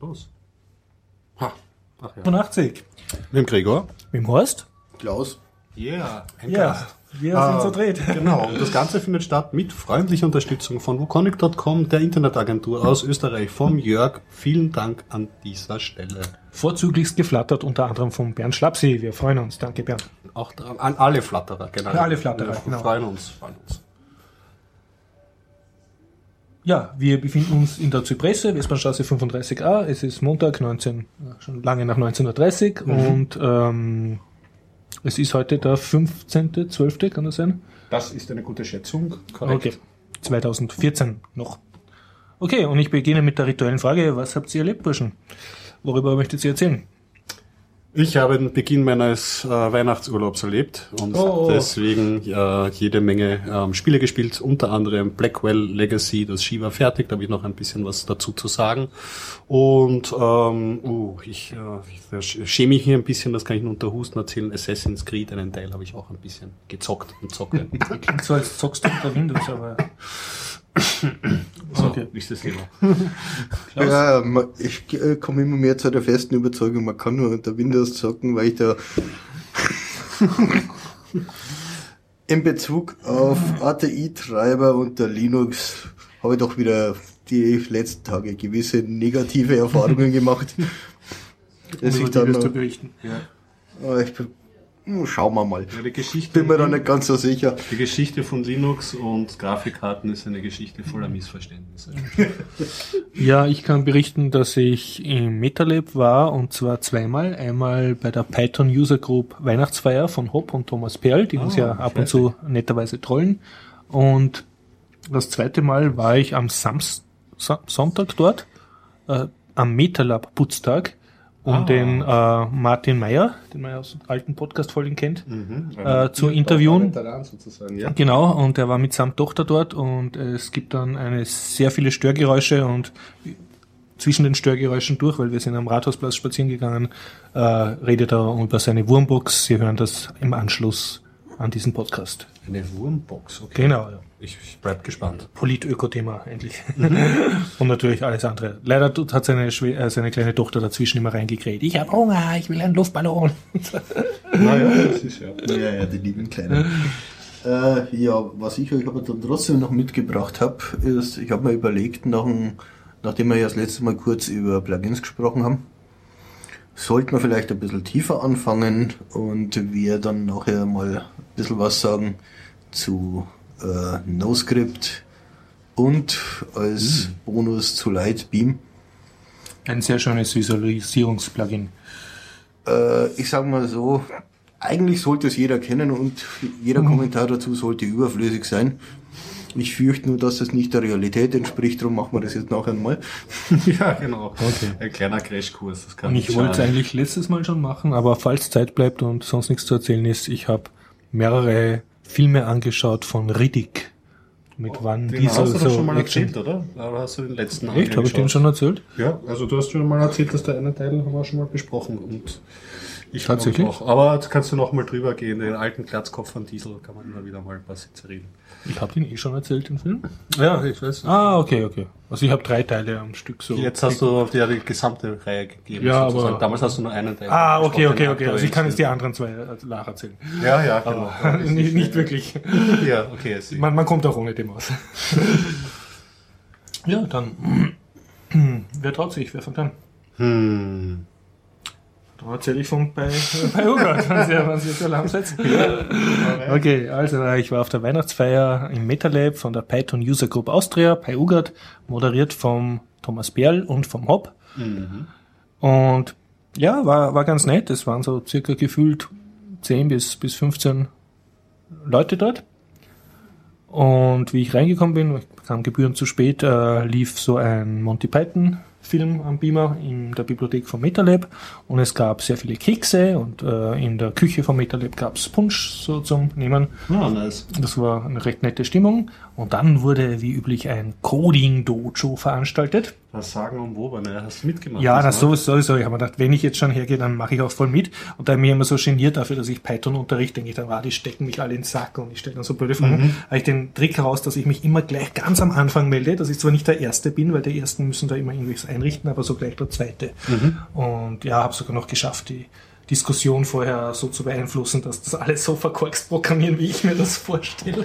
Los. Ha. Ach ja. 85. Mit dem Gregor. Mit dem Horst. Klaus. Yeah, ja, wir ah, sind zu dreht. Genau, und das Ganze findet statt mit freundlicher Unterstützung von wukonic.com, der Internetagentur aus Österreich, vom Jörg. Vielen Dank an dieser Stelle. Vorzüglichst geflattert, unter anderem von Bernd Schlapsi. Wir freuen uns. Danke, Bernd. Auch an alle Flatterer, genau. An alle Flatterer, wir genau. freuen uns, freuen uns. Ja, wir befinden uns in der Zypresse, Westbahnstraße 35a. Es ist Montag, 19, schon lange nach 19.30 Uhr mhm. und ähm, es ist heute der 15.12., kann das sein? Das ist eine gute Schätzung, korrekt. Okay, 2014 noch. Okay, und ich beginne mit der rituellen Frage, was habt ihr erlebt, Burschen? Worüber möchtet ihr erzählen? Ich habe den Beginn meines äh, Weihnachtsurlaubs erlebt und oh. deswegen äh, jede Menge ähm, Spiele gespielt, unter anderem Blackwell Legacy, das Ski war fertig, da habe ich noch ein bisschen was dazu zu sagen. Und ähm, uh, ich, äh, ich schäme mich hier ein bisschen, das kann ich nur unter Husten erzählen, Assassin's Creed, einen Teil habe ich auch ein bisschen gezockt und zocke. Klingt so, als zockst du unter Windows, aber... So, okay. nicht das Thema. ja, ich äh, komme immer mehr zu der festen Überzeugung, man kann nur unter Windows zocken, weil ich da in Bezug auf ATI-Treiber unter Linux habe ich doch wieder die letzten Tage gewisse negative Erfahrungen gemacht. dass ich dann, zu berichten. Ja. Ich hm, schauen wir mal. Ja, die Geschichte Bin mir da nicht ganz so sicher. Die Geschichte von Linux und Grafikkarten ist eine Geschichte voller Missverständnisse. ja, ich kann berichten, dass ich im MetaLab war und zwar zweimal. Einmal bei der Python User Group Weihnachtsfeier von Hop und Thomas Perl, die oh, uns ja ab und zu netterweise trollen. Und das zweite Mal war ich am Samstag, Sonntag dort, äh, am MetaLab Putztag um ah. den äh, Martin Meyer, den man ja aus alten Podcast-Folgen kennt, mhm. äh, zu interviewen. Ja. Genau, und er war mit seiner Tochter dort und es gibt dann eine sehr viele Störgeräusche und zwischen den Störgeräuschen durch, weil wir sind am Rathausplatz spazieren gegangen, äh, redet er über seine Wurmbox. Sie hören das im Anschluss an diesen Podcast. Eine Wurmbox, okay. Genau, ja. Ich, ich bleib gespannt. Polit-Öko-Thema, endlich. und natürlich alles andere. Leider hat seine, äh, seine kleine Tochter dazwischen immer reingekräht. Ich habe Hunger, ich will einen Luftballon. naja, das ist ja. Ja, ja, die lieben Kleinen. äh, ja, was ich euch aber dann trotzdem noch mitgebracht habe, ist, ich habe mir überlegt, nach dem, nachdem wir ja das letzte Mal kurz über Plugins gesprochen haben, sollten wir vielleicht ein bisschen tiefer anfangen und wir dann nachher mal ein bisschen was sagen zu äh, NoScript und als mhm. Bonus zu Lightbeam. Ein sehr schönes Visualisierungsplugin. Äh, ich sage mal so, eigentlich sollte es jeder kennen und jeder mhm. Kommentar dazu sollte überflüssig sein. Ich fürchte nur, dass es nicht der Realität entspricht, darum machen wir das jetzt nachher mal. ja, genau. Okay. Ein kleiner Crashkurs. Das kann ich wollte es eigentlich letztes Mal schon machen, aber falls Zeit bleibt und sonst nichts zu erzählen ist, ich habe mehrere Filme angeschaut von Riddick. Mit oh, wann den dieser hast du so schon mal Action. erzählt, oder? Aber hast du den letzten Echt? Habe ich den schon erzählt? Ja, also du hast schon mal erzählt, dass der eine Teil haben wir schon mal besprochen und ich Tatsächlich? Auch. Aber jetzt kannst du noch mal drüber gehen. Den alten Glatzkopf von Diesel kann man immer wieder mal ein paar Sätze reden. Ich habe den eh schon erzählt, den Film. Ja, ich weiß. Ah, okay, okay. Also ich habe drei Teile am Stück so. Jetzt hast du auf die, die gesamte Reihe gegeben. Ja, sozusagen. aber damals hast du nur einen Teil. Ah, okay, okay, okay. Also ich kann jetzt die anderen zwei nacherzählen. Ja, ja, genau. Aber nicht, nicht wirklich. ja, okay. Man, man kommt auch ohne dem aus. ja, dann. Wer traut sich? Wer fängt an? Hm. Da erzähle ich von bei, bei Hugard, wenn Sie, wenn Sie so lang setzen. Okay, also ich war auf der Weihnachtsfeier im MetaLab von der Python User Group Austria bei UGAT, moderiert vom Thomas Berl und vom Hop. Mhm. Und ja, war, war ganz nett. Es waren so circa gefühlt 10 bis, bis 15 Leute dort. Und wie ich reingekommen bin, ich kam gebührend zu spät, äh, lief so ein Monty Python Film am Beamer in der Bibliothek vom MetaLab und es gab sehr viele Kekse und äh, in der Küche vom MetaLab gab es Punsch so zum Nehmen. Ja, nice. Das war eine recht nette Stimmung und dann wurde wie üblich ein Coding-Dojo veranstaltet. Was sagen und wo, ne? Hast du mitgemacht? Ja, das sowieso, sowieso. Ich habe mir gedacht, wenn ich jetzt schon hergehe, dann mache ich auch voll mit. Und da bin ich immer so geniert dafür, dass ich Python unterrichte, denke ich dann, ah, die stecken mich alle ins Sack und ich stelle dann so blöde Fragen. Mhm. Habe ich den Trick heraus, dass ich mich immer gleich ganz am Anfang melde, dass ich zwar nicht der Erste bin, weil die Ersten müssen da immer irgendwie einrichten, aber so gleich der zweite. Und ja, habe sogar noch geschafft, die Diskussion vorher so zu beeinflussen, dass das alles so verkorkst programmieren, wie ich mir das vorstelle.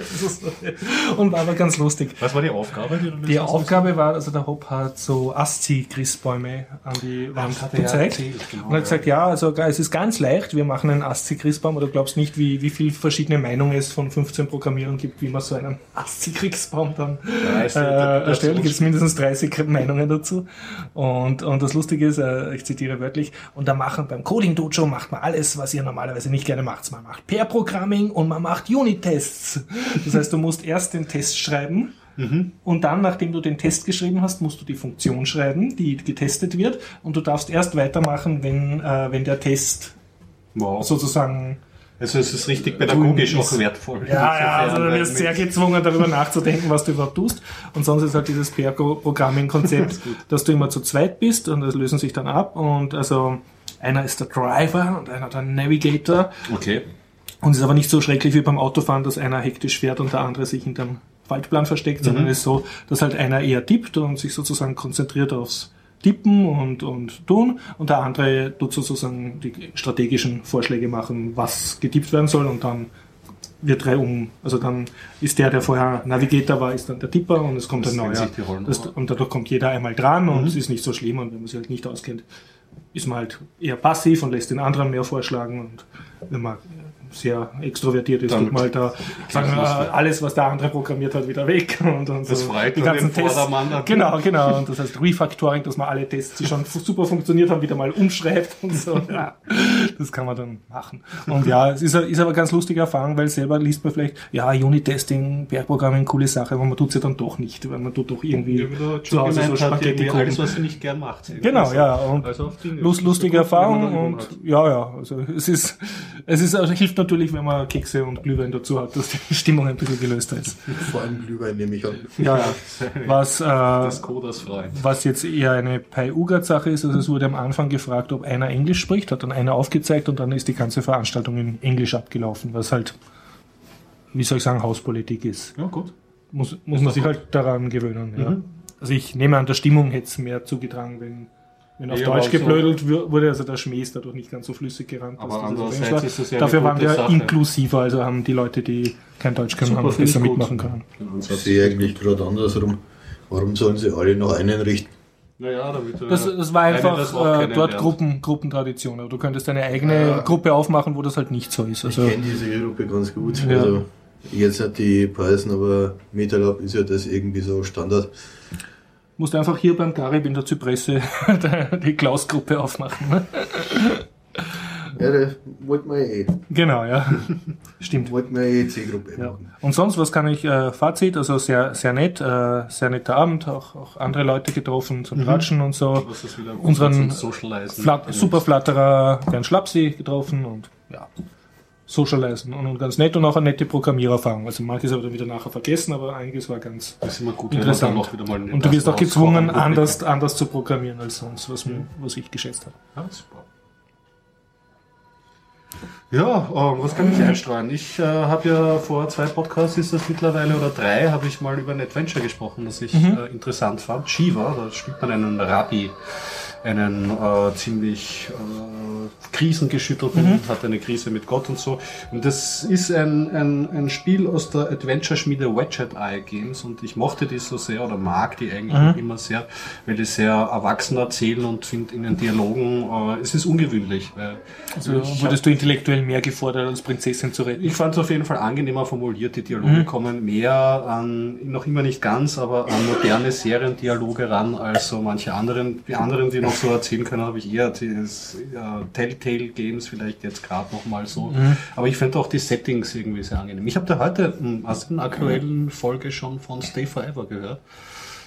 Und war aber ganz lustig. Was war die Aufgabe? Die, die Aufgabe war, also der Hop hat so ASCII-Christbäume an die Wand er gezeigt. erzählt, genau, und hat gesagt, ja, also es ist ganz leicht, wir machen einen ASCII-Christbaum, oder du glaubst nicht, wie, wie viel verschiedene Meinungen es von 15 Programmierern gibt, wie man so einen ASCII-Christbaum dann äh, erstellt. Gibt es mindestens 30 Meinungen dazu. Und, und das Lustige ist, äh, ich zitiere wörtlich, und da machen beim Coding Dojo macht man alles, was ihr normalerweise nicht gerne macht. Man macht Pair-Programming und man macht Unit-Tests. Das heißt, du musst erst den Test schreiben und dann, nachdem du den Test geschrieben hast, musst du die Funktion schreiben, die getestet wird und du darfst erst weitermachen, wenn, äh, wenn der Test Wow. sozusagen Also es ist richtig pädagogisch auch wertvoll. ja, ja, also du wirst sehr gezwungen, darüber nachzudenken, was du überhaupt tust. Und sonst ist halt dieses Pair-Programming-Konzept, dass du immer zu zweit bist und das lösen sich dann ab. Und also einer ist der Driver und einer der Navigator. Okay. Und es ist aber nicht so schrecklich wie beim Autofahren, dass einer hektisch fährt und der andere sich hinterm Faltplan versteckt, sondern es ist so, dass halt einer eher tippt und sich sozusagen konzentriert aufs Tippen und, und tun und der andere tut sozusagen die strategischen Vorschläge machen, was getippt werden soll und dann wird drei um, also dann ist der, der vorher Navigator war, ist dann der Tipper und es kommt Das ein neuer. Das, und dadurch kommt jeder einmal dran und es ist nicht so schlimm und wenn man sich halt nicht auskennt, ist man halt eher passiv und lässt den anderen mehr vorschlagen und wenn man sehr extrovertiert ist, Dann tut halt da sagen, man- alles, was der andere programmiert hat, wieder weg und, und Das so. freut die ganzen den Tests. Genau, genau. Und das heißt Refactoring, dass man alle Tests, die schon super funktioniert haben, wieder mal umschreibt und so. Ja, das kann man dann machen. Und ja, es ist, ist aber ganz lustige Erfahrung, weil selber liest man vielleicht, ja, Unit-Testing, Bergprogramming, coole Sache, aber man tut es ja dann doch nicht, weil man tut doch irgendwie Ja, zu Hause so Spaghetti kochen. alles, was sie nicht gern macht. Genau, ja. Und Also. Lust, lustige Erfahrung und hat. ja, ja. Also es ist, es ist, also hilft natürlich, wenn man Kekse und Glühwein dazu hat, dass die Stimmung ein bisschen gelöster ist. Vor allem Glühwein nehme ich an. Ja, ja. Was, äh, Das was jetzt eher eine Pai-Ugat-Sache ist, also es wurde am Anfang gefragt, ob einer Englisch spricht, hat dann einer aufgezeigt und dann ist die ganze Veranstaltung in Englisch abgelaufen, was halt, wie soll ich sagen, Hauspolitik ist. Ja, gut. Muss, muss man sich halt daran gewöhnen. Ja. Mhm. Also ich nehme an, der Stimmung hätte es mehr zugetragen, wenn, wenn auf Ja, Deutsch aber so- geblödelt wür- wurde, also der Schmäh ist dadurch nicht ganz so flüssig gerannt. Aber andererseits ist das ja Dafür waren wir Sache. inklusiver, also haben die Leute, die kein Deutsch können, Super, haben ich besser mitmachen können. Ich sehe eigentlich gerade andersrum. Warum sollen sie alle noch einen richten? Naja, damit du- Das, das war einfach das äh, dort. Gruppen, Gruppentradition. Aber Du könntest eine eigene Ja. Gruppe aufmachen, wo das halt nicht so ist. Ich Also, kenne diese Gruppe ganz gut. Ja. Also jetzt nicht die Python, aber MetaLab ist ja das irgendwie so Standard. Musst einfach hier beim Garib in der Zypresse die Klaus-Gruppe aufmachen. Ne? Ja, das wollten wir eh. Genau, ja. Stimmt. Wollten wir eh C-Gruppe Ja. machen. Und sonst, was kann ich, äh, Fazit, also sehr, sehr nett, äh, sehr netter Abend, auch, auch andere Leute getroffen zum Tratschen und so. Was ist wieder Unseren. Flat, super Flatterer Bernd Schlapsi getroffen und ja, socialisen und, ganz nett und auch eine nette Programmiererfahrung. Also manches habe ich dann wieder nachher vergessen, aber einiges war ganz Das ist immer gut, wenn man dann interessant. Und du wirst auch gezwungen, anders, anders zu programmieren als sonst, was, mir, was ich geschätzt habe. Ja, super. Ja, ähm, was kann ich einstreuen? Ich äh, habe ja vor zwei Podcasts, ist das mittlerweile, oder drei, habe ich mal über ein Adventure gesprochen, das ich äh, interessant fand. Shiva, da spielt man einen Rabbi, einen äh, ziemlich äh, krisengeschüttelten, hat eine Krise mit Gott und so. Und das ist ein, ein, ein Spiel aus der Adventure-Schmiede Wedget Eye Games und ich mochte die so sehr oder mag die eigentlich noch immer sehr, weil die sehr erwachsen erzählen und finde in den Dialogen, äh, es ist ungewöhnlich. Weil Also wurdest du intellektuell mehr gefordert, als Prinzessin zu retten? ich fand es auf jeden Fall angenehmer formuliert. Die Dialoge kommen mehr an, noch immer nicht ganz, aber an moderne Seriendialoge ran als so manche anderen. Die anderen, die noch so erzählen können, habe ich eher das äh, Telltale Games vielleicht jetzt gerade noch mal so. Aber ich finde auch die Settings irgendwie sehr angenehm. Ich habe da heute mh, aus einer aktuellen Folge schon von Stay Forever gehört.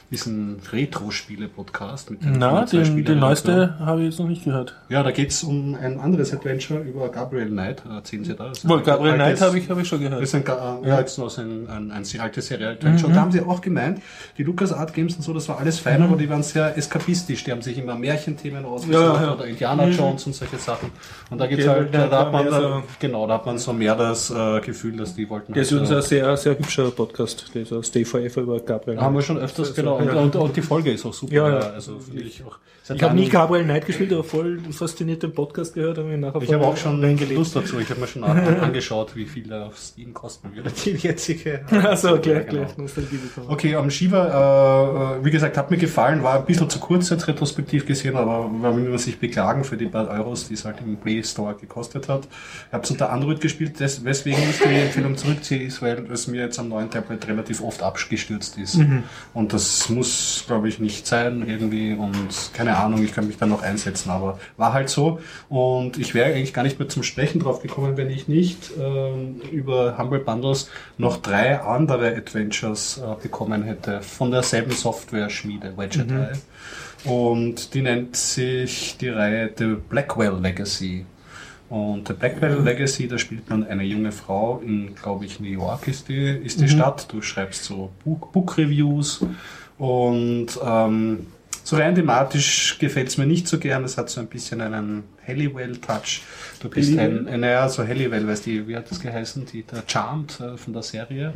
Diesen Retro-Spiele-Podcast mit den Na, den, den so. neueste habe ich jetzt noch nicht gehört. Ja, da geht's um ein anderes Adventure über Gabriel Knight. Erzählen Sie da? Das ist Wohl, ein Gabriel Knight habe ich, habe ich schon Das gehört. ist ein, Ga- ja, jetzt noch so ein, ein, ein sehr altes Serial Adventure. Und da haben sie auch gemeint, die Lucas Art Games und so, das war alles fein, aber die waren sehr eskapistisch. Die haben sich immer Märchenthemen ausgesucht Ja, ja. oder Indiana Jones und solche Sachen. Und da geht's Der- halt, der da hat man, da, so- genau, da hat man so mehr das äh, Gefühl, dass die wollten. Der ist halt, übrigens äh, ein sehr, sehr hübscher Podcast, dieser Stay Forever über Gabriel. haben wir schon öfters, genau, und, und, und, die Folge ist auch super. Ja, ja. Also finde ich auch. Ich habe nie Gabriel Knight gespielt, aber voll fasziniert den Podcast gehört. Ich nachher ich habe auch schon Lust dazu. Ich habe mir schon angeschaut, wie viel der auf Steam kosten würde, die jetzige. Also gleich, genau. gleich. Okay, am Shiva, äh, wie gesagt, hat mir gefallen, war ein bisschen zu kurz jetzt retrospektiv gesehen, aber man will sich beklagen für die paar Euros, die es halt im Play Store gekostet hat. Ich habe es unter Android gespielt, des, weswegen ich die Empfehlung zurückziehe, ist, weil es mir jetzt am neuen Tablet relativ oft abgestürzt ist. Mhm. Und das muss, glaube ich, nicht sein irgendwie und keine Ahnung, ich kann mich da noch einsetzen, aber war halt so. Und ich wäre eigentlich gar nicht mehr zum Sprechen drauf gekommen, wenn ich nicht ähm, über Humble Bundles noch drei andere Adventures äh, bekommen hätte von derselben Software-Schmiede, Wedget Mhm. Und die nennt sich die Reihe The Blackwell Legacy. Und The Blackwell Legacy, da spielt man eine junge Frau in, glaube ich, New York ist die, ist die Stadt. Du schreibst so Book, Book Reviews und ähm, so rein thematisch gefällt es mir nicht so gern. Es hat so ein bisschen einen Halliwell-Touch. Du bist ein, ein, naja, so Halliwell, weißt du, wie hat das geheißen? Die, der Charmed äh, von der Serie.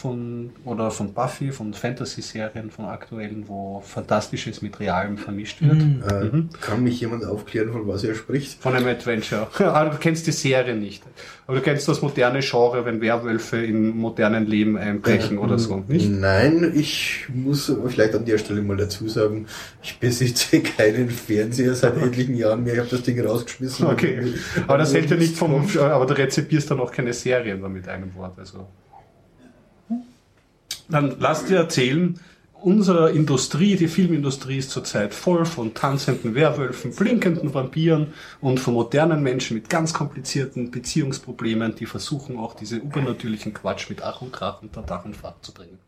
Von, oder von Buffy, von Fantasy-Serien, von aktuellen, wo Fantastisches mit Realem vermischt wird. Äh, Kann mich jemand aufklären, von was er spricht? Von einem Adventure. Aber du kennst die Serie nicht. Aber du kennst das moderne Genre, wenn Werwölfe in modernen Leben einbrechen oder so, nicht? Nein, ich muss aber vielleicht an der Stelle mal dazu sagen, ich besitze keinen Fernseher seit etlichen Jahren mehr. Ich habe das Ding rausgeschmissen. Okay. Aber das hält ja nicht vom, aber du rezipierst dann auch keine Serien damit einem Wort, also. Dann lass dir erzählen, unsere Industrie, die Filmindustrie ist zurzeit voll von tanzenden Werwölfen, blinkenden Vampiren und von modernen Menschen mit ganz komplizierten Beziehungsproblemen, die versuchen auch diese übernatürlichen Quatsch mit Ach und Krach unter Dach und Fach zu bringen.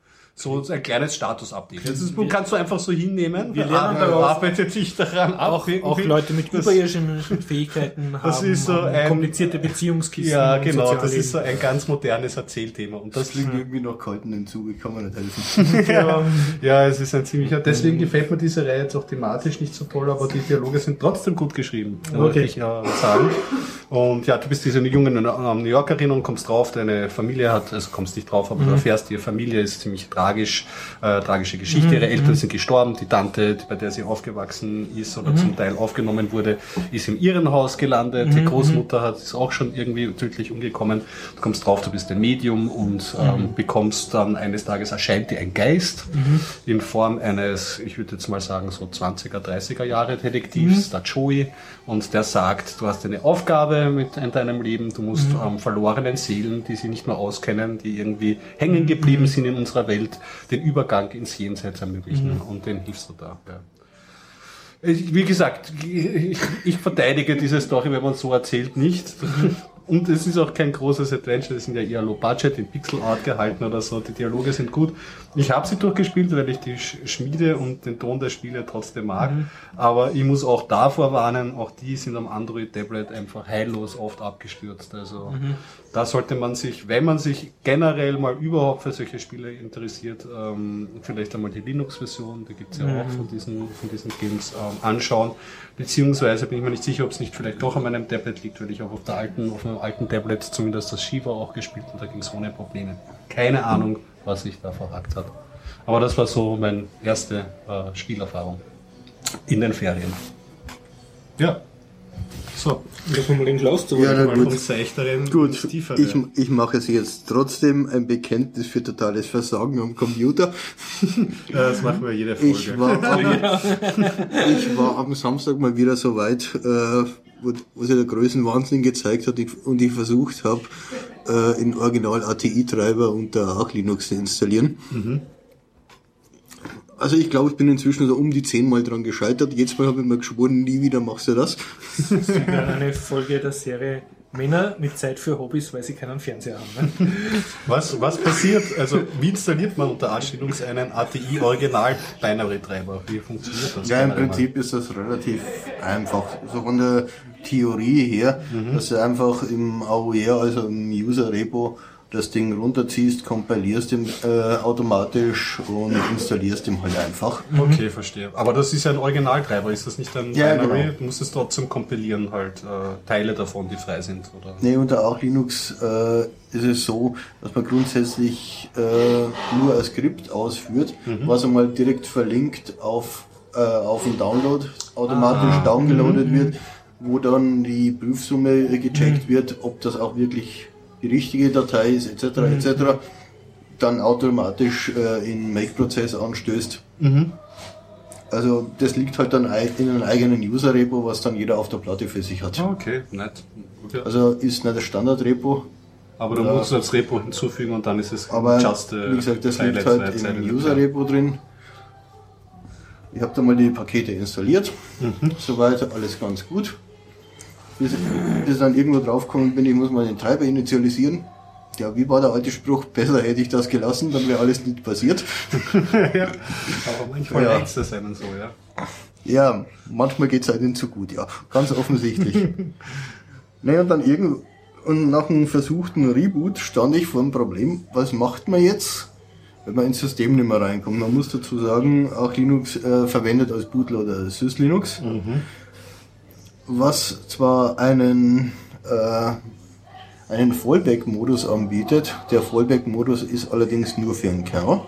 So ein kleines Status-Update. Das ist, kannst du einfach so hinnehmen. Wir lernen Ar- daraus. arbeitet sich daran ab. Auch, auch Leute mit überirdischen Fähigkeiten haben, Das ist so haben ein- komplizierte Beziehungskisten. Ja, genau. Das ist so ein ganz modernes Erzählthema. Und das liegt irgendwie noch nicht helfen. ja, ja, es ist ein ziemlicher. Deswegen gefällt mir diese Reihe jetzt auch thematisch nicht so toll, aber die Dialoge sind trotzdem gut geschrieben, wollte Okay. ich ja sagen. Und ja, du bist diese junge New Yorkerin und kommst drauf, deine Familie hat, also kommst nicht drauf, aber du erfährst, ihre Familie ist ziemlich tragisch, äh, tragische Geschichte. Ihre Eltern sind gestorben, die Tante, bei der sie aufgewachsen ist oder zum Teil aufgenommen wurde, ist im Irrenhaus gelandet. Die Großmutter hat, ist auch schon irgendwie tödlich umgekommen. Du kommst drauf, du bist ein Medium und ähm, bekommst dann eines Tages erscheint dir ein Geist in Form eines, ich würde jetzt mal sagen, so 20er, 30er Jahre Detektivs, der Joey. Und der sagt, du hast eine Aufgabe mit in deinem Leben, du musst ähm, verlorenen Seelen, die sie nicht mehr auskennen, die irgendwie hängen geblieben sind in unserer Welt, den Übergang ins Jenseits ermöglichen. Und den hilfst du da. Ja. Wie gesagt, ich, ich verteidige diese Story, wenn man so erzählt, nicht. Und es ist auch kein großes Adventure, das sind ja eher low budget, in Pixel Art gehalten oder so. Die Dialoge sind gut. Ich habe sie durchgespielt, weil ich die Sch- Schmiede und den Ton der Spiele trotzdem mag. Aber ich muss auch davor warnen, auch die sind am Android-Tablet einfach heillos oft abgestürzt. Also da sollte man sich, wenn man sich generell mal überhaupt für solche Spiele interessiert, ähm, vielleicht einmal die Linux-Version, die gibt's ja auch von diesen, von diesen Games, ähm, anschauen. Beziehungsweise bin ich mir nicht sicher, ob es nicht vielleicht doch an meinem Tablet liegt, weil ich auch auf der alten, auf einem alten Tablet zumindest das Shiva auch gespielt und da ging es ohne Probleme. Keine Ahnung, was sich da verhackt hat. Aber das war so meine erste äh, Spielerfahrung in den Ferien. Ja. So, wir den Klaus zu. Ja, na mal gut. vom Seichteren Gut, ins Tiefere. ich, ich mache es jetzt trotzdem ein Bekenntnis für totales Versagen am Computer. Ja, das machen wir jede Folge. Ich war, am, ich war am Samstag mal wieder so weit, äh, wo, wo sich der Größenwahnsinn gezeigt hat ich- und ich versucht habe, äh, in Original ATI-Treiber unter Arch Linux zu installieren. Also ich glaube, ich bin inzwischen so um die zehnmal dran gescheitert. Jetzt Mal habe ich mir geschworen, nie wieder machst du das. Ja, eine Folge der Serie Männer mit Zeit für Hobbys, weil sie keinen Fernseher haben. Ne? Was, was passiert? Also, wie installiert man unter Arch Linux einen ATI Original Binary Treiber? Wie funktioniert das? Ja, im? Prinzip ist das relativ einfach. So von der Theorie her, dass du einfach im AOR, also im User Repo, das Ding runterziehst, kompilierst ihn äh, automatisch und installierst ihn halt einfach. Okay, verstehe. Aber das ist ja ein Originaltreiber, ist das nicht ein Ja, Binary? genau. Du musst es trotzdem kompilieren, halt äh, Teile davon, die frei sind, oder? Nee, unter auch Linux äh, ist es so, dass man grundsätzlich äh, nur ein Skript ausführt, was einmal direkt verlinkt auf, äh, auf den Download automatisch downgeloadet wird, wo dann die Prüfsumme gecheckt wird, ob das auch wirklich die richtige Datei ist, etc. etc. Dann automatisch äh, in Make-Prozess anstößt. Also das liegt halt dann in einem eigenen User-Repo, was dann jeder auf der Platte für sich hat. Okay, nett. Ja. Also ist nicht das Standard-Repo, Aber du musst das Repo hinzufügen und dann ist es Aber just äh, wie gesagt, das liegt halt Zeilen. im User-Repo drin. Ich habe da mal die Pakete installiert. Mhm. Soweit alles ganz gut. Bis, bis dann irgendwo draufgekommen bin, ich muss mal den Treiber initialisieren. Ja, wie war der alte Spruch? Besser hätte ich das gelassen, dann wäre alles nicht passiert. ja. Aber manchmal Ja. reizt es einen so, ja. Ja, manchmal geht's einem zu gut, ja. Ganz offensichtlich. naja, und dann irgend und nach einem versuchten Reboot stand ich vor dem Problem, was macht man jetzt, wenn man ins System nicht mehr reinkommt? Man muss dazu sagen, auch Linux äh, verwendet als Bootloader SysLinux, was zwar einen äh, einen Fallback-Modus anbietet. Der Fallback-Modus ist allerdings nur für einen Kernel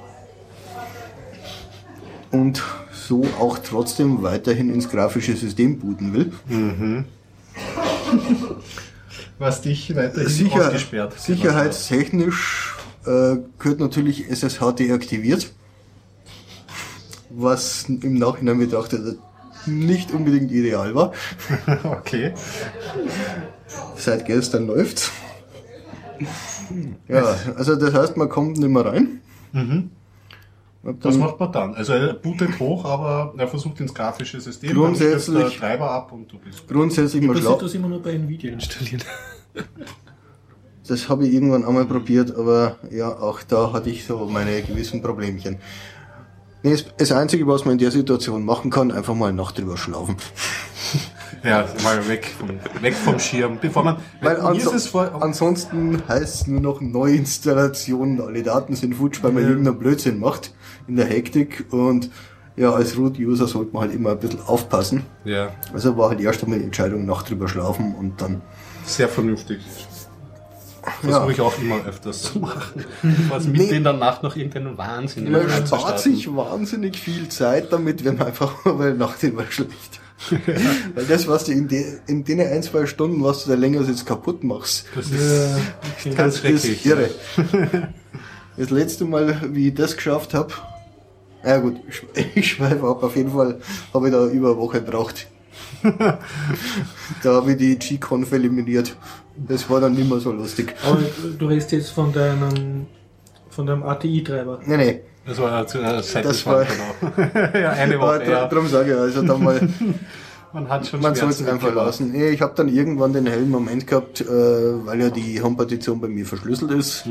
und so auch trotzdem weiterhin ins grafische System booten will. Was dich weiterhin Sicher, ausgesperrt. sicherheitstechnisch äh, gehört natürlich SSH deaktiviert, was im Nachhinein betrachtet nicht unbedingt ideal war. okay. Seit gestern läuft's. Ja, also das heißt, man kommt nicht mehr rein. Was dann- macht man dann? Also er bootet hoch, aber er versucht ins grafische System, dann Grundsätzlich- stürzt der Treiber ab und du bist. grundsätzlich mal Das schlau. das immer nur bei Nvidia installiert. Das habe ich irgendwann einmal probiert, aber ja, auch da hatte ich so meine gewissen Problemchen. Nee, das- Einzige, was man in der Situation machen kann, einfach mal eine Nacht drüber schlafen. Ja, mal weg vom, weg vom Schirm. Bevor man, Weil es vor, ansonsten heißt es nur noch Neuinstallation, alle Daten sind futsch, weil man Ja. irgendeinen Blödsinn macht in der Hektik und ja, als Root-User sollte man halt immer ein bisschen aufpassen. ja, Also war halt erst einmal die Entscheidung, Nacht drüber schlafen und dann sehr vernünftig. Ja. Versuche ich auch immer öfters zu machen. Was mit Nee. der Nacht noch irgendeinen Wahnsinn Man spart sich wahnsinnig viel Zeit damit, wenn man einfach mal Nacht drüber schläft. Weil das, was du in, de, in den ein, zwei Stunden, was du da länger sitzt, kaputt machst, Das ist ganz das ist irre. Das letzte Mal, wie ich das geschafft habe, ja gut, ich- ich schweife ab, auf jeden Fall habe ich da über eine Woche gebraucht. da habe ich die G-Conf eliminiert. Das war dann nicht mehr so lustig. Aber du redest jetzt von deinem, von deinem ATI-Treiber. Nee, nee. Das war ja zu äh, seit Das war, war- genau. ja, eine Woche. Ja. darum sage ich, also da mal, Man hat schon man soll es einfach mitgemacht. lassen. Nee, Ich habe dann irgendwann den hellen Moment gehabt, äh, weil ja die Home-Partition bei mir verschlüsselt ist.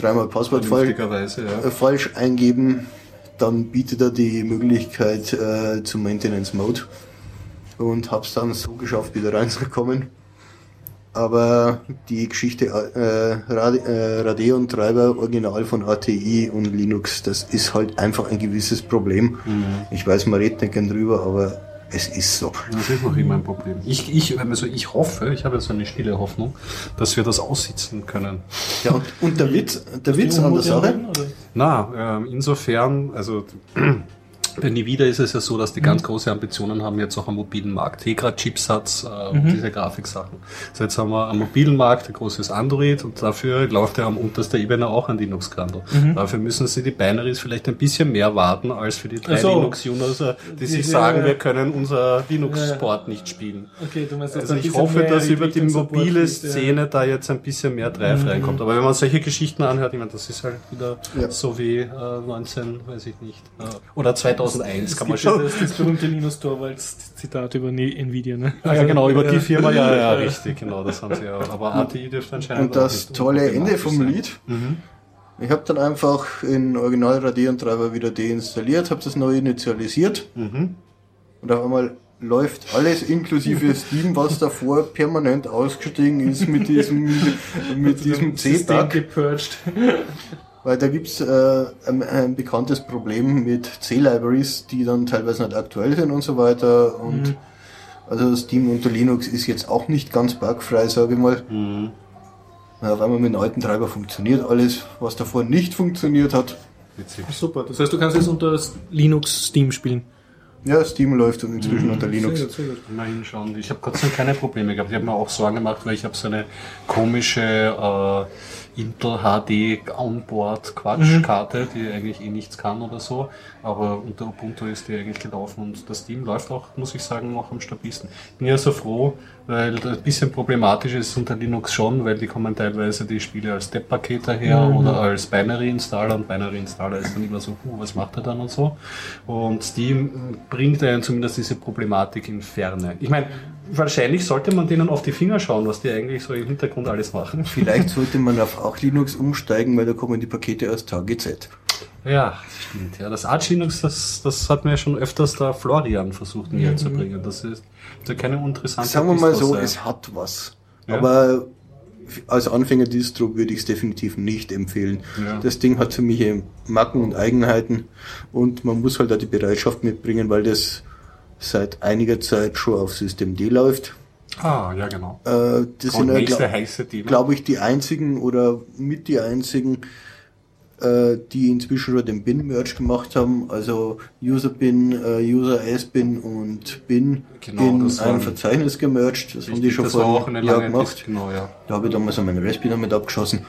Dreimal Passwort falsch, ja. äh, falsch eingeben, dann bietet er die Möglichkeit äh, zum Maintenance Mode und hab's dann so geschafft, wieder reinzukommen. Aber die Geschichte äh, Rade, äh, Radeon Treiber Original von ATI und Linux, das ist halt einfach ein gewisses Problem. Ich weiß, man redet nicht gern drüber, aber es ist so. Das ist noch immer ein Problem. Ich, ich, also ich hoffe, ich habe so eine stille Hoffnung, dass wir das aussitzen können. Ja, und, und der Witz, der Witz an der Sache? Na, ähm, insofern, also bei Nvidia ist es ja so, dass die ganz große Ambitionen haben jetzt auch am mobilen Markt. Tegra, Chipsatz äh, und diese Grafiksachen. Also jetzt haben wir am mobilen Markt ein großes Android und dafür läuft ja am unterster Ebene auch ein Linux-Kernel. Dafür müssen sie die Binaries vielleicht ein bisschen mehr warten als für die drei so. Linux-User, die sich sagen, wir können unser Linux-Sport nicht spielen. Okay, du meinst, Also ich hoffe, dass über die mobile. Szene da jetzt ein bisschen mehr Drive reinkommt. Aber wenn man solche Geschichten anhört, ich meine, das ist halt wieder Ja. so wie äh, 19, weiß ich nicht. Äh, oder 2001 Es kann man schon. das, das berühmte Linus Torvalds Zitat über Nvidia, ne? Ah, ja, genau, über die Firma, ja, ja, richtig, genau, das haben sie ja. Aber ATI dürfte anscheinend und das tolle Ende vom sein. Lied. Ich habe dann einfach in Original Radeon Treiber wieder deinstalliert, habe das neu initialisiert und auf einmal läuft alles inklusive Steam, was davor permanent ausgestiegen ist mit diesem, mit diesem gepurcht. Weil da gibt's äh, ein, ein bekanntes Problem mit C-Libraries, die dann teilweise nicht aktuell sind und so weiter. Und Mhm. also Steam unter Linux ist jetzt auch nicht ganz bugfrei, sage ich mal. Mhm. Auf einmal mit einem alten Treiber funktioniert alles, was davor nicht funktioniert hat. Witzig. Super, das heißt, du kannst jetzt unter Linux Steam spielen. Ja, Steam läuft inzwischen unter Linux. Sehr gut, sehr gut. Mal hinschauen. Ich habe Gott sei Dank keine Probleme gehabt. Ich habe mir auch Sorgen gemacht, weil ich habe so eine komische äh, Intel HD Onboard Quatschkarte, die eigentlich eh nichts kann oder so. Aber unter Ubuntu ist die eigentlich gelaufen und das Steam läuft auch, muss ich sagen, noch am stabilsten. Ich bin ja so froh, weil das ein bisschen problematisch ist unter Linux schon, weil die kommen teilweise die Spiele als Step-Paket daher oder als Binary-Installer und Binary-Installer ist dann immer so, huh, was macht er dann und so. Und Steam bringt einen zumindest diese Problematik in Ferne. Ich meine, wahrscheinlich sollte man denen auf die Finger schauen, was die eigentlich so im Hintergrund alles machen. Vielleicht sollte man auf auch Linux umsteigen, weil da kommen die Pakete aus TGZ. Ja, das stimmt. Ja, das Arch Linux, das, das hat mir schon öfters der Florian versucht näher zu bringen. Das ist ja keine interessante Sagen wir mal so, es hat was. Ja. Aber als Anfänger-Distro würde ich es definitiv nicht empfehlen. Ja. Das Ding hat für mich eben Macken und Eigenheiten und man muss halt auch die Bereitschaft mitbringen, weil das seit einiger Zeit schon auf System D läuft. Ah, ja, genau. Äh, das Und sind, nächste glaube glaub ich, die einzigen oder mit die einzigen, äh, die inzwischen schon den Bin-Merge gemacht haben. Also User-Bin, äh, User-S-Bin und Bin Genau, in das ein waren- Verzeichnis gemerged. Das haben die schon vor einem eine Jahr gemacht. Genau, ja. Da habe ich damals an meinen Raspi damit abgeschossen.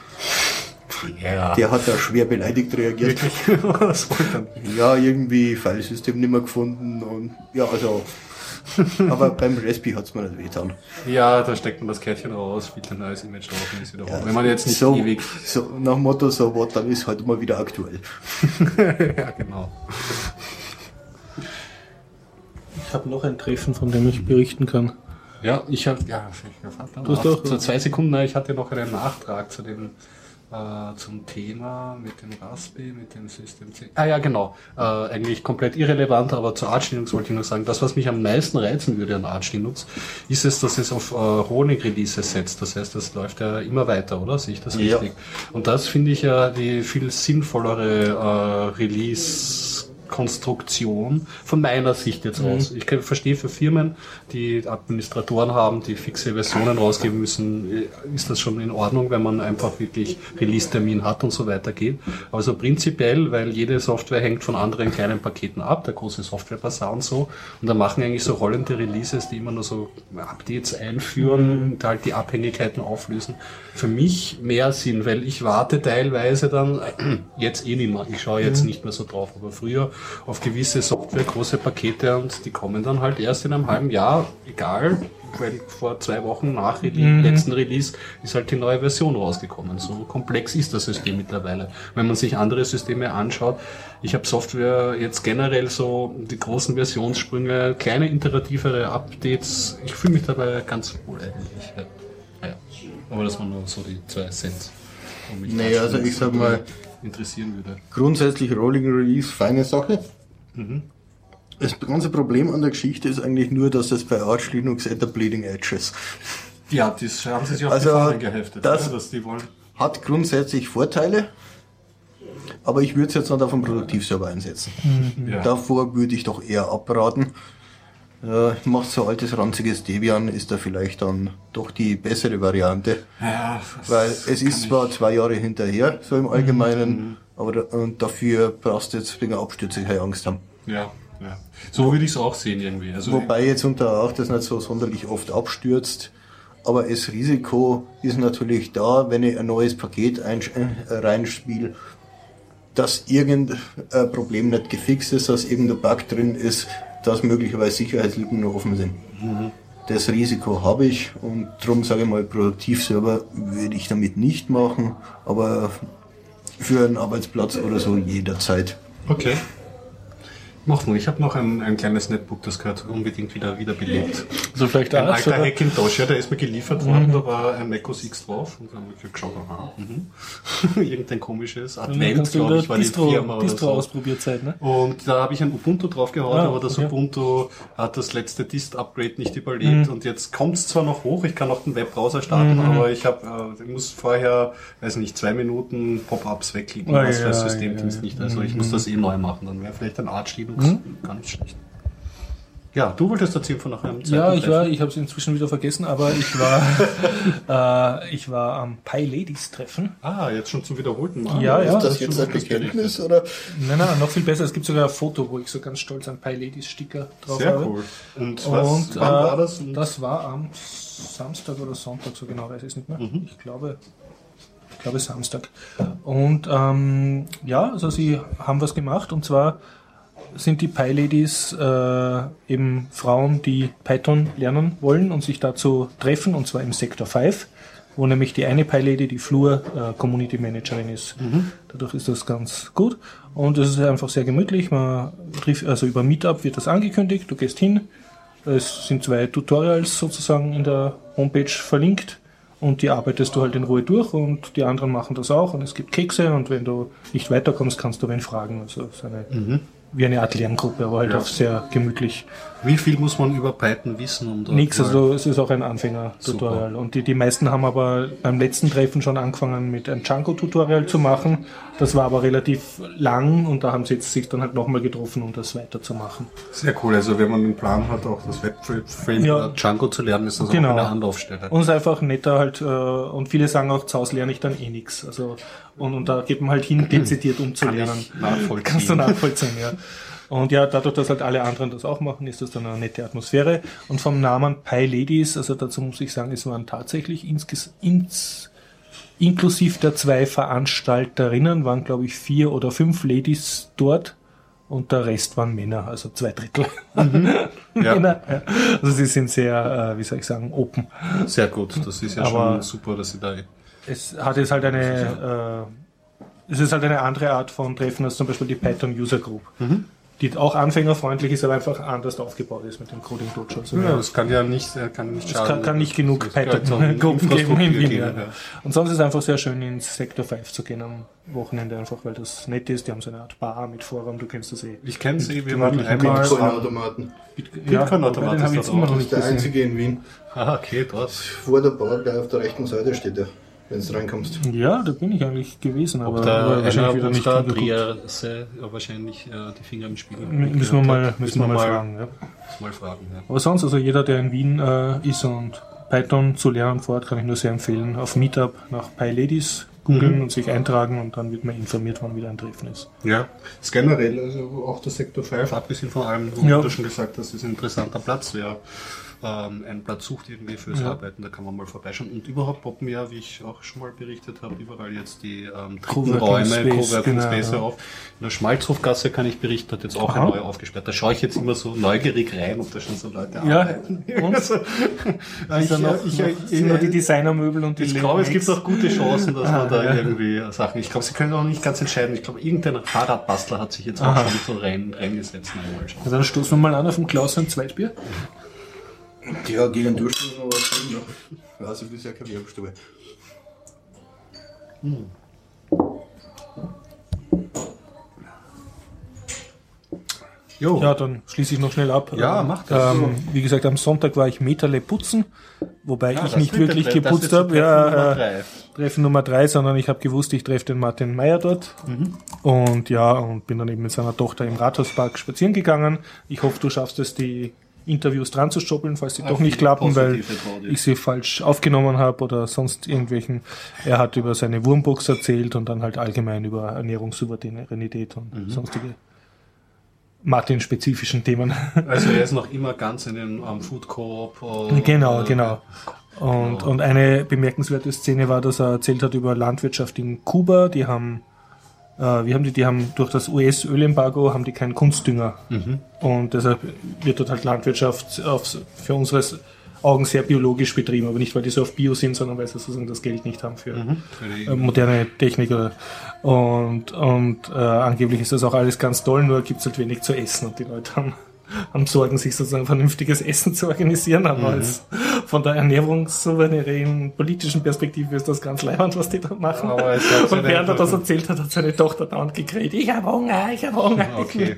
Ja. Der hat da schwer beleidigt reagiert. Was wollte? Ja, irgendwie Filesystem nicht mehr gefunden und ja, also. aber beim Raspi hat's mir nicht wehgetan. Ja, da steckt man das Kärtchen raus, spielt ein neues Image drauf und ist wieder Ja, hoch. Wenn man jetzt nicht so, ewig. so nach Motto, so what, dann ist halt mal wieder aktuell. ja, genau. Ich habe noch ein Treffen, von dem ich berichten kann. Ja, ich habe, ja, ich hab, Du hast doch- so zwei Sekunden, nein, ich hatte noch einen Nachtrag zu dem, äh, zum Thema mit dem Raspi, mit dem System C. Ah ja, genau. Äh, eigentlich komplett irrelevant, aber zu Arch Linux wollte ich noch sagen, das, was mich am meisten reizen würde an Arch Linux, ist es, dass es auf äh, Honig-Releases setzt. Das heißt, das läuft ja immer weiter, oder? Sehe ich das Ja. richtig? Und das finde ich ja die viel sinnvollere äh, Release- Konstruktion von meiner Sicht jetzt aus. Ich kann, verstehe für Firmen, die Administratoren haben, die fixe Versionen rausgeben müssen, äh, ist das schon in Ordnung, wenn man einfach wirklich Release-Termin hat und so weiter geht. Also prinzipiell, weil jede Software hängt von anderen kleinen Paketen ab, der große Software-Bazar und so. Und da machen eigentlich so rollende Releases, die immer nur so Updates einführen, und halt die Abhängigkeiten auflösen. Für mich mehr Sinn, weil ich warte teilweise dann, jetzt eh nicht mehr, ich schaue jetzt nicht mehr so drauf, aber früher auf gewisse Software, große Pakete und die kommen dann halt erst in einem halben Jahr, egal, weil vor zwei Wochen nach Rele letzten Release ist halt die neue Version rausgekommen. So komplex ist das System mittlerweile. Wenn man sich andere Systeme anschaut, ich habe Software jetzt generell so die großen Versionssprünge, kleine iterativere Updates, ich fühle mich dabei ganz wohl eigentlich. Ja. Naja. Aber das waren nur so die zwei Cent. mich Nee, also ich sag mal- interessieren würde. Grundsätzlich Rolling Release, feine Sache. Mhm. Das ganze Problem an der Geschichte ist eigentlich nur, dass es bei Arch Linux at the Bleeding Edge ist. Ja, das haben sie sich auf Also, die Fahnen geheftet, das- oder? dass die wollen. Hat grundsätzlich Vorteile, aber ich würde es jetzt nicht auf einem Produktivserver einsetzen. Ja. Davor würde ich doch eher abraten. Äh, macht so altes, ranziges Debian, ist da vielleicht dann doch die bessere Variante. Ja, Weil es ist zwar zwei Jahre hinterher, so im Allgemeinen, aber da, und dafür brauchst du jetzt wegen Abstürze keine Angst haben. Ja, ja. So würde ich es auch sehen irgendwie. Also, Wobei jetzt unter auch das nicht so sonderlich oft abstürzt. Aber das Risiko ist natürlich da, wenn ich ein neues Paket äh, reinspiele, dass irgendein Problem nicht gefixt ist, dass irgendein Bug drin ist, dass möglicherweise Sicherheitslücken noch offen sind. Das Risiko habe ich und darum sage ich mal, Produktivserver würde ich damit nicht machen, aber für einen Arbeitsplatz oder so jederzeit. Okay. Mach nur, ich habe noch ein, ein kleines Netbook, das gehört unbedingt wieder, wieder belebt. Also vielleicht Ein alter sogar- Hackintosh, ja, der ist mir geliefert worden, da war ein Mac OS X drauf und dann habe ich geschaut, aha, mhm. irgendein komisches Advent, glaube ich, war die Distro, Firma oder Distro so. ausprobiert Zeit, ne? Und da habe ich ein Ubuntu draufgehauen, Ah, aber das okay. Ubuntu hat das letzte Dist-Upgrade nicht überlebt Mhm. und jetzt kommt es zwar noch hoch, ich kann auch den Webbrowser starten, aber ich habe, äh, ich muss vorher, weiß nicht, zwei Minuten Pop-ups wegklicken, Ah, was ja, für das ja, Systemdienst ja. nicht. Also ich Mhm. muss das eh neu machen, dann wäre vielleicht ein Arch Linux gar nicht schlecht. Ja, du wolltest erzählen von nach einem Ja, zweiten ich war, ich habe es inzwischen wieder vergessen, aber ich war, äh, ich war am Pi Ladies Treffen. Ah, jetzt schon zum wiederholten Mal. Ja, ja. ist das ist jetzt schon ein Bekenntnis oder? Nein, nein, noch viel besser. Es gibt sogar ein Foto, wo ich so ganz stolz einen Pi Ladies Sticker drauf Sehr habe. cool. Und was, Und wann äh, war das? Und Das war am Samstag oder Sonntag, so genau weiß ich es nicht mehr. Mhm. Ich glaube, ich glaube Samstag. Und ähm, ja, also sie haben was gemacht und zwar sind die Pi Ladies äh, eben Frauen, die Python lernen wollen und sich dazu treffen, und zwar im Sektor 5, wo nämlich die eine Pi Lady, die Flur äh, Community Managerin ist. Dadurch ist das ganz gut. Und es ist einfach sehr gemütlich. Man trifft, also über Meetup wird das angekündigt, du gehst hin, es sind zwei Tutorials sozusagen in der Homepage verlinkt und die arbeitest du halt in Ruhe durch und die anderen machen das auch und es gibt Kekse und wenn du nicht weiterkommst, kannst du wen fragen. Also ist eine, wie eine Art Lerngruppe, aber halt Ja. auch sehr gemütlich. Wie viel muss man über Python wissen? Um Nix, also es ist auch ein Anfänger-Tutorial. Und die, die meisten haben aber beim letzten Treffen schon angefangen mit einem Django-Tutorial zu machen. Das war aber relativ lang und da haben sie jetzt sich dann halt nochmal getroffen, um das weiterzumachen. Sehr cool. Also wenn man den Plan hat, auch das Web-Frame Ja. Django zu lernen, ist das Genau. auch eine Anlaufstelle. Und es ist einfach netter halt, äh, und viele sagen auch, zu Hause lerne ich dann eh nichts. Also, und, und da geht man halt hin, dezidiert um zu lernen. nachvollziehen. Kannst du nachvollziehen, ja. Und ja, dadurch, dass halt alle anderen das auch machen, ist das dann eine nette Atmosphäre. Und vom Namen Pi Ladies, also dazu muss ich sagen, es waren tatsächlich insges ins, inklusive der zwei Veranstalterinnen, waren glaube ich vier oder fünf Ladies dort. Und der Rest waren Männer, also zwei Drittel. Ja. Männer. Ja. Also sie sind sehr, äh, wie soll ich sagen, open. Sehr gut. Das ist ja Aber- schon super, dass sie da. Es hat jetzt halt eine, äh, es ist halt eine andere Art von Treffen als zum Beispiel die Python User Group, die auch anfängerfreundlich ist, aber einfach anders aufgebaut ist mit dem Coding Dojo. Also, Ja, das kann ja nicht, äh, kann nicht es schaden. kann, kann nicht genug Es Python-Gruppen geben in Wien. Ja. ja. Und sonst ist es einfach sehr schön ins Sektor 5 zu gehen am Wochenende, einfach weil das nett ist. Die haben so eine Art Bar mit Vorraum, du kennst das eh. Ich kenne sie, wir waren einmal. Bitcoin-Automaten. Bitcoin-Automat wobei, den ist jetzt immer auch. noch Das nicht ist der gesehen. einzige in Wien. Ah, okay, dort. Vor der Bar, der auf der rechten Seite steht, der, wenn du reinkommst. Ja, da bin ich eigentlich gewesen, aber, Ob da aber wahrscheinlich wieder nicht hingeguckt. Trier ja, wahrscheinlich äh, die Finger im Spiel. M- Müssen wir mal, müssen müssen wir mal mal, fragen. Ja. mal fragen. Ja. Aber sonst, also jeder, der in Wien äh, ist und Python zu lernen vor Ort, kann ich nur sehr empfehlen. Auf Meetup nach PyLadies googeln Mhm. und sich eintragen und dann wird man informiert, wann wieder ein Treffen ist. Ja, ist generell, also auch der Sektor 5, abgesehen von allem, wo Ja. du schon gesagt hast, ist ein interessanter Platz. Wer ähm, einen Platz sucht irgendwie fürs Ja. Arbeiten, da kann man mal vorbeischauen. Und überhaupt poppen ja, wie ich auch schon mal berichtet habe, überall jetzt die ähm, Räume, Coworking genau, Space ja. auf. In der Schmalzhofgasse kann ich berichten, hat jetzt auch Aha. eine neue aufgesperrt. Da schaue ich jetzt immer so neugierig rein, ob da schon so Leute Ja, arbeiten. und? Also, ich, Ist da noch, ich, noch, ich, nur die Designermöbel und die ich glaube, es gibt auch gute Chancen, dass man da Ah, ja. irgendwie Sachen. Ich glaube, sie können auch nicht ganz entscheiden. Ich glaube, irgendein Fahrradbastler hat sich jetzt auch Aha. schon so rein, reingesetzt. Schauen. Ja, Dann stoßen wir mal an auf dem Klaus ein Zweitbier. Ja, gegen Durchschnitt noch was drin. Ja, also bisher keine Werbestube. Jo. Ja, dann schließe ich noch schnell ab. Ja, Ähm, mach das. Ähm, wie gesagt, am Sonntag war ich Meterle putzen, wobei Ah, ich nicht wirklich das geputzt habe. Treffen Ja, Nummer äh, drei. Treffen Nummer drei, sondern ich habe gewusst, ich treffe den Martin Meyer dort. Mhm. Und ja, und bin dann eben mit seiner Tochter im Rathauspark spazieren gegangen. Ich hoffe, du schaffst es, die Interviews dran zu stoppeln, falls sie Auf doch nicht die klappen, weil ich sie falsch aufgenommen habe oder sonst irgendwelchen. Er hat über seine Wurmbox erzählt und dann halt allgemein über Ernährungssouveränität und Mhm. sonstige Martin-spezifischen Themen. Also er ist noch immer ganz in den am Food Coop. äh, Genau, äh, genau. Und, Genau. und eine bemerkenswerte Szene war, dass er erzählt hat über Landwirtschaft in Kuba. Die haben, äh, wie haben die, die haben durch das US-Ölembargo haben die keinen Kunstdünger. Mhm. Und deshalb wird dort halt Landwirtschaft aufs, für unseres, Augen sehr biologisch betrieben, aber nicht weil die so auf Bio sind, sondern weil sie sozusagen das Geld nicht haben für, mhm. äh, moderne Technik. Und, und äh, angeblich ist das auch alles ganz toll, nur gibt es halt wenig zu essen und die Leute haben haben Sorgen, sich sozusagen vernünftiges Essen zu organisieren, aber mhm. als von der ernährungssouveränen politischen Perspektive ist das ganz leibend, was die da machen. Aber und während er das erzählt hat, hat seine Tochter dauernd gekriegt, ich habe Hunger, ich habe Hunger. Okay.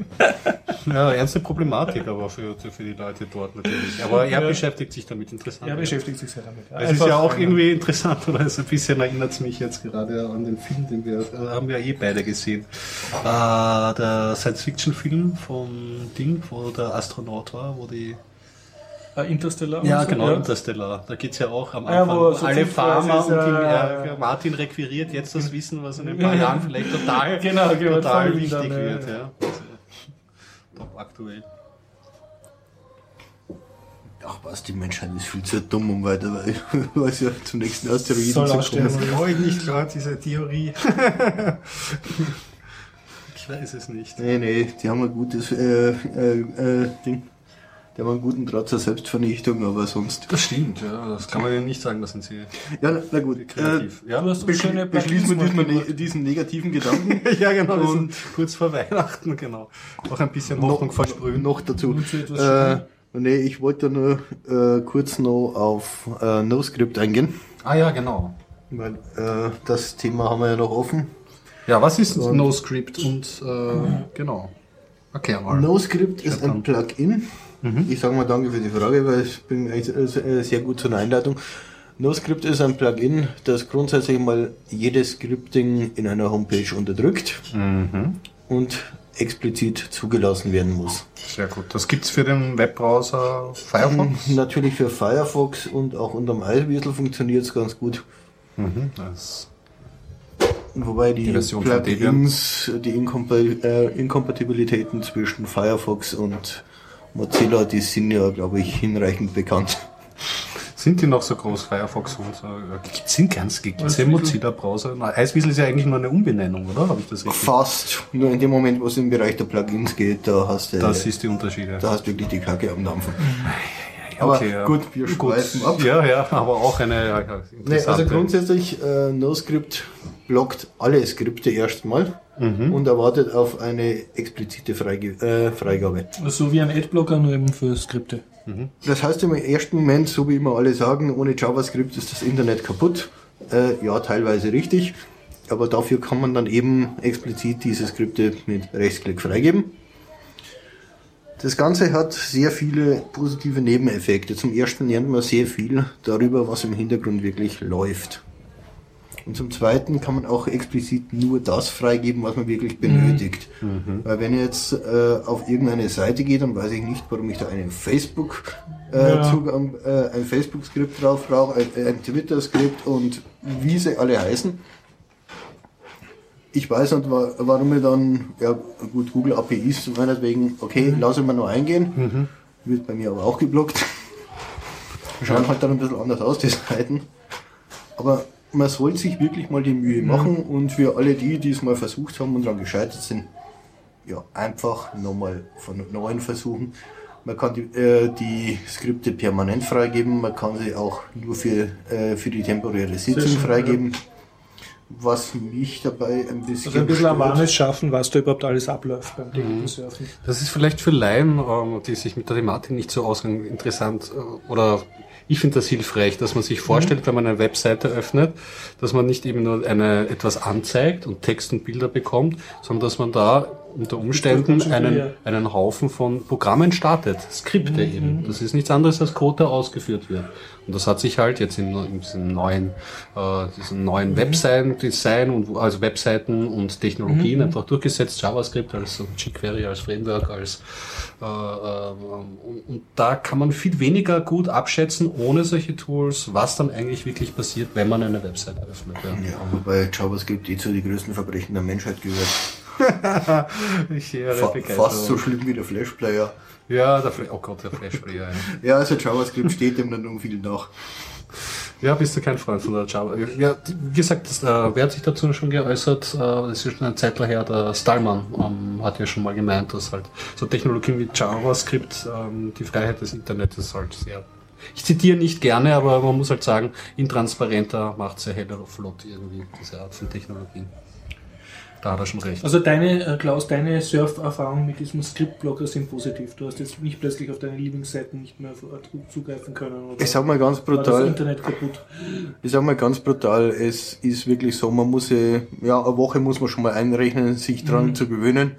ja, ernste Problematik aber für, für die Leute dort natürlich. Aber er ja. beschäftigt sich damit interessant. Er beschäftigt sich sehr damit. Ja. Es ist ja auch irgendwie interessant, oder es ein bisschen erinnert es mich jetzt gerade an den Film, den wir, äh, haben wir eh beide gesehen. Äh, der Science-Fiction-Film vom Ding, wo der Astronaut war, wo die äh, Interstellar? Ja, so, genau, ja. Interstellar. Da geht es ja auch am Anfang ja, so alle Farmer und die, äh, Martin requiriert jetzt das Wissen, was in ein paar Jahren vielleicht total, genau, genau, total wichtig dann, wird. Ja. Also, top aktuell. Ach was, die Menschheit ist viel zu dumm, um weiter, weil ja zum nächsten Asteroiden zu kommen. Das ist nicht klar, diese Theorie. Ich weiß es nicht. Nee, nee, die haben ein gutes äh, äh, äh, Ding. Die haben einen guten Draht zur Selbstvernichtung, aber sonst. Das stimmt, ja. Das kann man ja nicht sagen, das sind sie. Ja, na gut. Kreativ. Äh, ja, du hast beschli beschließen wir diesmal ne diesen negativen Gedanken. ja, genau. Und kurz vor Weihnachten, genau. Auch ein bisschen Hoffnung versprühen. Noch dazu. Äh, nee, ich wollte nur äh, kurz noch auf äh, NoScript eingehen. Ah ja, genau. Weil äh, das Thema haben wir ja noch offen. Ja, was ist NoScript und äh, genau. Erklär mal. NoScript ist ein Plugin Mhm. Ich sage mal danke für die Frage, weil ich bin äh, sehr gut zur Einleitung. NoScript ist ein Plugin, das grundsätzlich mal jedes Scripting in einer Homepage unterdrückt mhm. und explizit zugelassen werden muss. Sehr gut. Das gibt's für den Webbrowser Firefox? Natürlich für Firefox und auch unterm Eiswiesel funktioniert es ganz gut. Mhm, Wobei die, die Plugins, die äh, Inkompatibilitäten zwischen Firefox und Mozilla, die sind ja, glaube ich, hinreichend bekannt. Sind die noch so groß, Firefox und so? Sind ganz gibt es Mozilla-Browser? Eiswiesel ist ja eigentlich nur eine Umbenennung, oder? Habe ich das richtig? Fast. Nur in dem Moment, wo es im Bereich der Plugins geht, da hast du. Das ist die Unterschiede. Da hast du wirklich die Kacke am Dampfen. Aber okay, gut, wir schweifen ab. Ja, ja, aber auch eine ja, nee, Also grundsätzlich, äh, NoScript blockt alle Skripte erstmal mhm. und erwartet auf eine explizite Freige äh, Freigabe. So wie ein Adblocker, nur eben für Skripte. Mhm. Das heißt im ersten Moment, so wie immer alle sagen, ohne JavaScript ist das Internet kaputt. Äh, ja, teilweise richtig. Aber dafür kann man dann eben explizit diese Skripte mit Rechtsklick freigeben. Das Ganze hat sehr viele positive Nebeneffekte. Zum ersten lernt man sehr viel darüber, was im Hintergrund wirklich läuft. Und zum Zweiten kann man auch explizit nur das freigeben, was man wirklich benötigt. Mhm. Weil wenn ich jetzt äh, auf irgendeine Seite gehe, dann weiß ich nicht, warum ich da einen Facebook äh, ja. Zugang, äh, ein Facebook-Skript drauf brauche, ein, ein Twitter-Skript und wie sie alle heißen. Ich weiß nicht, warum ich dann, ja gut, Google APIs meinetwegen, okay, mhm. lasse ich mal nur eingehen. Mhm. Wird bei mir aber auch geblockt. Schauen halt dann ein bisschen anders aus, die Seiten. Aber man soll sich wirklich mal die Mühe mhm. machen und für alle die, die es mal versucht haben und daran gescheitert sind, ja, einfach nochmal von neuem versuchen. Man kann die, äh, die Skripte permanent freigeben, man kann sie auch nur für, äh, für die temporäre Sitzung freigeben. Ja. Was mich dabei ein bisschen. Also ein bisschen Awareness schaffen, was da überhaupt alles abläuft beim mhm. Surfen. Das ist vielleicht für Laien, ähm, die sich mit der Thematik nicht so auskennen, interessant äh, oder ich finde das hilfreich, dass man sich vorstellt, mhm. wenn man eine Webseite öffnet, dass man nicht eben nur eine, etwas anzeigt und Text und Bilder bekommt, sondern dass man da unter Umständen einen, einen Haufen von Programmen startet, Skripte mhm. eben. Das ist nichts anderes als Code, der ausgeführt wird. Und das hat sich halt jetzt in, in diesem neuen, äh, diesem neuen mhm. Webseiten-Design und also Webseiten und Technologien mhm. einfach durchgesetzt, JavaScript als jQuery als Framework, als äh, äh, und, und da kann man viel weniger gut abschätzen ohne solche Tools, was dann eigentlich wirklich passiert, wenn man eine Webseite öffnet. Ja, ja wobei JavaScript eh zu den größten Verbrechen der Menschheit gehört. ich Fa fast so schlimm wie der Flash-Player. Ja, der Flash, oh Gott, der Flash-Player. Ja. ja, also JavaScript steht ihm dann um viel nach. Ja, bist du kein Freund von der Java. Ja, wie gesagt, das, äh, wer hat sich dazu schon geäußert? Äh, das ist schon eine Zeit her, der Stallman ähm, hat ja schon mal gemeint, dass halt so Technologien wie JavaScript ähm, die Freiheit des Internets halt sehr ich zitiere nicht gerne, aber man muss halt sagen, intransparenter macht sehr heller flott irgendwie, diese Art von Technologien. Da hat er schon recht. Also deine, äh, Klaus, deine Surf-Erfahrungen mit diesem Script-Blocker sind positiv. Du hast jetzt nicht plötzlich auf deine Lieblingsseiten nicht mehr zugreifen können. Oder ich sag mal ganz brutal. Das Internet kaputt? Ich sag mal ganz brutal, es ist wirklich so, man muss, ja, eine Woche muss man schon mal einrechnen, sich dran mhm. zu gewöhnen,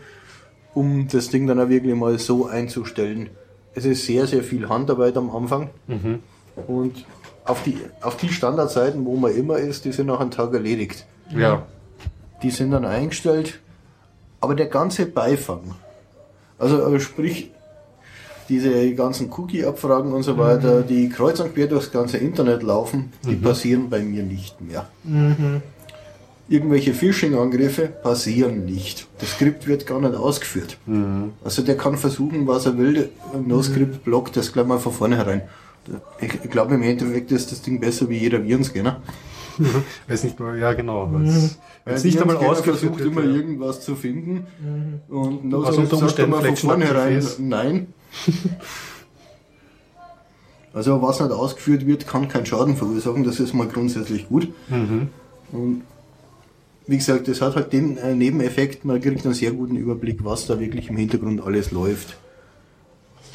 um das Ding dann auch wirklich mal so einzustellen. Es ist sehr, sehr viel Handarbeit am Anfang. Mhm. Und auf die, auf die Standardseiten, wo man immer ist, die sind nach einem Tag erledigt. Ja die sind dann eingestellt, aber der ganze Beifang, also, also sprich, diese ganzen Cookie-Abfragen und so mhm. weiter, die kreuz und quer durchs ganze Internet laufen, die mhm. passieren bei mir nicht mehr. Mhm. Irgendwelche Phishing-Angriffe passieren nicht. Das Skript wird gar nicht ausgeführt. Mhm. Also der kann versuchen, was er will. No-Script blockt das gleich mal von vornherein. Ich glaube im Endeffekt ist das Ding besser wie jeder Virenscanner. Weiß nicht mal, ja genau. Mhm. Weil nicht einmal ausgesucht immer ja. irgendwas zu finden mhm. und no also unter Umständen sagt von vornherein nein. also was nicht ausgeführt wird, kann keinen Schaden verursachen, das ist mal grundsätzlich gut. Mhm. Und wie gesagt, das hat halt den äh, Nebeneffekt, man kriegt einen sehr guten Überblick, was da wirklich im Hintergrund alles läuft.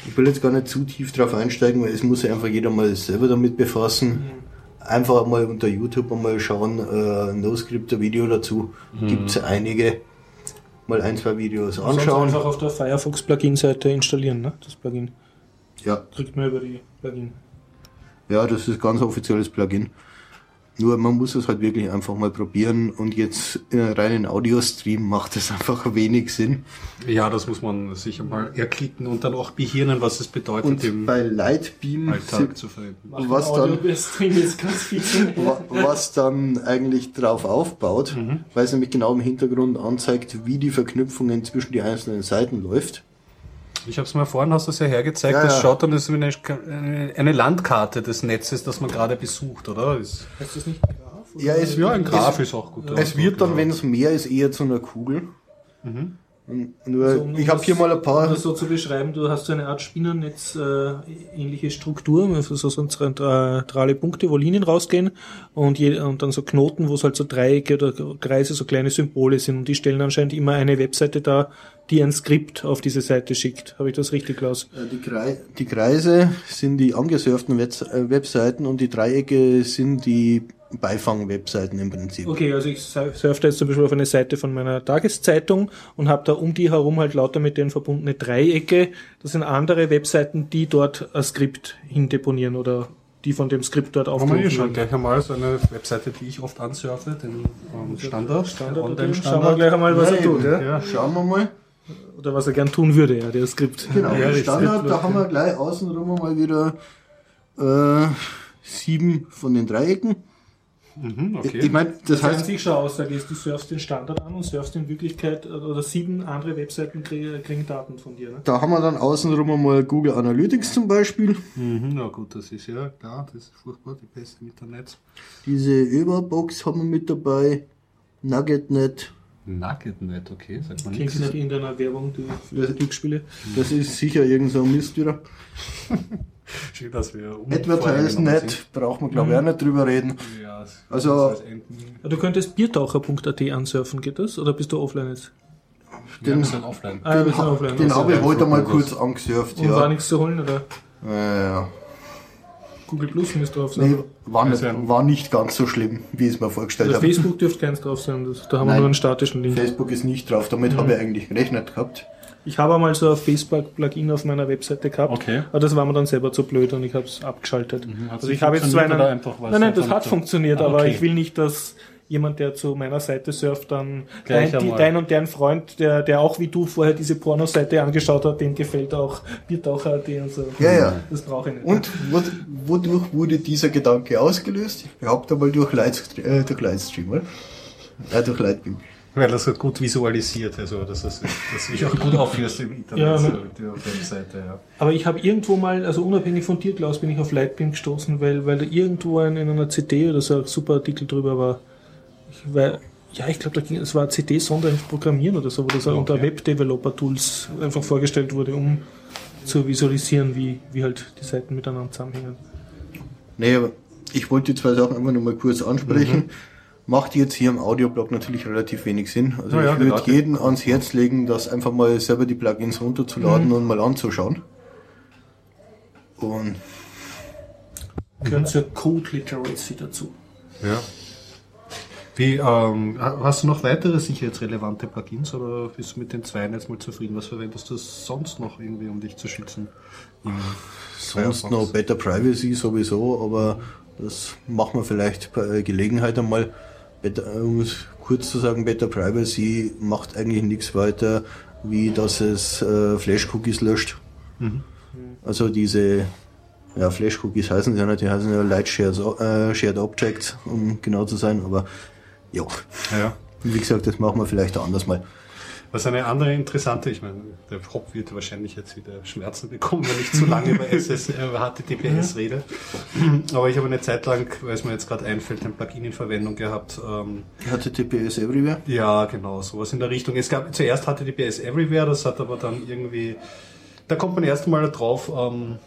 Ich will jetzt gar nicht zu tief drauf einsteigen, weil es muss sich einfach jeder mal selber damit befassen. Mhm einfach mal unter YouTube mal schauen, äh, NoScripter-Video dazu. Mhm. Gibt es einige. Mal ein, zwei Videos anschauen. einfach auf der Firefox Plugin-Seite installieren, ne? Das Plugin. Ja. Kriegt man über die Plugin. Ja, das ist ganz offizielles Plugin. Nur man muss es halt wirklich einfach mal probieren und jetzt in einem reinen Audio-Stream macht es einfach wenig Sinn. Ja, das muss man sich mal erklicken und dann auch behirnen, was es bedeutet, und im bei Lightbeam Alltag zu verwenden. Was dann, was dann eigentlich drauf aufbaut, mhm. weil es nämlich genau im Hintergrund anzeigt, wie die Verknüpfungen zwischen die einzelnen Seiten läuft. Ich habe es mal vorhin, hast du es ja hergezeigt, ja, das ja. schaut dann wie eine, eine, Landkarte des Netzes, das man gerade besucht, oder? Ist, heißt das nicht Graph? Ja, es, ja, ein Graph ist auch gut. Es wird dann, wenn es mehr ist, eher zu einer Kugel. Mhm. Nur, also, um ich habe hier mal ein paar. Um das so zu beschreiben, du hast so eine Art Spinnernetz äh, ähnliche Struktur, also so zentrale Punkte, wo Linien rausgehen und, je, und dann so Knoten, wo es halt so Dreiecke oder Kreise, so kleine Symbole sind und die stellen anscheinend immer eine Webseite dar, die ein Skript auf diese Seite schickt. Habe ich das richtig, Klaus? Äh, die, Kreise, die Kreise sind die angesurften äh, Webseiten und die Dreiecke sind die Beifang-Webseiten im Prinzip. Okay, also ich surfe jetzt zum Beispiel auf eine Seite von meiner Tageszeitung und habe da um die herum halt lauter mit denen verbundene Dreiecke. Das sind andere Webseiten, die dort ein Skript hindeponieren oder die von dem Skript dort aufgerufen werden. schon gleich einmal so eine Webseite, die ich oft ansurfe, den ähm, Standard. Standard, Standard. Schauen wir gleich einmal, was ja, er tut. Ja? ja? Schauen wir mal. Oder was er gern tun würde, ja, der Skript. Genau, ja, Standard, da haben wir gleich außenrum mal wieder äh, sieben von den Dreiecken. Mhm, okay. Ich meine, das, das heißt. an sich schon Aussage ist, du surfst den Standard an und surfst in Wirklichkeit, oder sieben andere Webseiten kriegen Daten von dir. Ne? Da haben wir dann außenrum einmal Google Analytics zum Beispiel. Mhm, na gut, das ist ja klar, das ist furchtbar, die beste Internet. Diese Überbox haben wir mit dabei, NuggetNet. NuggetNet, okay, sagt man Klingt nicht in deiner Werbung die, für Glücksspiele? Das ist sicher irgend so ein Mist wieder. Schön, dass wir Advertise.net braucht man glaube ich mhm. auch nicht drüber reden. Ja, also du könntest biertaucher.at ansurfen, geht das? Oder bist du offline jetzt? Den, ja, offline. Ah, den, offline. den habe ich heute mal kurz angesurft. Und ja. war nichts zu holen, oder? Ja, ja. Google Plus müsste drauf sein. Nee, war nicht, war nicht ganz so schlimm, wie ich es mir vorgestellt also habe. Facebook dürfte keins drauf sein, da haben Nein, wir nur einen statischen Link. Facebook ist nicht drauf, damit mhm. habe ich eigentlich gerechnet gehabt. Ich habe einmal so ein Facebook-Plugin auf meiner Webseite gehabt, okay. aber das war mir dann selber zu blöd und ich habe es abgeschaltet. Mhm, also ich habe jetzt zwar einen, einfach, nein, nein, das hat funktioniert, ah, okay. aber ich will nicht, dass jemand, der zu meiner Seite surft, dann dein, die, dein, und deren Freund, der, der auch wie du vorher diese Pornoseite angeschaut hat, dem gefällt auch Biertaucher.at und so. Ja, ja. Das brauche ich nicht. Und wodurch wurde dieser Gedanke ausgelöst? Ich behaupte mal durch, Lightstream, äh, durch Lightstream, oder? Äh, durch Lightbeam. Weil das halt gut visualisiert, also dass das dass sich auch gut aufführst im Internet, ja, so, die Webseite, ja. Aber ich habe irgendwo mal, also unabhängig von dir, Klaus, bin ich auf Lightbeam gestoßen, weil, weil da irgendwo ein, in einer CD oder so ein super Artikel drüber war. Ich, weil, ja, ich glaube, es war CD Sonderheft Programmieren oder so, wo das okay. unter Web Developer Tools einfach vorgestellt wurde, um zu visualisieren, wie, wie halt die Seiten miteinander zusammenhängen. Nee, aber ich wollte die zwei Sachen einfach nur mal kurz ansprechen. Mhm. Macht jetzt hier im Audioblog natürlich relativ wenig Sinn. Also ja, ich würde jeden ans Herz legen, das einfach mal selber die Plugins runterzuladen mhm. und mal anzuschauen. Und gehört zur Code Literacy dazu. Ja. Wie, ähm, hast du noch weitere sicherheitsrelevante Plugins oder bist du mit den zwei jetzt mal zufrieden? Was verwendest du sonst noch irgendwie, um dich zu schützen? sonst noch Better Privacy sowieso, aber das machen wir vielleicht bei Gelegenheit einmal. Better, um es kurz zu sagen, Better Privacy macht eigentlich nichts weiter, wie dass es äh, Flash-Cookies löscht. Mhm. Also diese ja, Flash-Cookies heißen sie ja nicht, die heißen ja Light Shared, äh, Shared Objects, um genau zu sein, aber jo. ja. Wie gesagt, das machen wir vielleicht anders mal. Was eine andere interessante, ich meine, der Hop wird wahrscheinlich jetzt wieder Schmerzen bekommen, wenn ich zu lange über SS, äh, HTTPS rede. Aber ich habe eine Zeit lang, weil es mir jetzt gerade einfällt, ein Plugin in Verwendung gehabt. Ähm, HTTPS Everywhere? Ja, genau, sowas in der Richtung. Es gab zuerst HTTPS Everywhere, das hat aber dann irgendwie, da kommt man erst mal drauf, ähm,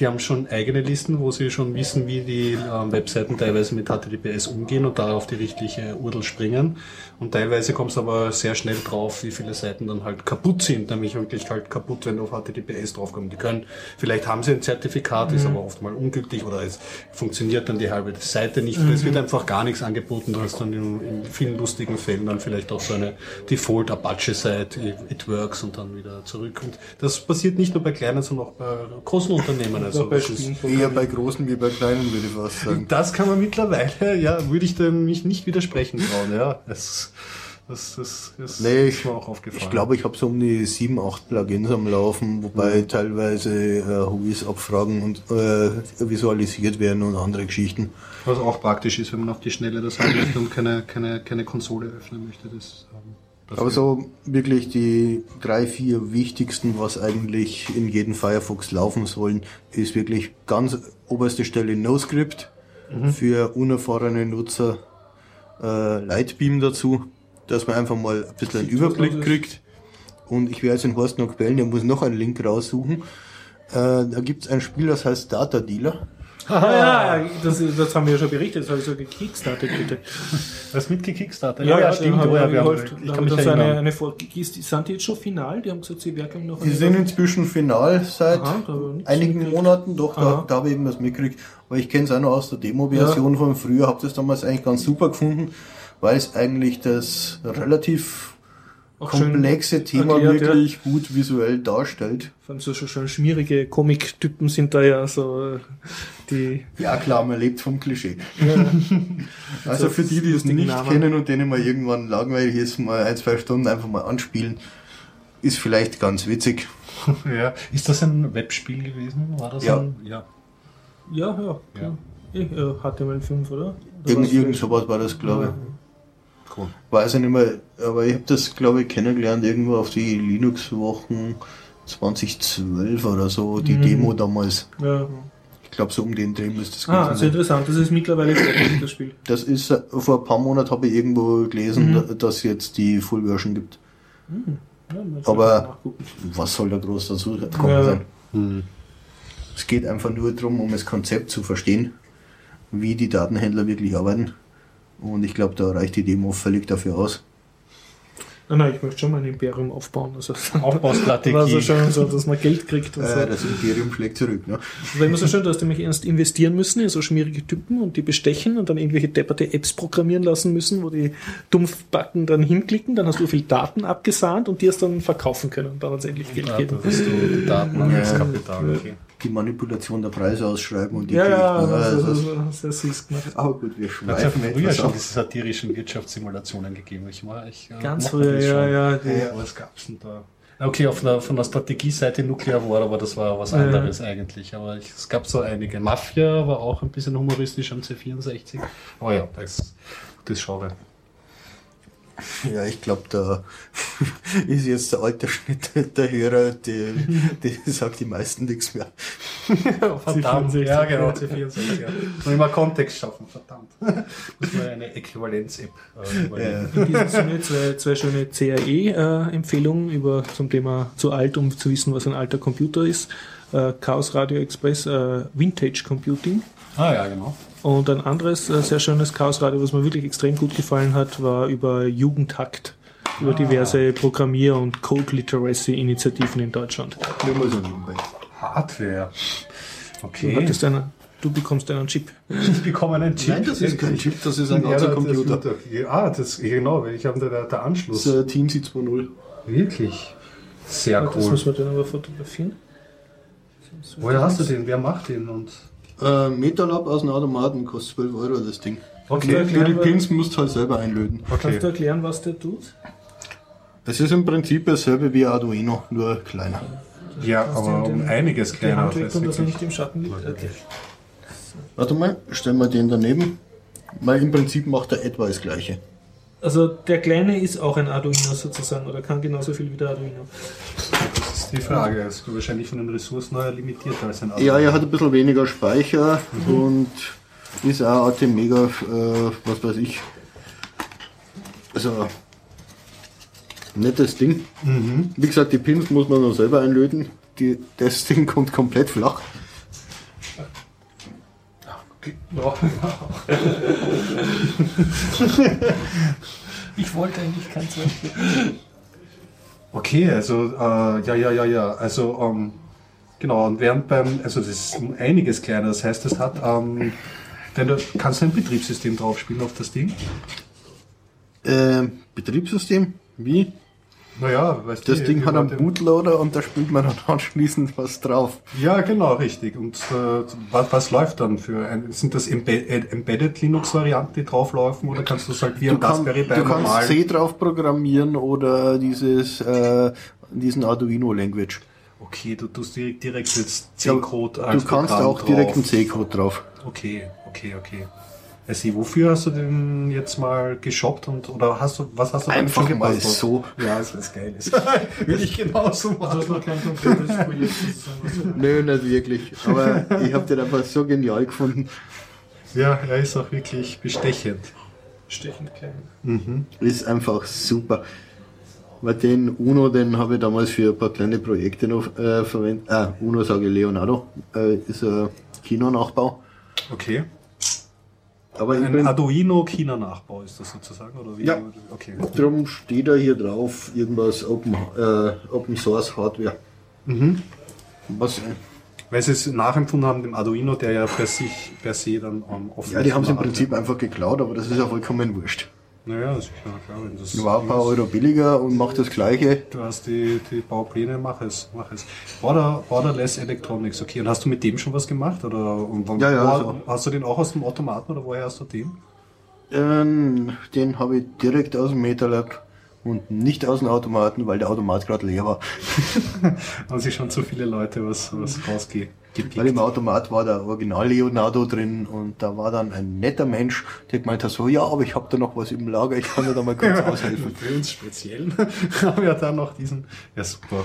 die haben schon eigene Listen, wo sie schon wissen, wie die ähm, Webseiten teilweise mit HTTPS umgehen und darauf die richtige URL springen. Und teilweise kommst du aber sehr schnell drauf, wie viele Seiten dann halt kaputt sind, nämlich wirklich halt kaputt, wenn du auf HTTPS draufkommst. Die können, vielleicht haben sie ein Zertifikat, mhm. ist aber oft mal ungültig oder es funktioniert dann die halbe Seite nicht. Mhm. Es wird einfach gar nichts angeboten. Du hast dann in, in vielen lustigen Fällen dann vielleicht auch so eine Default Apache-Seite, it works und dann wieder zurück. Und das passiert nicht nur bei kleinen, sondern auch bei großen Unternehmen. Also bei eher bei großen wie bei kleinen, würde ich fast sagen. Das kann man mittlerweile, ja, würde ich dem mich nicht widersprechen trauen, ja. Es, das, das, das nee, ist mir auch aufgefallen. Ich glaube, ich habe so um die sieben, acht Plugins am Laufen, wobei mhm. teilweise äh, abfragen und äh, visualisiert werden und andere Geschichten. Was auch praktisch ist, wenn man auf die Schnelle das haben möchte und keine, keine, keine Konsole öffnen möchte. Das, ähm, aber so wirklich die drei, vier wichtigsten, was eigentlich in jedem Firefox laufen sollen, ist wirklich ganz oberste Stelle NoScript mhm. für unerfahrene Nutzer, äh, Lightbeam dazu dass man einfach mal ein bisschen einen Überblick kriegt. Und ich werde jetzt in Horst noch quälen, der muss noch einen Link raussuchen. Äh, da gibt es ein Spiel, das heißt Data Dealer. Ah, ja, das, das haben wir ja schon berichtet, das habe ich so gekickstartet, bitte. Was mit gekickstartet? Ja, ja, ja stimmt. Oh, ja, wir haben, ich kann mich das eine, eine Sind die jetzt schon final? Die haben gesagt, sie werken noch. Die sind inzwischen final seit Aha, einigen Monaten, doch, da, da habe ich eben das mitgekriegt. Aber ich kenne es auch noch aus der Demo-Version ja. von früher, habe das damals eigentlich ganz super gefunden weil es eigentlich das relativ komplexe Thema erklärt, wirklich ja. gut visuell darstellt. Vor allem so schon schmierige Comic-Typen sind da ja so die. Ja klar, man lebt vom Klischee. Ja. also für die, die es nicht Namen. kennen und denen mal irgendwann langweilig ist, mal ein, zwei Stunden einfach mal anspielen, ist vielleicht ganz witzig. ja. Ist das ein Webspiel gewesen? War das ja. ein. Ja. Ja, ja. ja. HTML5, oder? oder irgend, irgend sowas war das, glaube ich. Cool. Weiß ich nicht mehr, aber ich habe das, glaube ich, kennengelernt irgendwo auf die Linux-Wochen 2012 oder so, die mhm. Demo damals. Ja. Ich glaube, so um den Dreh müsste es Ah, also interessant. Das ist mittlerweile fertig, das Spiel. Das ist, äh, vor ein paar Monaten habe ich irgendwo gelesen, mhm. dass es jetzt die Full Version gibt. Mhm. Ja, aber was soll da groß dazu kommen ja. sein? Mhm. Es geht einfach nur darum, um das Konzept zu verstehen, wie die Datenhändler wirklich arbeiten. Und ich glaube, da reicht die Demo völlig dafür aus. Nein, nein, ich möchte schon mal ein Imperium aufbauen. Also, Aufbaustrategie. Also schon so, dass man Geld kriegt. Und äh, so. Das Imperium schlägt zurück. Ne? Das war immer so schön, dass die mich erst investieren müssen in so schmierige Typen und die bestechen und dann irgendwelche depperte Apps programmieren lassen müssen, wo die Dumpfbacken dann hinklicken, dann hast du viel Daten abgesahnt und die es dann verkaufen können und dann hat es endlich Geld ja, geben. Dann hast du die Daten als Kapital. Okay die Manipulation der Preise ausschreiben und die Ja, ja, das, also, das, das, sehr süß gemacht. Aber gut, wir schweifen Es hat ja früher schon diese satirischen Wirtschaftssimulationen gegeben. Ich war, ich, äh, Ganz früher, ja, ja. Die, ja. Was gab's denn da? Okay, auf der, von der Strategieseite Nuclear War, aber das war was anderes ja. eigentlich. Aber ich, es gab so einige. Mafia war auch ein bisschen humoristisch am C64. Aber ja, das, das schaue. Ja, ich glaube, da ist jetzt der Altersschnitt der Hörer, die, die sagt die meisten nichts mehr. verdammt, ja genau, C64. Ja. Muss immer Kontext schaffen, verdammt. Muss man eine Äquivalenz-App äh, überlegen. In diesem Sinne zwei, zwei schöne CAE-Empfehlungen über zum Thema zu alt, um zu wissen, was ein alter Computer ist. Äh, Chaos Radio Express äh, Vintage Computing. Ah ja, genau. Und ein anderes äh, sehr schönes Chaos Radio, was mir wirklich extrem gut gefallen hat, war über Jugendhakt, über diverse Programmier- und Code-Literacy-Initiativen in Deutschland. Hardware. Du, Okay. hattest einen, du bekommst einen Chip. Ich bekomme einen Chip. Nein, das ist kein Chip, das ist ein Ja, das- Computer. Das, ah, das, genau, weil ich habe da der, der Anschluss. Das ist Teamsy 2.0. Wirklich. Sehr Das cool. muss man dann aber fotografieren. Woher hast du den? Wer macht den? Und Äh, Metalab aus dem Automaten kostet 12 Euro das Ding. Okay. Nur die Pins musst du halt selber einlöten. Kannst du erklären, was der tut? Es ist im Prinzip dasselbe wie Arduino, nur kleiner. Ja, Kannst aber um einiges Die kleiner. Hand weg als und dass er nicht im Schatten liegt? Okay. Warte mal, stellen wir den daneben. Weil im Prinzip macht er etwa das gleiche. Also der kleine ist auch ein Arduino sozusagen oder kann genauso viel wie der Arduino. Ist die Frage. Ist wahrscheinlich von den Ressourcen her limitiert als ein Ja, er hat ein bisschen weniger Speicher und ist auch AT Mega, äh, was weiß ich. Also, nettes Ding. Wie gesagt, die Pins muss man noch selber einlöten. Die, das Ding kommt komplett flach. Ich wollte eigentlich kein Zweifel. Okay, also äh, ja, ja, ja, ja. Also ähm, genau, und während beim, also das ist einiges kleiner, das heißt, es hat, ähm, wenn du kannst du ein Betriebssystem draufspielen auf das Ding? Äh, Betriebssystem? Wie? Naja, weißt Das du, Ding hat einen Bootloader und da spielt man dann anschließend was drauf. Ja, genau, richtig. Und äh, was, was läuft dann für ein, sind das Embe äh, Embedded Linux Varianten, die drauflaufen, oder kannst du sagen, wie Du, ein kann, Raspberry Pi du kannst? C drauf programmieren oder dieses, äh, diesen Arduino Language. Okay, du tust direkt, direkt jetzt Ja, C-Code Du als kannst Programm auch direkt einen drauf. C-Code drauf. Okay, okay, okay. Also, wofür hast du den jetzt mal geshoppt und oder hast du was hast du Einfach mal so. Ja, ist was Geiles. Will ich genauso Das machen. war kein konkretes Projekt. Nö, nicht wirklich. Aber ich habe den einfach so genial gefunden. Ja, er ist auch wirklich bestechend. Stechend klein. Ist einfach super. Weil den Uno, den habe ich damals für ein paar kleine Projekte noch äh, verwendet. Ah, Uno sage ich Leonardo. Äh, ist ein Kinonachbau. Okay. Aber ich Ein bin, Arduino China Nachbau ist das sozusagen oder wie? Ja. Okay. drum steht da hier drauf irgendwas Open, äh, Open Source Hardware. Was, äh, Weil sie es nachempfunden haben dem Arduino, der ja per sich per se dann ähm, offen ja, die haben es im Prinzip einfach geklaut, aber das ist ja vollkommen wurscht. Naja, sicher, klar. Wenn das War ein paar Euro billiger und macht das gleiche. Du hast die, die Baupläne, mach es, mach es. Border, Borderless Electronics, okay. Und hast du mit dem schon was gemacht? Oder und wann- Ja, ja, also- hast du den auch aus dem Automaten oder woher hast du den? Ähm, den habe ich direkt aus dem MetaLab und nicht aus dem Automaten, weil der Automat gerade leer war. Haben sich schon zu viele Leute was, was rausgepickt. Weil im Automat war der Original Leonardo drin und da war dann ein netter Mensch, der gemeint hat so, ja, aber ich habe da noch was im Lager, ich kann dir da mal kurz aushelfen. Für uns speziell haben wir da noch diesen. Ja, super.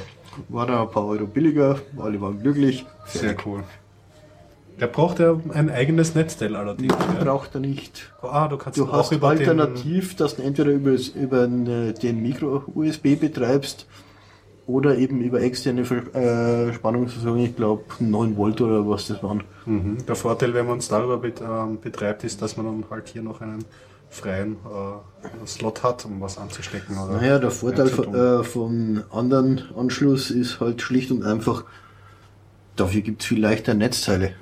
War dann ein paar Euro billiger, alle waren glücklich. Sehr cool. Der braucht ja ein eigenes Netzteil allerdings. gell? Braucht er nicht. Ah, du kannst Du hast alternativ, dass du entweder über, den, äh, den Micro-USB betreibst oder eben über externe äh, Spannungsversorgung, ich glaube 9 Volt oder was das waren. Mhm. Der Vorteil, wenn man es darüber bet, ähm, betreibt, ist, dass man dann halt hier noch einen freien äh, Slot hat, um was anzustecken. Oder Naja, der Vorteil von, äh, vom anderen Anschluss ist halt schlicht und einfach, dafür gibt es viel leichter Netzteile.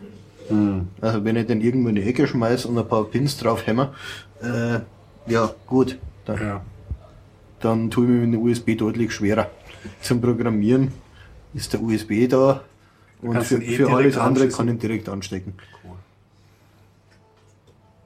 Also wenn ich den irgendwo in die Ecke schmeiß und ein paar Pins drauf hämmer, äh, ja gut, dann, Ja. dann tue ich mir mit dem USB deutlich schwerer. Zum Programmieren ist der USB da und für, eh für alles andere kann ich ihn direkt anstecken. Cool.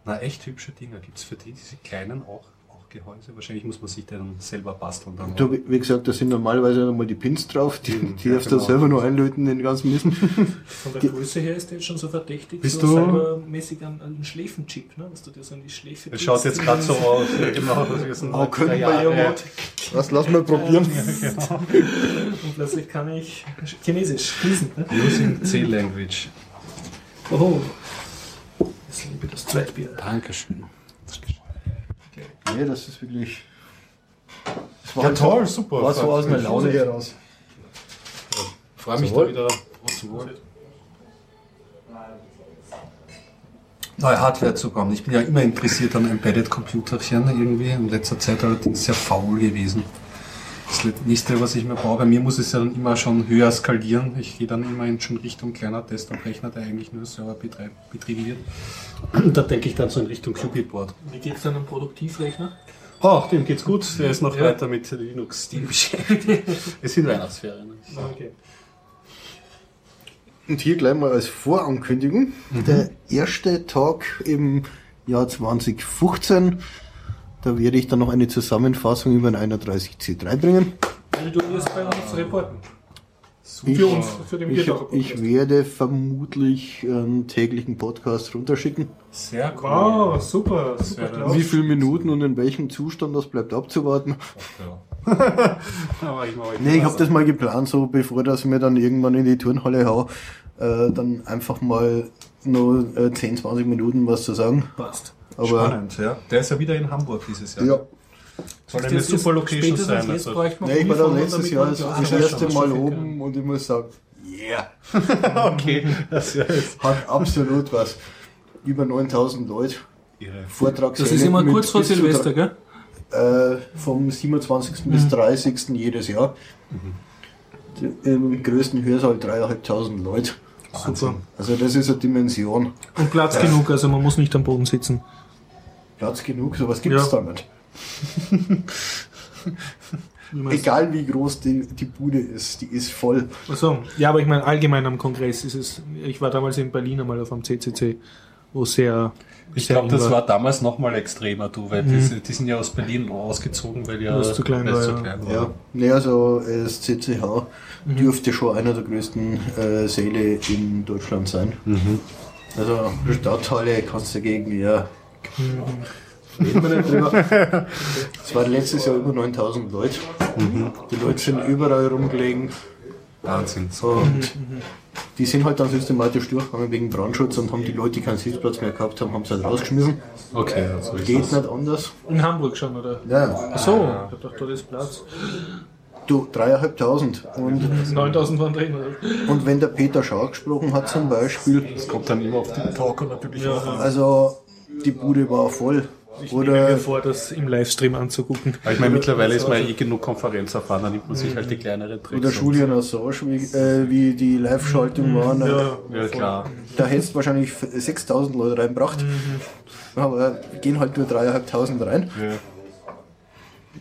Na, echt hübsche Dinger. Gibt es für die, diese kleinen auch Gehäuse. Wahrscheinlich muss man sich den selber basteln. Dann Du, wie gesagt, da sind normalerweise nochmal die Pins drauf, die, die Ja, darfst du genau. selber nur einlöten, den ganzen Müssen. Von der Größe her ist der jetzt schon so verdächtig, Bist so du- cybermäßig an, einen Schläfenchip, ne? dass du dir so an die Schläfe Es schaut jetzt gerade so aus. Genau, das ist ein Oh, können wir ja, mal. Was, lass mal probieren. Und plötzlich kann ich Chinesisch lesen. Ne? Using C-Language. Oh, jetzt liebe das Zweitbier. Dankeschön. Nee, das ist wirklich. Das Ja, halt toll, super. War so aus meiner Laune heraus. Freue mich Zum Wohl. da wieder aus Wohl. Neue Hardware zu bekommen. Ich bin ja immer interessiert an Embedded-Computerchen irgendwie. In letzter Zeit allerdings sehr faul gewesen. Das nächste, was ich mir baue, bei mir muss es ja dann immer schon höher skalieren. Ich gehe dann immer in schon Richtung kleiner Desktop-Rechner, der eigentlich nur Server betrieben wird. Da denke ich dann so in Richtung Qubit-Board. Wie geht es dann am Produktivrechner? Ach, dem geht's gut. Der ist noch Ja. weiter mit Linux Steam beschäftigt. Es sind Weihnachtsferien. Okay. Und hier gleich mal als Vorankündigung. Der erste Tag im Jahr 2015. Da werde ich dann noch eine Zusammenfassung über den 31C3 bringen. Also du wirst bei uns reporten. Ich, Für uns, für den ich, ich werde vermutlich einen täglichen Podcast runterschicken. Sehr cool. Wow, super, super. Klaus. Wie viele Minuten und in welchem Zustand das bleibt abzuwarten. Aber ich mache euch Nee, ich habe das mal geplant, so bevor das mir dann irgendwann in die Turnhalle hau, äh, dann einfach mal nur äh, 10, 20 Minuten was zu sagen. Passt. Aber Spannend, ja. Der ist ja wieder in Hamburg dieses Jahr. ja, Soll Das eine ist super Location sein. Jetzt Also. man nee, ich war da letztes Jahr das, das erste Mal oben und ich muss sagen, yeah, okay, das ist ja hat absolut was. Über 9000 Leute, irre. Das ist immer kurz vor Silvester, gell? Äh, vom 27. bis 30. jedes Jahr. Die- Im größten Hörsaal dreieinhalbtausend Leute. Super. Also das ist eine Dimension. Und Platz genug, also man muss nicht am Boden sitzen. Platz genug, sowas gibt es Ja. da nicht. Wie Egal wie groß die, die Bude ist, die ist voll. Achso, ja, aber ich meine allgemein am Kongress ist es, ich war damals in Berlin einmal auf dem CCC, wo sehr, Ich glaube, das war damals noch mal extremer, du, weil die, die sind ja aus Berlin ausgezogen, weil ja es zu klein war, zu ja. klein war. Ja, nee, also das CCH dürfte schon einer der größten äh, Säle in Deutschland sein. Also Stadthalle kannst du dagegen, ja. Reden wir nicht drüber. Es waren letztes Jahr über 9000 Leute. Die Leute sind überall rumgelegen Wahnsinn. und die sind halt dann systematisch durchgegangen wegen Brandschutz und haben die Leute, die keinen Sitzplatz mehr gehabt haben, haben sie halt rausgeschmissen. Okay, also ist Geht das. nicht anders. In Hamburg schon, oder? Ja, Achso, ich dachte, da ist Platz. du, dreieinhalbtausend. Und, 9000 waren drin, oder? und wenn der Peter Schau gesprochen hat zum Beispiel, Das kommt dann immer auf den Talk und natürlich Ja. auch an. Also die Bude war voll. Ich nehme Oder mir vor, das im Livestream anzugucken. Aber ich meine, mittlerweile ist man eh genug Konferenz erfahren, dann nimmt man sich halt die kleineren Tricks. oder Julian Assange, wie, äh, wie die Live-Schaltung war. ne? Ja, Ja, klar. Da hättest du wahrscheinlich 6000 Leute reinbracht. Aber gehen halt nur 3.500 rein. Ja.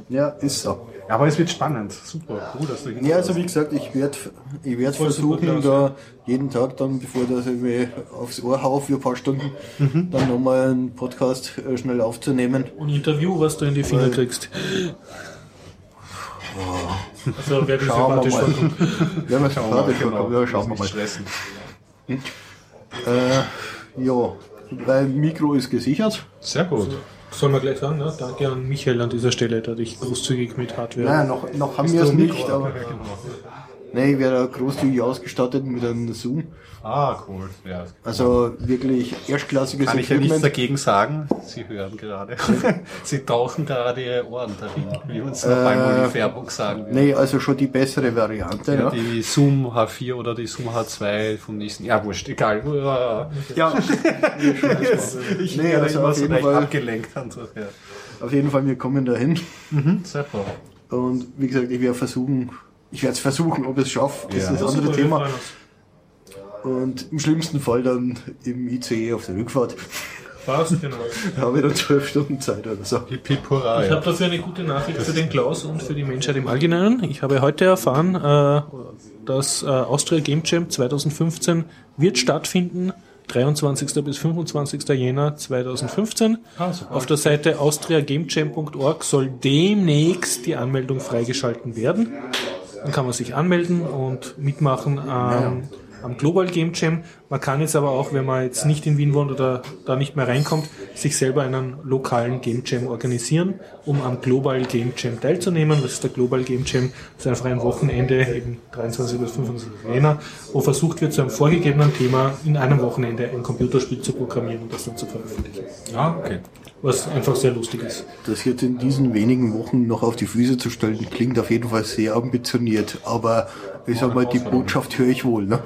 Ja, ist so. Ja, aber es wird spannend. Super, cool, dass du hier Ja, also wie gesagt, ich werde ich werd versuchen, da jeden Tag dann, bevor das irgendwie aufs Ohr hau für ein paar Stunden, dann nochmal einen Podcast äh, schnell aufzunehmen. Und Interview, was du in die Finger kriegst. Also wer Schauen wir sympathisch mal. wir mal, fertig genau. ja, schauen wir mal. stressen. Äh, ja, weil Mikro ist gesichert. Sehr gut. Sollen wir gleich sagen, ne? Danke an Michael an dieser Stelle, der dich großzügig mit Hardware. Naja, noch, noch haben wir es nicht, aber nee, ich werde großzügig ausgestattet mit einem Zoom. Ah, cool. Ja. Also wirklich erstklassiges Kann ich ja nichts Equipment. dagegen sagen. Sie hören gerade. Sie tauchen gerade ihre Ohren darin, wie uns in der Äh, Palmolive-Werbung sagen würde. Nee, also schon die bessere Variante. Ja, Ja, die Zoom H4 oder die Zoom H2 vom nächsten. Ja, wurscht, egal. ja. Ich Nee, werde also immer auf so jeden leicht Fall- abgelenkt. Und so. ja. auf jeden Fall, wir kommen dahin. Super. Und wie gesagt, ich werde versuchen, ich werde es versuchen, ob ich es schaffe. Das Ja. ist das andere Thema. Und im schlimmsten Fall dann im ICE auf der Rückfahrt. Passt, genau. Da habe ich dann zwölf Stunden Zeit oder so. Hip hip hurra. Ich Ja. habe dafür eine gute Nachricht für den Klaus und für die Menschheit im Allgemeinen. Ich habe heute erfahren, äh, dass äh, Austria Game Jam 2015 wird stattfinden 23. bis 25. Jänner 2015. Ah. Auf der Seite austriagamejam.org soll demnächst die Anmeldung freigeschalten werden. Dann kann man sich anmelden und mitmachen am, am Global Game Jam. Man kann jetzt aber auch, wenn man jetzt nicht in Wien wohnt oder da nicht mehr reinkommt, sich selber einen lokalen Game Jam organisieren, um am Global Game Jam teilzunehmen. Was ist der Global Game Jam? Das ist einfach ein Wochenende, eben 23 bis 25 Jänner, wo versucht wird, zu einem vorgegebenen Thema in einem Wochenende ein Computerspiel zu programmieren und das dann zu veröffentlichen. Ah, okay. Was einfach sehr lustig ist. Das jetzt in diesen wenigen Wochen noch auf die Füße zu stellen, klingt auf jeden Fall sehr ambitioniert. Aber ich sag mal, die Botschaft höre ich wohl. Ne?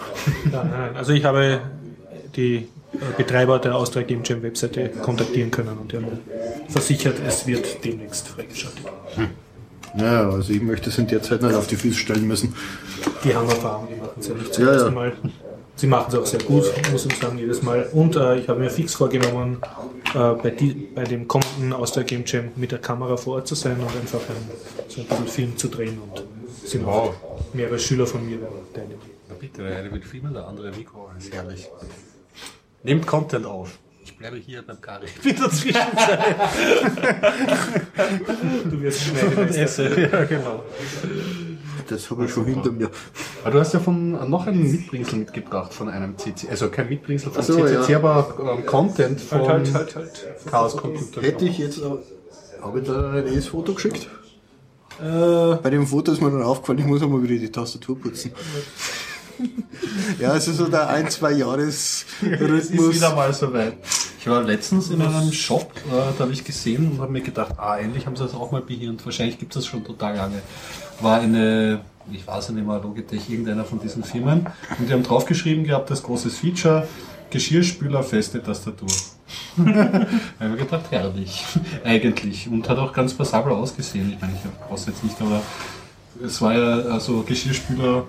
Ja, nein, also ich habe die Betreiber der Austria Game Jam Webseite kontaktieren können und die haben mir versichert, es wird demnächst freigeschaltet. Ja, also ich möchte es in der Zeit nicht auf die Füße stellen müssen. Die haben Erfahrung, die machen es ja nicht zum Ja, ja. ersten Mal. Sie machen es auch sehr gut, muss ich sagen, jedes Mal. Und äh, ich habe mir fix vorgenommen, äh, bei, die, bei dem kommenden Austria Game Jam mit der Kamera vor Ort zu sein und einfach ein, so ein bisschen Film zu drehen und es sind auch mehrere Schüler von mir teilnehmen. Na bitte, der eine will filmen, der andere Mikro. Das ist herrlich. Nehmt Content auf. Ich bleibe hier beim Kari. In der Zwischenzeit. Du wirst esse. Ja, genau. Das habe ich schon hinter mir. Aber du hast ja von noch einen Mitbringsel mitgebracht von einem CC. Also kein Mitbringsel von so, CCC, ja. aber ähm, Content von Halt, halt, halt, halt. Chaos Computer. Hätte ich jetzt, habe ich da ein das Foto geschickt? Äh, Bei dem Foto ist mir dann aufgefallen, ich muss einmal wieder die Tastatur putzen. ja, es ist so der ein, zwei Jahres Es ist Rhythmus. wieder mal soweit. Ich war letztens in einem Shop, äh, da habe ich gesehen und habe mir gedacht, ah, endlich haben sie das auch mal behirnt. Wahrscheinlich gibt es das schon total lange. War eine, ich weiß nicht mehr, Logitech, irgendeiner von diesen Firmen. Und die haben draufgeschrieben gehabt, das großes Feature, Geschirrspüler, feste Tastatur. da habe ich gedacht, herrlich. Eigentlich. Und hat auch ganz passabel ausgesehen. Ich meine, ich brauche jetzt nicht, aber es war ja also Geschirrspüler,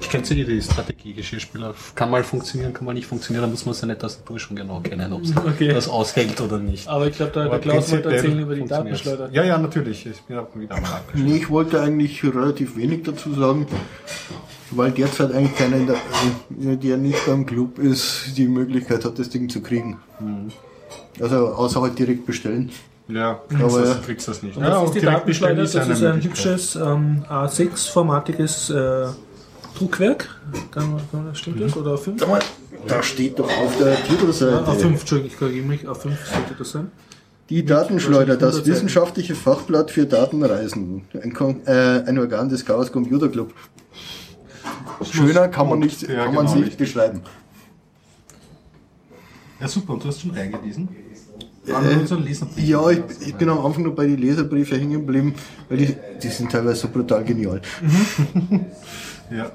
ich kenne ja die Strategie, Geschirrspüler kann mal funktionieren, kann mal nicht funktionieren, da muss man seine Tastatur schon genau kennen, ob es Okay. das aushält oder nicht. aber ich glaube, der, der Klaus wollte erzählen über die. Datenschleuder. Ja, ja, natürlich. Ich bin auch wieder mal abgeschlossen. Nee, ich wollte eigentlich relativ wenig dazu sagen, weil derzeit eigentlich keiner, in der, äh, der nicht beim Club ist, die Möglichkeit hat, das Ding zu kriegen. Also außer halt direkt bestellen. Ja, Aber- aber das, kriegst das nicht. Und das ist die Datenschleuder, das ist ein hübsches ähm, A6-formatiges äh, Druckwerk. Kann, kann, das- stimmt das? Oder A5? Sag mal, da steht doch auf der Titelseite. A5, Entschuldigung, ich korrigiere mich. A5 sollte das sein. Die Datenschleuder, das wissenschaftliche Fachblatt für Datenreisen. Ein, Kon- äh, ein Organ des Chaos Computer Club. Schöner kann man nicht, Ja, kann man genau, nicht beschreiben. Ja, super. Und du hast schon reingelesen? Lesen? Ja, ich, ich bin am Anfang noch bei den Leserbriefen hängen geblieben, weil die, die sind teilweise so brutal genial. Ja.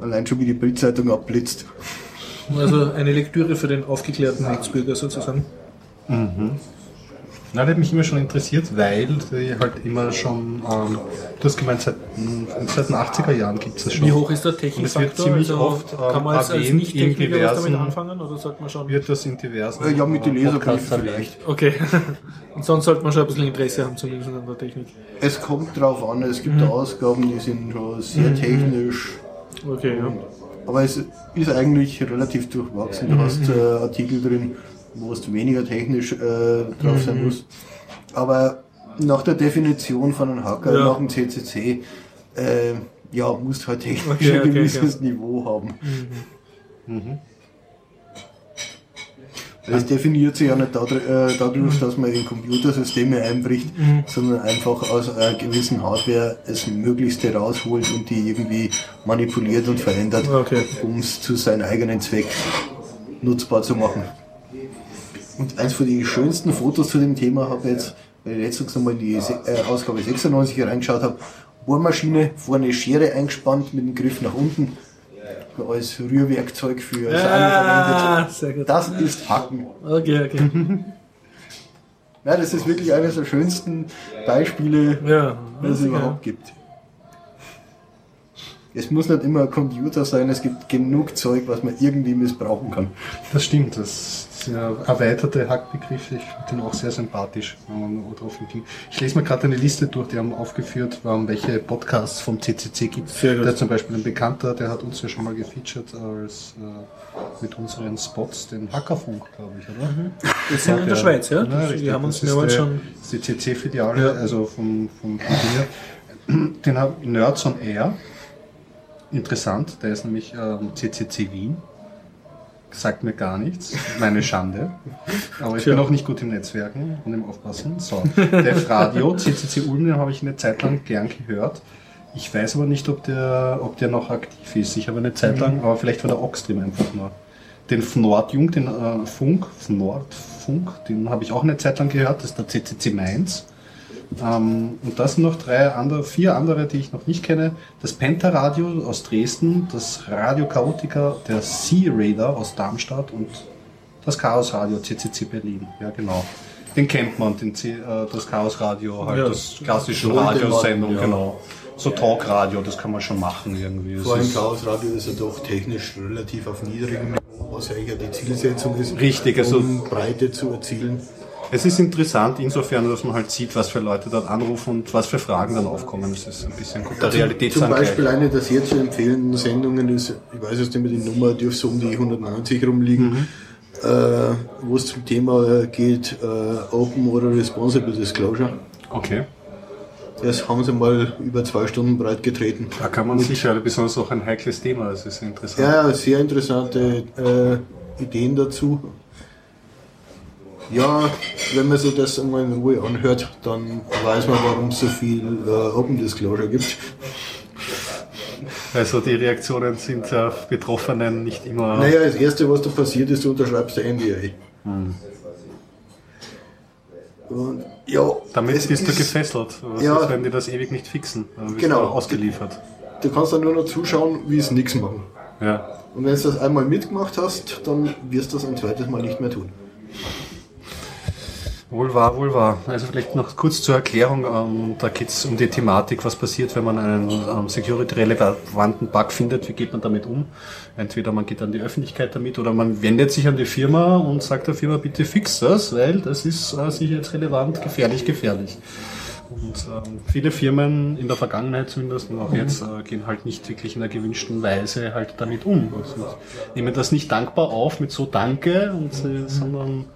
Allein schon wie die Bildzeitung abblitzt. Also eine Lektüre für den aufgeklärten Netzbürger sozusagen. Na, das hat mich immer schon interessiert, weil die halt immer schon, ähm, du hast gemeint, seit, seit den 80er Jahren gibt es das schon. Wie hoch ist der Und es wird Technikfaktor? ziemlich also, oft ähm, kann man als, als erwähnt Nicht-Techniker in was damit diversen- anfangen oder sollte man schon... Wird das in diversen Äh, Ja, mit den Leserbriefen erwähnt. vielleicht. Okay. Und sonst sollte man schon ein bisschen Interesse haben, zumindest an der Technik. Es kommt drauf an, es gibt Ausgaben, die sind schon sehr technisch. Okay, ja. Aber es ist eigentlich relativ durchwachsen. Du hast äh, Artikel drin, wo es weniger technisch äh, drauf sein muss. Aber nach der Definition von einem Hacker, Ja. nach dem CCC, äh, ja, musst du halt technisch Okay, ein okay, gewisses Niveau haben. Es definiert sich ja nicht dadurch, äh, dadurch, dass man in Computersysteme einbricht, sondern einfach aus einer gewissen Hardware das Möglichste rausholt und die irgendwie manipuliert und verändert, Okay. um es zu seinem eigenen Zweck nutzbar zu machen. Und eins von den schönsten Fotos zu dem Thema habe ich jetzt, weil ich letztens nochmal in die Se- äh, Ausgabe 96 reingeschaut habe, Bohrmaschine, vorne Schere eingespannt mit dem Griff nach unten, als Rührwerkzeug für das eine Ah, verwendet. Das ist Hacken. Okay, okay. Ja, das ist wirklich eines der schönsten Beispiele, Ja, die es überhaupt gibt. es muss nicht immer ein Computer sein, es gibt genug Zeug, was man irgendwie missbrauchen kann. Das stimmt, das sind ja erweiterte Hackbegriffe, ich finde den auch sehr sympathisch, wenn man drauf ging. Ich lese mir gerade eine Liste durch, die haben aufgeführt, welche Podcasts vom CCC gibt. Sehr gut. Der zum Beispiel ein Bekannter, der hat uns ja schon mal gefeatured als äh, mit unseren Spots, den Hackerfunk, glaube ich, oder? Mhm. Das sind in der Schweiz, ja? ja richtig, haben uns mehrmals schon... Das CCC-Filiale, ja. also vom, vom Den hat Nerds on Air interessant, der ist nämlich ähm, CCC Wien. Sagt mir gar nichts, meine Schande. Aber ich Tja. bin auch nicht gut im Netzwerken und im Aufpassen. So, Def Radio, CCC Ulm, den habe ich eine Zeit lang gern gehört. Ich weiß aber nicht, ob der, ob der noch aktiv ist. Ich habe eine Zeit lang, mhm. aber vielleicht war der Oxstream einfach nur. Den Fnordjung, den äh, Funk, Fnordfunk, den habe ich auch eine Zeit lang gehört. Das ist der CCC Mainz. Ähm, und das sind noch drei andere, vier andere, die ich noch nicht kenne. Das Penta-Radio aus Dresden, das Radio Chaotica, der Sea Raider aus Darmstadt und das Chaos Radio CCC Berlin. Ja, genau. Den kennt man, den C, äh, das Chaos Radio, halt ja, das klassische Radiosendung, ja. genau. So Talkradio, das kann man schon machen irgendwie. Vor allem Chaos Radio ist ja doch technisch relativ auf niedrigem Niveau, was ja die Zielsetzung ist, Richtig, also um Breite zu erzielen. Es ist interessant insofern, dass man halt sieht, was für Leute dort anrufen und was für Fragen dann aufkommen. Das ist ein bisschen guter also Zum Beispiel eine der sehr zu empfehlenden Sendungen ist, ich weiß jetzt nicht mehr die Nummer, dürfte so um die 190 rumliegen, mhm. äh, wo es zum Thema geht, äh, Open oder Responsible Disclosure. Okay. Das haben sie mal über zwei Stunden breit getreten. Da kann man sicher, besonders auch ein heikles Thema, das ist interessant. Ja, sehr interessante äh, Ideen dazu. Ja, wenn man sich das einmal in Ruhe anhört, dann weiß man, warum es so viel äh, Open Disclosure gibt. Also die Reaktionen sind ja Betroffenen nicht immer. Naja, das erste, was da passiert ist, du unterschreibst der NDA. Hm. Und, ja, Damit bist du gefesselt. Was ja, ist, wenn die das ewig nicht fixen? Dann bist genau, du ausgeliefert. Du, du kannst dann nur noch zuschauen, wie es nichts machen. Ja. Und wenn du das einmal mitgemacht hast, dann wirst du das ein zweites Mal nicht mehr tun. Wohl wahr, wohl wahr. Also vielleicht noch kurz zur Erklärung. Ähm, da geht es um die Thematik, was passiert, wenn man einen ähm, security-relevanten Bug findet. Wie geht man damit um? Entweder man geht an die Öffentlichkeit damit oder man wendet sich an die Firma und sagt der Firma, bitte fix das, weil das ist äh, sicherheitsrelevant, gefährlich, gefährlich. Und ähm, viele Firmen in der Vergangenheit zumindest und auch mhm. jetzt äh, gehen halt nicht wirklich in der gewünschten Weise halt damit um. Also nehmen das nicht dankbar auf mit so Danke, und, äh, sondern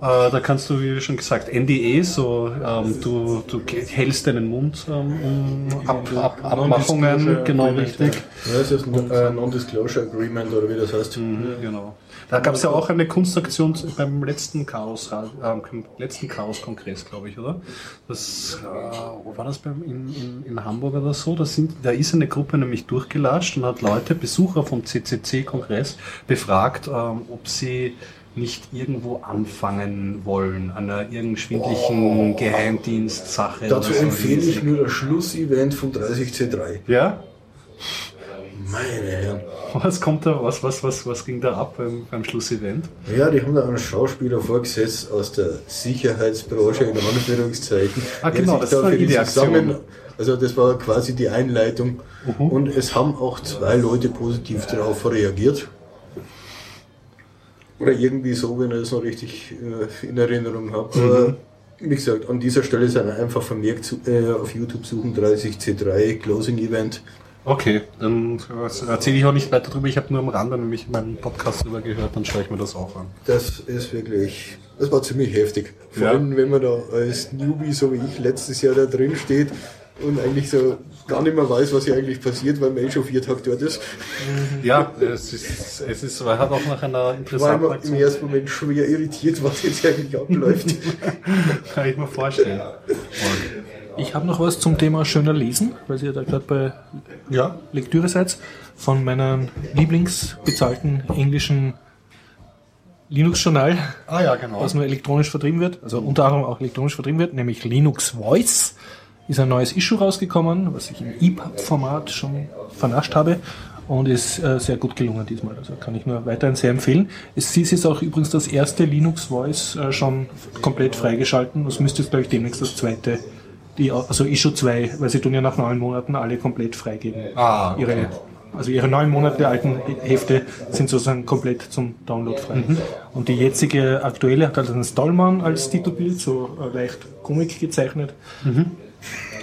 äh, da kannst du, wie schon gesagt, NDE, so ähm, du, du hältst deinen Mund ähm, um Ab, Ab, Abmachungen, genau richtig. Ja, das ist ein äh, Non-Disclosure Agreement oder wie das heißt. Mhm, genau. Da gab es ja auch eine Kunstaktion beim letzten Chaos, äh, letzten Chaos-Kongress, glaube ich, oder? Das, äh, war das beim, in, in, in Hamburg oder so? Da, sind, da ist eine Gruppe nämlich durchgelatscht und hat Leute, Besucher vom CCC-Kongress, befragt, ähm, ob sie nicht irgendwo anfangen wollen, an einer irgendeinen schwindlichen oh. Geheimdienstsache. Dazu empfehle ich nur das Schlussevent von 30C3. Ja? Meine Herren. Was kommt da, was, was, was, was ging da ab beim, beim Schlussevent? Ja, die haben da einen Schauspieler vorgesetzt aus der Sicherheitsbranche, in Anführungszeichen. Ah, genau, das da war die Aktion. Also das war quasi die Einleitung. Uh mhm. -huh. Und es haben auch zwei Leute positiv darauf reagiert. Oder irgendwie so, wenn ich das noch richtig äh, in Erinnerung habe. Mhm. Aber wie gesagt, an dieser Stelle ist einfach vermerkt äh, auf YouTube suchen 30C3 Closing Event. Okay, dann erzähle ich auch nicht weiter drüber. Ich habe nur am Rande nämlich meinen Podcast drüber gehört, dann schaue ich mir das auch an. Das ist wirklich, das war ziemlich heftig. Vor ja. allem, wenn man da als Newbie, so wie ich letztes Jahr da drin steht und eigentlich so gar nicht mehr weiß, was hier eigentlich passiert, weil man eh schon vier Tage dort ist. Ja, es ist, es ist, man hat auch nach einer interessanten War im ersten Moment schwer irritiert, was jetzt eigentlich abläuft. Kann ich mir vorstellen. Ich habe noch was zum Thema schöner Lesen, weil ihr da gerade bei ja. Lektüre seid, von meinem Lieblingsbezahlten englischen Linux-Journal, ah, ja, genau. was nur elektronisch vertrieben wird, also unter anderem auch elektronisch vertrieben wird, nämlich Linux Voice ist ein neues Issue rausgekommen, was ich im EPUB-Format schon vernascht habe und ist äh, sehr gut gelungen diesmal. Also kann ich nur weiterhin sehr empfehlen. Es ist jetzt auch übrigens das erste Linux Voice äh, schon komplett freigeschalten. Das müsste jetzt, glaube ich, demnächst das zweite die, also Issue 2, weil sie tun ja nach neun Monaten alle komplett freigeben. Ah, okay. ihre, also ihre neun Monate alten Hefte sind sozusagen komplett zum Download frei. Mhm. Und die jetzige aktuelle hat halt einen Stallman als Titelbild, so äh, leicht Comic gezeichnet. Mhm.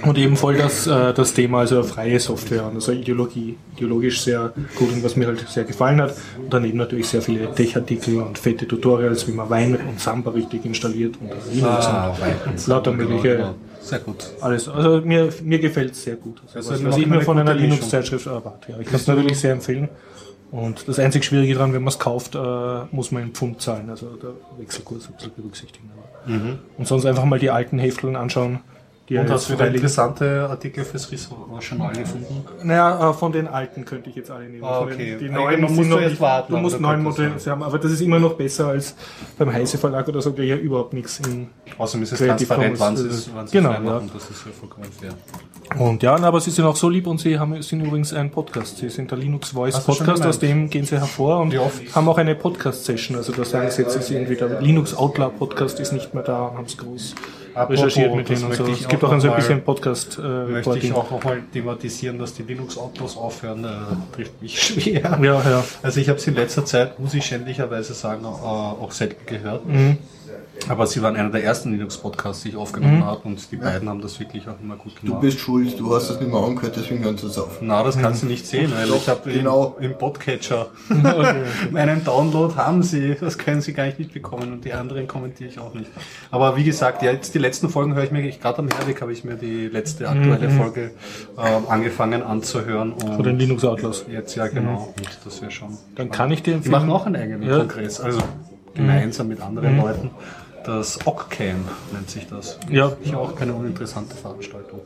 Und eben voll das, äh, das Thema, also freie Software und also Ideologie, ideologisch sehr gut und was mir halt sehr gefallen hat. Und daneben natürlich sehr viele Tech-Artikel und fette Tutorials, wie man Wein und Samba richtig installiert und Linux Ah, und lauter Samba, mögliche genau. Sehr gut. alles. Also mir, mir gefällt es sehr gut. Also, Also was, ich mir von einer. Linux-Zeitschrift erwarte. Ja, ich kann es natürlich sehr empfehlen. Und das einzig Schwierige daran, wenn man es kauft, äh, muss man in Pfund zahlen. Also der Wechselkurs ein bisschen berücksichtigen. Aber. Und sonst einfach mal die alten Hefteln anschauen. Die Und ja hast du wieder liegen. interessante Artikel fürs Journal gefunden? Naja, äh, von den alten könnte ich jetzt alle nehmen. Ah, okay. Die Ja, neuen man muss sind noch erst warten, Du musst neun Modelle haben, aber das ist immer noch besser als beim Heise Verlag oder so, der ja überhaupt nichts in Außerdem ist es Creative transparent, wann Commons, sie es äh, wann sie genau, frei machen. ja. Das ist ja vollkommen fair. Und ja, aber sie sind auch so lieb und sie haben, sind übrigens ein Podcast. Sie sind der Linux Voice du schon Podcast, aus dem gehen sie hervor und haben auch eine Podcast-Session. Also da sagen sie jetzt, ist irgendwie der Linux Outlaw Podcast ist nicht mehr da, haben es groß Apropos, recherchiert mit denen und so. ich Es gibt auch ein so ein bisschen Podcast äh, Möchte ich Reporting. auch nochmal thematisieren, dass die Linux-Autos aufhören, äh, trifft mich schwer. Ja, ja. Also ich habe sie in letzter Zeit, muss ich schändlicherweise sagen, äh, auch selten gehört. Mhm. Aber sie waren einer der ersten Linux-Podcasts, die ich aufgenommen habe und die beiden haben das wirklich auch immer gut Du gemacht. bist schuld, du hast es nicht mehr angehört, deswegen hören sie es auf. Na, das kannst du nicht sehen, weil Doch, ich habe genau. im, im Podcatcher meinen Download haben sie, das können sie gar nicht mitbekommen und die anderen kommentiere ich auch nicht. Aber wie gesagt, ja, jetzt die letzten Folgen höre ich mir, ich- gerade am Herweg habe ich mir die letzte aktuelle Folge ähm, angefangen anzuhören und Von den Linux Outlaws. jetzt ja genau, und das wäre schon. Dann kann ich dir empfehlen. machen auch einen eigenen Ja. Kongress, also gemeinsam mit anderen Leuten. Das OCCAM nennt sich das. Ja. Ich auch keine uninteressante Veranstaltung.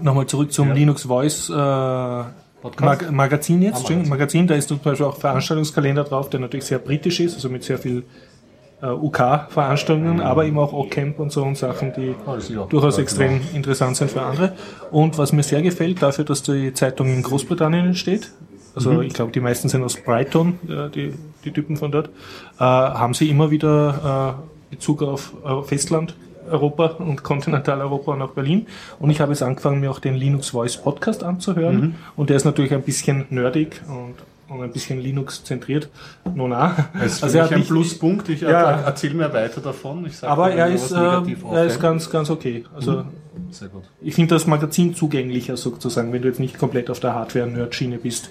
Nochmal zurück zum Ja. Linux Voice äh, Mag Magazin jetzt. Magazin. Magazin, da ist zum Beispiel auch Veranstaltungskalender drauf, der natürlich sehr britisch ist, also mit sehr viel äh, UK-Veranstaltungen, aber eben auch OCamp und so und Sachen, die Ah, ja- durchaus extrem interessant sind für andere. Und was mir sehr gefällt, dafür, dass die Zeitung in Großbritannien entsteht, also ich glaube, die meisten sind aus Brighton, äh, die, die Typen von dort, äh, haben sie immer wieder äh, Bezug auf äh, Festland. Europa und Kontinentaleuropa und auch Berlin. Und ich habe jetzt angefangen, mir auch den Linux Voice Podcast anzuhören. Und der ist natürlich ein bisschen nerdig und, und ein bisschen Linux zentriert. No, na. Das ist Also er hat ein nicht- Pluspunkt. Ich Ja. er- erzähl mir weiter davon. Aber er ist, äh, er ist ganz, ganz okay. Also Sehr gut. ich finde das Magazin zugänglicher sozusagen, wenn du jetzt nicht komplett auf der Hardware-Nerd-Schiene bist.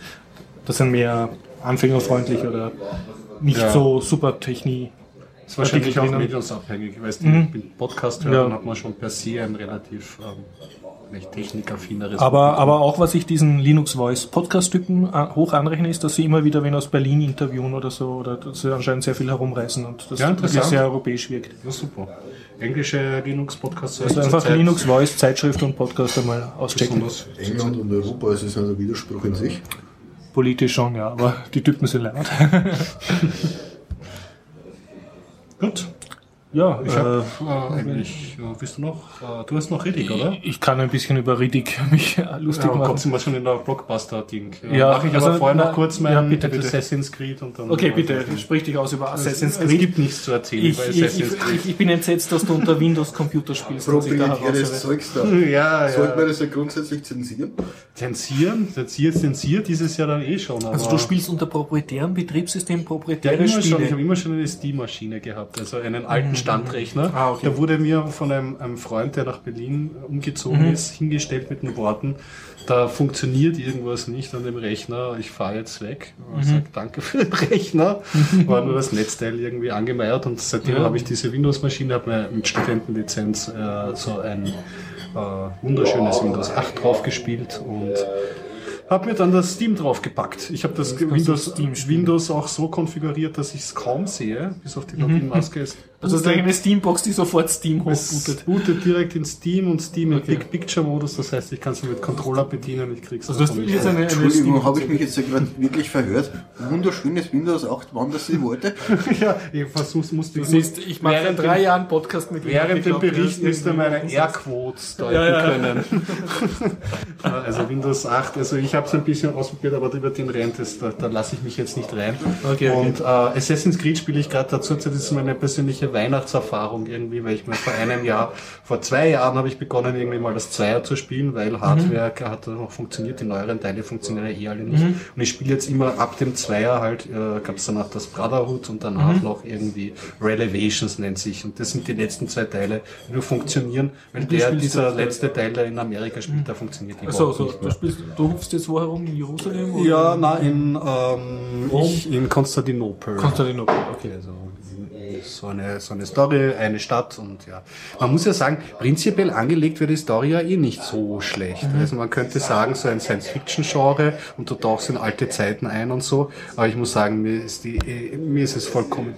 Das sind mehr anfängerfreundlich oder nicht Ja. so super Technik. Das ist wahrscheinlich auch mediumsabhängig. Ich weiß, mhm. bin Podcast hören, Ja. hat man schon per se ein relativ ähm, technikaffineres Aber, aber auch, was ich diesen Linux Voice Podcast-Typen äh, hoch anrechne, ist, dass sie immer wieder wen aus Berlin interviewen oder so, oder dass sie anscheinend sehr viel herumreisen und das Ja, wirklich sehr europäisch wirkt. Ja, super. Englische Linux-Podcasts Also einfach Linux Voice, Zeitschrift und Podcast einmal auschecken. besonders. England und Europa, es ist ein Widerspruch in sich. Politisch schon, ja, aber die Typen sind leid. Gut. Ja, Ich äh, habe äh, eigentlich, äh, bist du noch, äh, du hast noch Riddick, oder? ich kann ein bisschen über Riddick mich lustig Ja, machen. Gott, sind wir schon in der Blockbuster-Ding. Ja, Mache ich also, aber vorher na, noch kurz mein ja, bitte, bitte. Assassin's Creed und dann... Okay, bitte, sprich dich aus über Assassin's Es Creed. gibt nichts zu erzählen Ich, über ich, Assassin's ich, Creed. ich, ich bin entsetzt, dass du unter Windows Computer spielst. Proprietäres Zeugs da. Ja, Sollte man ja. das ja grundsätzlich zensieren? Zensieren? Zensiert, zensiert dieses Jahr dann eh schon. Aber Also du spielst unter proprietären Betriebssystem ja, proprietäre immer schon, ich Spiele. habe immer schon eine Steam-Maschine gehabt, also einen alten Standrechner. Ah, okay. Da wurde mir von einem, einem Freund, der nach Berlin umgezogen Mhm. ist, hingestellt mit den Worten, da funktioniert irgendwas nicht an dem Rechner, ich fahre jetzt weg. Mhm. Ich sage, danke für den Rechner. War nur das Netzteil irgendwie angemeiert und seitdem Ja. habe ich diese Windows-Maschine, habe mir mit Studentenlizenz äh, so ein äh, wunderschönes Windows 8 drauf gespielt und habe mir dann das Steam draufgepackt. Ich habe das, du Windows. Windows auch so konfiguriert, dass ich es kaum sehe, bis auf die Login-Maske ist. Also das ist eine Steambox, die sofort Steam Es hochbootet. bootet direkt in Steam und Steam im Okay. Big Picture Modus, das heißt, ich kann es mit Controller bedienen, ich krieg's Also das ist jetzt eine, eine Entschuldigung, habe ich mich jetzt ja gerade wirklich verhört. Wunderschönes Windows 8, wann das sie wollte. ja, ich versuch's, musste Du siehst, ich mache während drei Jahren Podcast mit Während dem Ich Bericht müsste meine Airquotes deuten Ja, ja. können. also Windows 8, also ich habe es ein bisschen ausprobiert, aber über den Rent, das, da, da lasse ich mich jetzt nicht rein. Okay, okay. Und äh, Assassin's Creed spiele ich gerade dazu, das ist meine persönliche unglaubliche Weihnachtserfahrung irgendwie, weil ich mir vor einem Jahr, vor zwei Jahren habe ich begonnen irgendwie mal das Zweier zu spielen, weil Hardware mhm. hat noch funktioniert, die neueren Teile funktionieren ja eh alle nicht. Mhm. Und ich spiele jetzt immer ab dem Zweier halt, äh, gab es danach das Brotherhood und danach mhm. noch irgendwie Relevations nennt sich. Und das sind die letzten zwei Teile, die nur funktionieren, weil der, dieser letzte Teil, der in Amerika spielt, mhm. der funktioniert überhaupt so, so, nicht. Du, spielst, du rufst jetzt wo herum? In Jerusalem? Oder? Ja, na, in, ähm, ich, in Konstantinopel. Konstantinopel, okay. Also, so eine, so eine Story, eine Stadt und ja. Man muss ja sagen, prinzipiell angelegt wird die Story ja eh nicht so schlecht. Mhm. Also man könnte sagen, so ein Science-Fiction-Genre und du tauchst in alte Zeiten ein und so. Aber ich muss sagen, mir ist die, mir ist es vollkommen,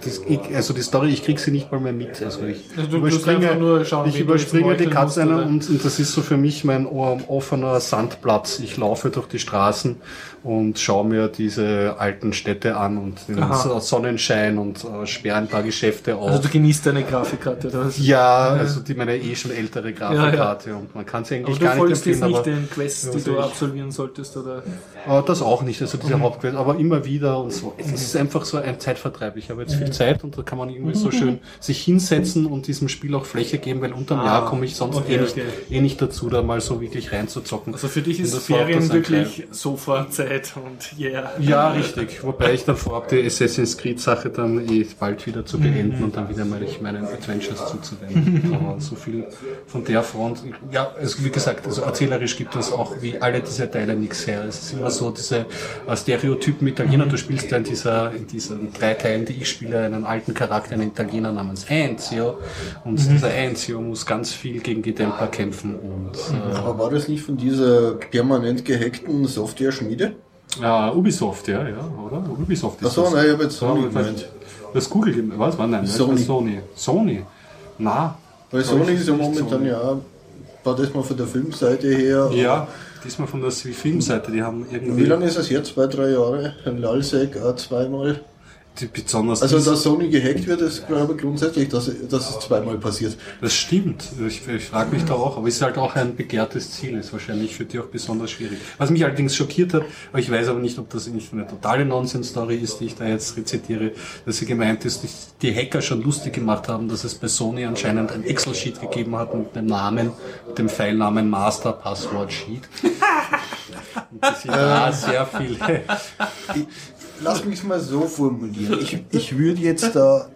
also die Story, ich krieg sie nicht mal mehr mit. Also ich also überspringe, schauen, ich überspringe die Katze und, und das ist so für mich mein offener Sandplatz. Ich laufe durch die Straßen und schaue mir diese alten Städte an und den Aha. Sonnenschein und äh, sperre ein paar Geschäfte auf. Also du genießt deine Grafikkarte, oder was? Ja, also die meine eh schon ältere Grafikkarte ja, ja. und man kann sie eigentlich aber gar nicht empfehlen. Du folgst jetzt nicht den Quests, die du absolvieren solltest, oder? Äh, das auch nicht, also diese mhm. Hauptquest, aber immer wieder und so. Es ist einfach so ein Zeitvertreib. Ich habe jetzt viel mhm. Zeit und da kann man irgendwie so mhm. schön sich hinsetzen und diesem Spiel auch Fläche geben, weil unterm ah, Jahr komme ich sonst okay, eh, nicht, okay. eh nicht dazu, da mal so wirklich reinzuzocken. Also für dich ist Ferien wirklich Sofa-Zeit Zeit und yeah. Ja, richtig. Wobei ich dann vorhabe, die Assassin's Creed Sache dann eh bald wieder zu beenden mhm. und dann wieder mal ich meinen Adventures zuzuwenden. Aber so viel von der Front. Ja, also wie gesagt, also erzählerisch gibt es auch wie alle diese Teile nichts her. Es ist immer so diese äh, Stereotypen Italiener. Du spielst ja in dieser, in diesen drei Teilen, die ich spiele, einen alten Charakter, einen Italiener namens Enzio. Und mhm. dieser Enzio muss ganz viel gegen die Templer kämpfen und, äh, Aber war das nicht von dieser permanent gehackten Software-Schmiede? Ja, Ubisoft, ja, ja, oder? Ubisoft ist Achso, nein, ich habe jetzt Sony gemeint. Das Google, was war nein? Sony. Sony. Sony. Na. Weil Sony ist ja momentan ja, war das mal von der Filmseite her. Ja, diesmal von der Filmseite, die haben irgendwie. Wie lange ist es jetzt? Zwei, drei Jahre? Ein Lalsec auch zweimal besonders. Also, dass Sony gehackt wird, ist glaube ich grundsätzlich, dass, dass es zweimal passiert. Das stimmt. Ich, ich frage mich da auch, aber es ist halt auch ein begehrtes Ziel, ist wahrscheinlich für die auch besonders schwierig. Was mich allerdings schockiert hat, ich weiß aber nicht, ob das nicht eine totale Nonsens-Story ist, die ich da jetzt rezitiere, dass sie gemeint ist, dass die Hacker schon lustig gemacht haben, dass es bei Sony anscheinend ein Excel-Sheet gegeben hat mit dem Namen, mit dem Pfeilnamen Master Password Sheet. Und das sind da sehr viele lass mich es mal so formulieren. Ich, ich würde jetzt da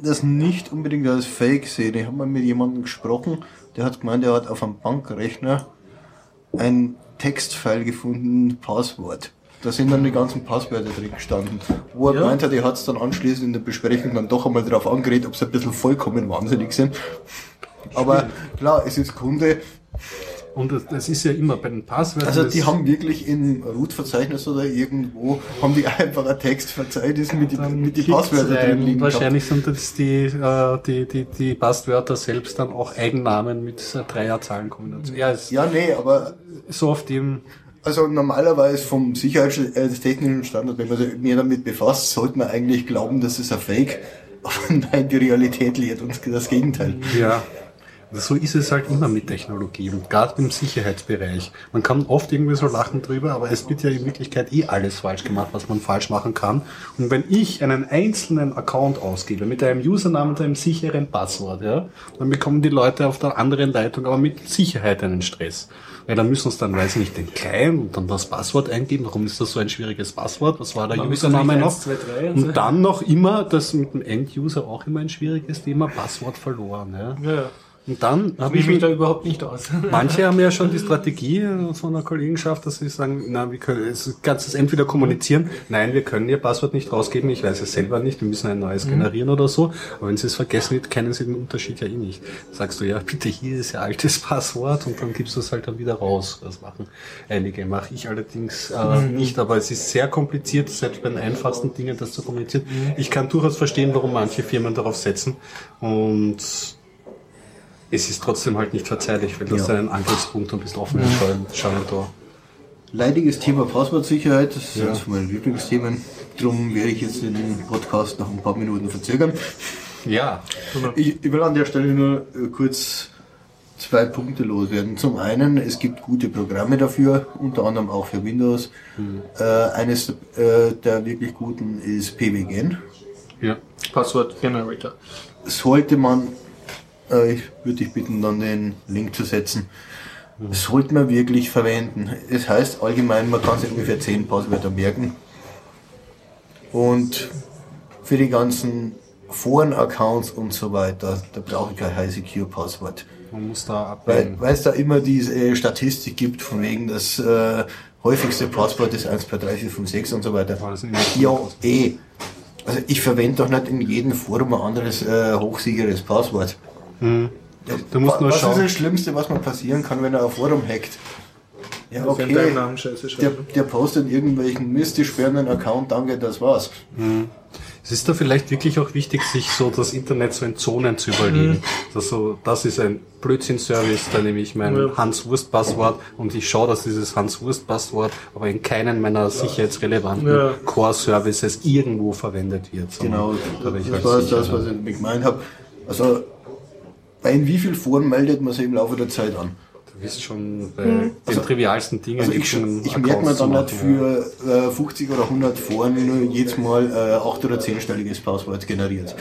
das nicht unbedingt als Fake sehen. Ich habe mal mit jemandem gesprochen, der hat gemeint, er hat auf einem Bankrechner ein Textfile gefunden, Passwort. Da sind dann die ganzen Passwörter drin gestanden. Wo er ja. gemeint hat, er hat es dann anschließend in der Besprechung dann doch einmal darauf angeregt, ob sie ein bisschen vollkommen wahnsinnig sind. Aber klar, es ist Kunde, und das ist ja immer bei den Passwörtern. Also die haben wirklich im Root-Verzeichnis oder irgendwo, haben die einfach ein Textverzeichnis mit, mit die Passwörter drin liegen. Wahrscheinlich sind das die, äh, die, die, die Passwörter selbst dann auch Eigennamen mit Dreierzahlenkombination. Ja, ja, nee, aber so auf dem also normalerweise vom sicherheitstechnischen Standard, wenn man sich mehr damit befasst, sollte man eigentlich glauben, dass es ein Fake. Aber nein, die Realität lehrt uns das Gegenteil. Ja. So ist es halt immer mit Technologie und gerade im Sicherheitsbereich. Man kann oft irgendwie so lachen drüber, aber es wird ja in Wirklichkeit eh alles falsch gemacht, was man falsch machen kann. Und wenn ich einen einzelnen Account ausgebe mit einem Username und einem sicheren Passwort, ja, dann bekommen die Leute auf der anderen Leitung aber mit Sicherheit einen Stress. Weil dann müssen sie dann, weiß ich nicht, den Klein und dann das Passwort eingeben. Warum ist das so ein schwieriges Passwort? Was war der Username noch? 1, 2, 3 und, und dann noch immer, das mit dem End-User auch immer ein schwieriges Thema, Passwort verloren. Ja. ja. Und dann habe ich mich da überhaupt nicht aus. Manche haben ja schon die Strategie von der Kollegenschaft, dass sie sagen, na, wir können, es kannst es entweder kommunizieren, nein, wir können ihr Passwort nicht rausgeben, ich weiß es selber nicht, wir müssen ein neues mhm. generieren oder so. Aber wenn sie es vergessen, kennen sie den Unterschied ja eh nicht. Sagst du, ja, bitte, hier ist ja altes Passwort und dann gibst du es halt dann wieder raus. Das machen einige, mache ich allerdings äh, mhm. nicht, aber es ist sehr kompliziert, selbst bei den einfachsten Dingen das zu kommunizieren. Mhm. Ich kann durchaus verstehen, warum manche Firmen darauf setzen und es ist trotzdem halt nicht verzeihlich, weil du ja. hast einen Angriffspunkt und bist offen ja. Schau Tor. Leidiges Thema Passwortsicherheit, das ist ja. eines meiner Lieblingsthemen. Darum werde ich jetzt den Podcast noch ein paar Minuten verzögern. Ja. Ich, ich will an der Stelle nur äh, kurz zwei Punkte loswerden. Zum einen, es gibt gute Programme dafür, unter anderem auch für Windows. Mhm. Äh, eines äh, der wirklich guten ist PWGen. Ja. Passwort Generator. sollte man, äh, ich würde dich bitten, dann den Link zu setzen, sollte man wirklich verwenden. Es heißt allgemein, man kann sich ungefähr 10 Passwörter merken. Und für die ganzen Foren-Accounts und so weiter, da brauche ich kein High Secure Passwort. Man muss da abwägen. Weil, weil es da immer diese Statistik gibt, von wegen das äh, häufigste Passwort ist 1, 2, 3, 4, 5, 6 und so weiter. Ja, eh. Also ich verwende doch nicht in jedem Forum ein anderes äh, hochsicheres Passwort. Mhm. Du musst nur was schauen. ist das Schlimmste, was man passieren kann, wenn er ein Forum hackt? Ja, okay. Der, der postet irgendwelchen Mist, die sperren den Account, danke, das war's. Es ist da vielleicht wirklich auch wichtig, sich so das Internet so in Zonen zu überlegen. Also, das ist ein Blödsinn-Service, da nehme ich mein Ja. Hans-Wurst-Passwort und ich schaue, dass dieses Hans-Wurst-Passwort aber in keinen meiner sicherheitsrelevanten Ja. Core-Services irgendwo verwendet wird. Genau, da bin ich das halt war sicher, das, was ich gemeint habe. Also, bei in wie vielen Foren meldet man sich im Laufe der Zeit an? Du wirst schon bei den trivialsten Dingen Also ich, ich merke mir dann nicht für äh, 50 oder 100 Foren nur jedes Mal äh, 8 oder 10-stelliges Passwort generiert.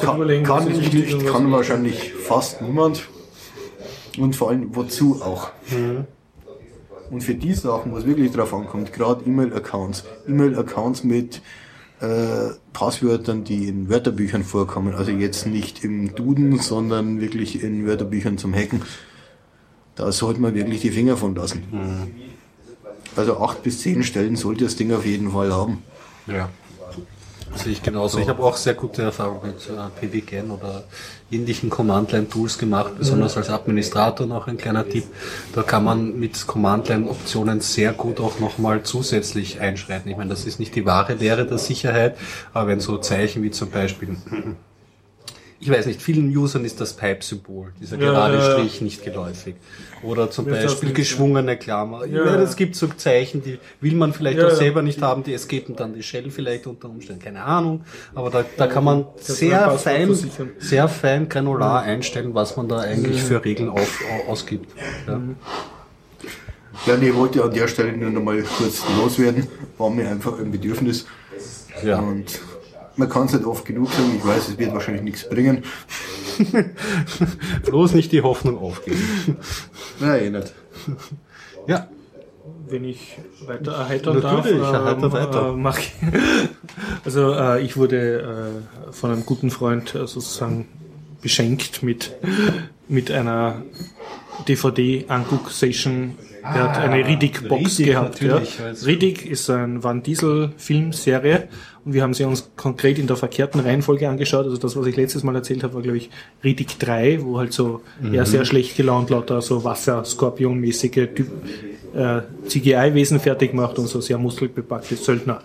Kann, überlegen, kann ich nicht, kann wahrscheinlich fast niemand. Und vor allem wozu auch. Mhm. Und für die Sachen, wo es wirklich drauf ankommt, gerade E-Mail-Accounts, E-Mail-Accounts mit äh, Passwörtern, die in Wörterbüchern vorkommen, also jetzt nicht im Duden, sondern wirklich in Wörterbüchern zum Hacken, da sollte man wirklich die Finger von lassen. Also acht bis zehn Stellen sollte das Ding auf jeden Fall haben. Ja. Sehe ich genauso. Ich habe auch sehr gute Erfahrungen mit äh, PWGen oder ähnlichen Command-Line-Tools gemacht, besonders als Administrator noch ein kleiner Tipp. Da kann man mit Command-Line-Optionen sehr gut auch nochmal zusätzlich einschreiten. Ich meine, das ist nicht die wahre Lehre der Sicherheit, aber wenn so Zeichen wie zum Beispiel ich weiß nicht, vielen Usern ist das Pipe-Symbol, dieser Ja, gerade ja, ja. Strich nicht geläufig. Oder zum das Beispiel geschwungene Klammer. Ja, Ja, es gibt so Zeichen, die will man vielleicht Ja, auch ja. selber nicht haben, die escapen dann die Shell vielleicht unter Umständen, keine Ahnung. Aber da, da kann man sehr fein, sehr fein granular einstellen, was man da eigentlich für Regeln auf, au- ausgibt. Ja. Ja, nee, ich wollte an der Stelle nur noch mal kurz loswerden. War mir einfach ein Bedürfnis. Ja. Und man kann es nicht oft genug sagen. Ich weiß, es wird wahrscheinlich nichts bringen. Bloß nicht die Hoffnung aufgeben. Nein, eh nicht. Ja. wenn ich weiter erheitern Natürlich, darf, erheiter weiter. Äh, mach ich. Also äh, ich wurde äh, von einem guten Freund äh, sozusagen beschenkt mit, mit einer DVD-Anguck-Session. Er hat eine Riddick-Box Riddick gehabt. Ja. Riddick ist ein Van Diesel-Filmserie und wir haben sie uns konkret in der verkehrten Reihenfolge angeschaut. Also das, was ich letztes Mal erzählt habe, war glaube ich Riddick 3, wo halt so eher sehr schlecht gelaunt lauter so Wasser-Skorpion-mäßige Typ, äh, CGI-Wesen fertig macht und so sehr muskelbepackte Söldner.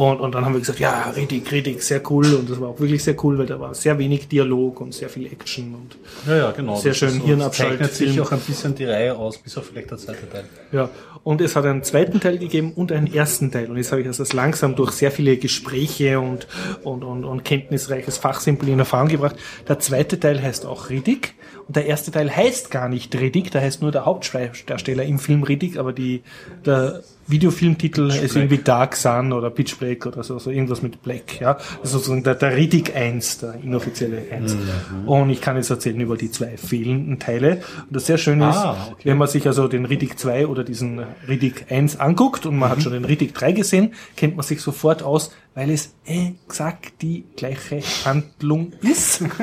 Und, und dann haben wir gesagt, ja, Riddick, Riddick, sehr cool. Und das war auch wirklich sehr cool, weil da war sehr wenig Dialog und sehr viel Action. Und Ja, ja, genau. Sehr schön, so, Hirnabschalt- zeichnet sich Film. auch ein bisschen die Reihe aus, bis auf vielleicht der zweite Teil. Ja, und es hat einen zweiten Teil gegeben und einen ersten Teil. Und jetzt habe ich also das langsam durch sehr viele Gespräche und, und, und, und kenntnisreiches Fachsimpel in Erfahrung gebracht. Der zweite Teil heißt auch Riddick und der erste Teil heißt gar nicht Riddick, da heißt nur der Hauptdarsteller im Film Riddick, aber die, der Videofilmtitel ist irgendwie Dark Sun oder Pitch Black oder so, so irgendwas mit Black, ja. Ist sozusagen der, der Riddick 1, der inoffizielle 1. Und ich kann jetzt erzählen über die zwei fehlenden Teile. Und das sehr schön ist, Ah, okay. wenn man sich also den Riddick 2 oder diesen Riddick 1 anguckt und man Mhm. hat schon den Riddick 3 gesehen, kennt man sich sofort aus, weil es exakt die gleiche Handlung ist.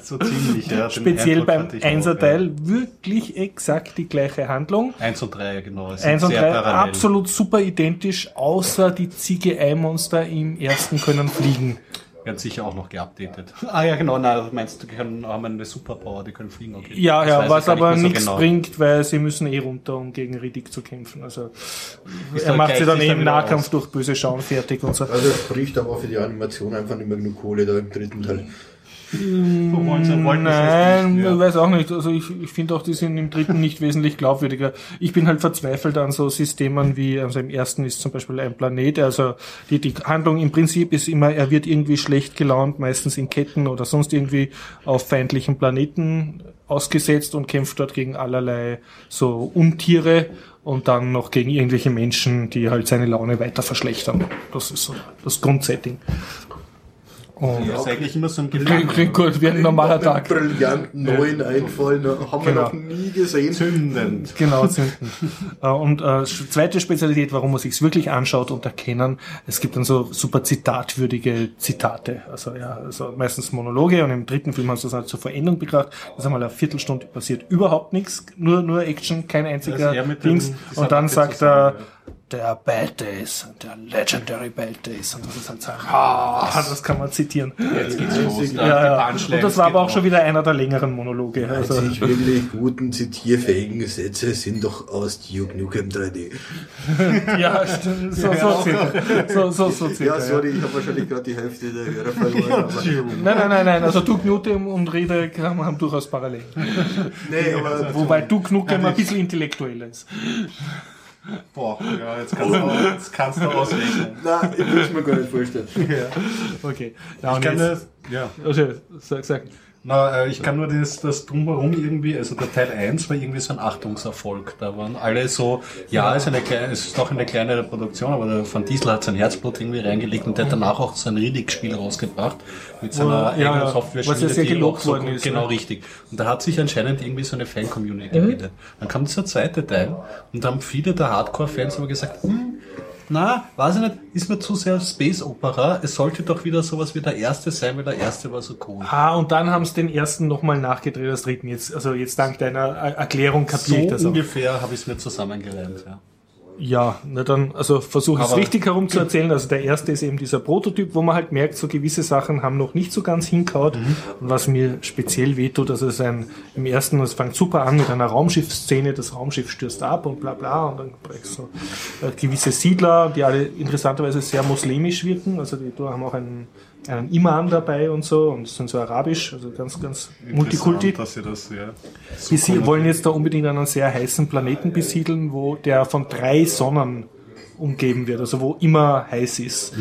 So ziemlich, ja. Speziell beim Einserteil wirklich exakt die gleiche Handlung. Ja. Eins und drei, genau. es sind Eins und sehr drei parallel. Absolut super identisch, außer die CGI-Monster im ersten können fliegen. Werden sicher auch noch geupdatet. Ah ja, genau, na, du meinst, die können, haben eine Superpower, die können fliegen, okay. Ja, ja, was aber so nichts genau. bringt, weil sie müssen eh runter, um gegen Riddick zu kämpfen. Also Ist er macht sie dann sich eh Nahkampf aus. durch böse Schauen fertig und so. Also es spricht aber für die Animation einfach nicht mehr genug Kohle da im dritten Teil. So wollen sie- Nein, nicht, ja. ich weiß auch nicht. Also ich, ich finde auch, die sind im dritten nicht wesentlich glaubwürdiger. Ich bin halt verzweifelt an so Systemen wie, also im ersten ist zum Beispiel ein Planet, also die, die Handlung im Prinzip ist immer, er wird irgendwie schlecht gelaunt, meistens in Ketten oder sonst irgendwie auf feindlichen Planeten ausgesetzt und kämpft dort gegen allerlei so Untiere und dann noch gegen irgendwelche Menschen, die halt seine Laune weiter verschlechtern. Das ist so das Grundsetting. Und Das ist eigentlich immer so ein klingt, Gefühl. klingt gut, wie ein normaler Tag. Brillanten neuen Einfall, ne? haben wir Genau. noch nie gesehen. Zündend. Genau, zünden. Äh, und äh, zweite Spezialität, warum man sich's wirklich anschaut und erkennen, es gibt dann so super zitatwürdige Zitate. Also ja, also meistens Monologe und im dritten Film hast du das halt zur Verendung gebracht. Das ist einmal eine Viertelstunde passiert überhaupt nichts, nur nur Action, kein einziger Also dem Dings. Und dann sagt er, der Bad Days, der Legendary Bad Days. Und das ist halt so, ah, das kann man zitieren. Jetzt geht's los. Ja, ja. Und das war aber auch schon wieder einer der längeren Monologe. Also, Einzig wirklich guten, zitierfähigen Sätze sind doch aus Duke Nukem 3D. ja, stimmt, so, so, so, so, so circa, Ja, sorry, ich habe wahrscheinlich gerade die Hälfte der Hörer verloren. Nein, nein, nein, nein. Also Duke Nukem und Rede haben haben durchaus parallel. nee, aber Wobei Duke Nukem ein bisschen intellektueller ist. Boah, ja, jetzt kannst du, jetzt kannst du ausrechnen. nein, ich will es mir gar nicht vorstellen. Okay. Ja, Ich kann jetzt, das, ja. also, sag, sag. Na, äh, ich kann nur das, das Drumherum irgendwie, also der Teil 1 war irgendwie so ein Achtungserfolg. Da waren alle so, ja, es ist, eine kleine, es ist doch eine kleinere Produktion, aber der Van Diesel hat sein Herzblut irgendwie reingelegt und der hat danach auch so ein Riddick-Spiel rausgebracht mit seiner ja, eigenen software was ja sehr gelobt so worden gut- ist, Genau, ne? richtig. Und da hat sich anscheinend irgendwie so eine Fan-Community Mhm. gebildet. Dann kam dieser zweite Teil und da haben viele der Hardcore-Fans aber gesagt, hm, na, weiß ich nicht, ist mir zu sehr Space Opera. Es sollte doch wieder sowas wie der erste sein, weil der erste war so cool. Ah, und dann haben sie den ersten nochmal nachgedreht als dritten. Jetzt, also jetzt dank deiner Er- Erklärung So kapiere ich das auch. ungefähr habe ich es mir zusammengereimt, ja. Ja, na dann, also versuche ich es richtig herum zu erzählen. Also der erste ist eben dieser Prototyp, wo man halt merkt, so gewisse Sachen haben noch nicht so ganz hinkaut. Mhm. Und was mir speziell wehtut, also es ist ein, im ersten, es fängt super an mit einer Raumschiffszene, das Raumschiff stürzt ab und bla bla und dann so äh, gewisse Siedler, die alle interessanterweise sehr muslimisch wirken, also die haben auch einen, einen Imam dabei und so und sind so arabisch, also ganz, ganz multikulti. Dass sie das, ja. Die sie wollen jetzt da unbedingt einen sehr heißen Planeten besiedeln, wo der von drei Sonnen umgeben wird, also wo immer heiß ist.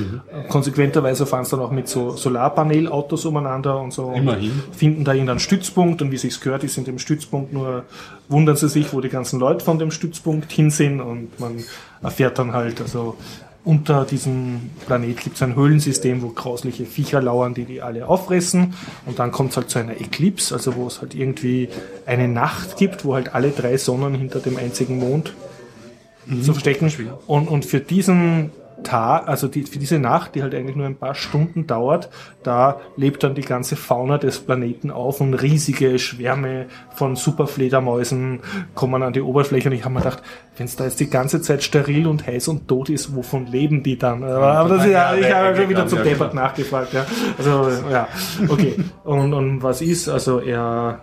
Konsequenterweise fahren sie dann auch mit so Solarpanelautos umeinander und so. und Immerhin. Finden da irgendeinen Stützpunkt und wie sich's gehört, die sind im Stützpunkt, nur wundern sie sich, wo die ganzen Leute von dem Stützpunkt hin sind und man erfährt dann halt, also unter diesem Planet gibt es ein Höhlensystem, wo grausliche Viecher lauern, die die alle auffressen. Und dann kommt es halt zu einer Eclipse, also wo es halt irgendwie eine Nacht gibt, wo halt alle drei Sonnen hinter dem einzigen Mond zu verstecken. Und, und für diesen Tag, also die, für diese Nacht, die halt eigentlich nur ein paar Stunden dauert, da lebt dann die ganze Fauna des Planeten auf und riesige Schwärme von Superfledermäusen kommen an die Oberfläche. Und ich habe mir gedacht, wenn es da jetzt die ganze Zeit steril und heiß und tot ist, wovon leben die dann? Aber, das ist ja, ich habe schon wieder zum Deppert nachgefragt. Ja. Also, ja, okay. Und, und was ist? Also er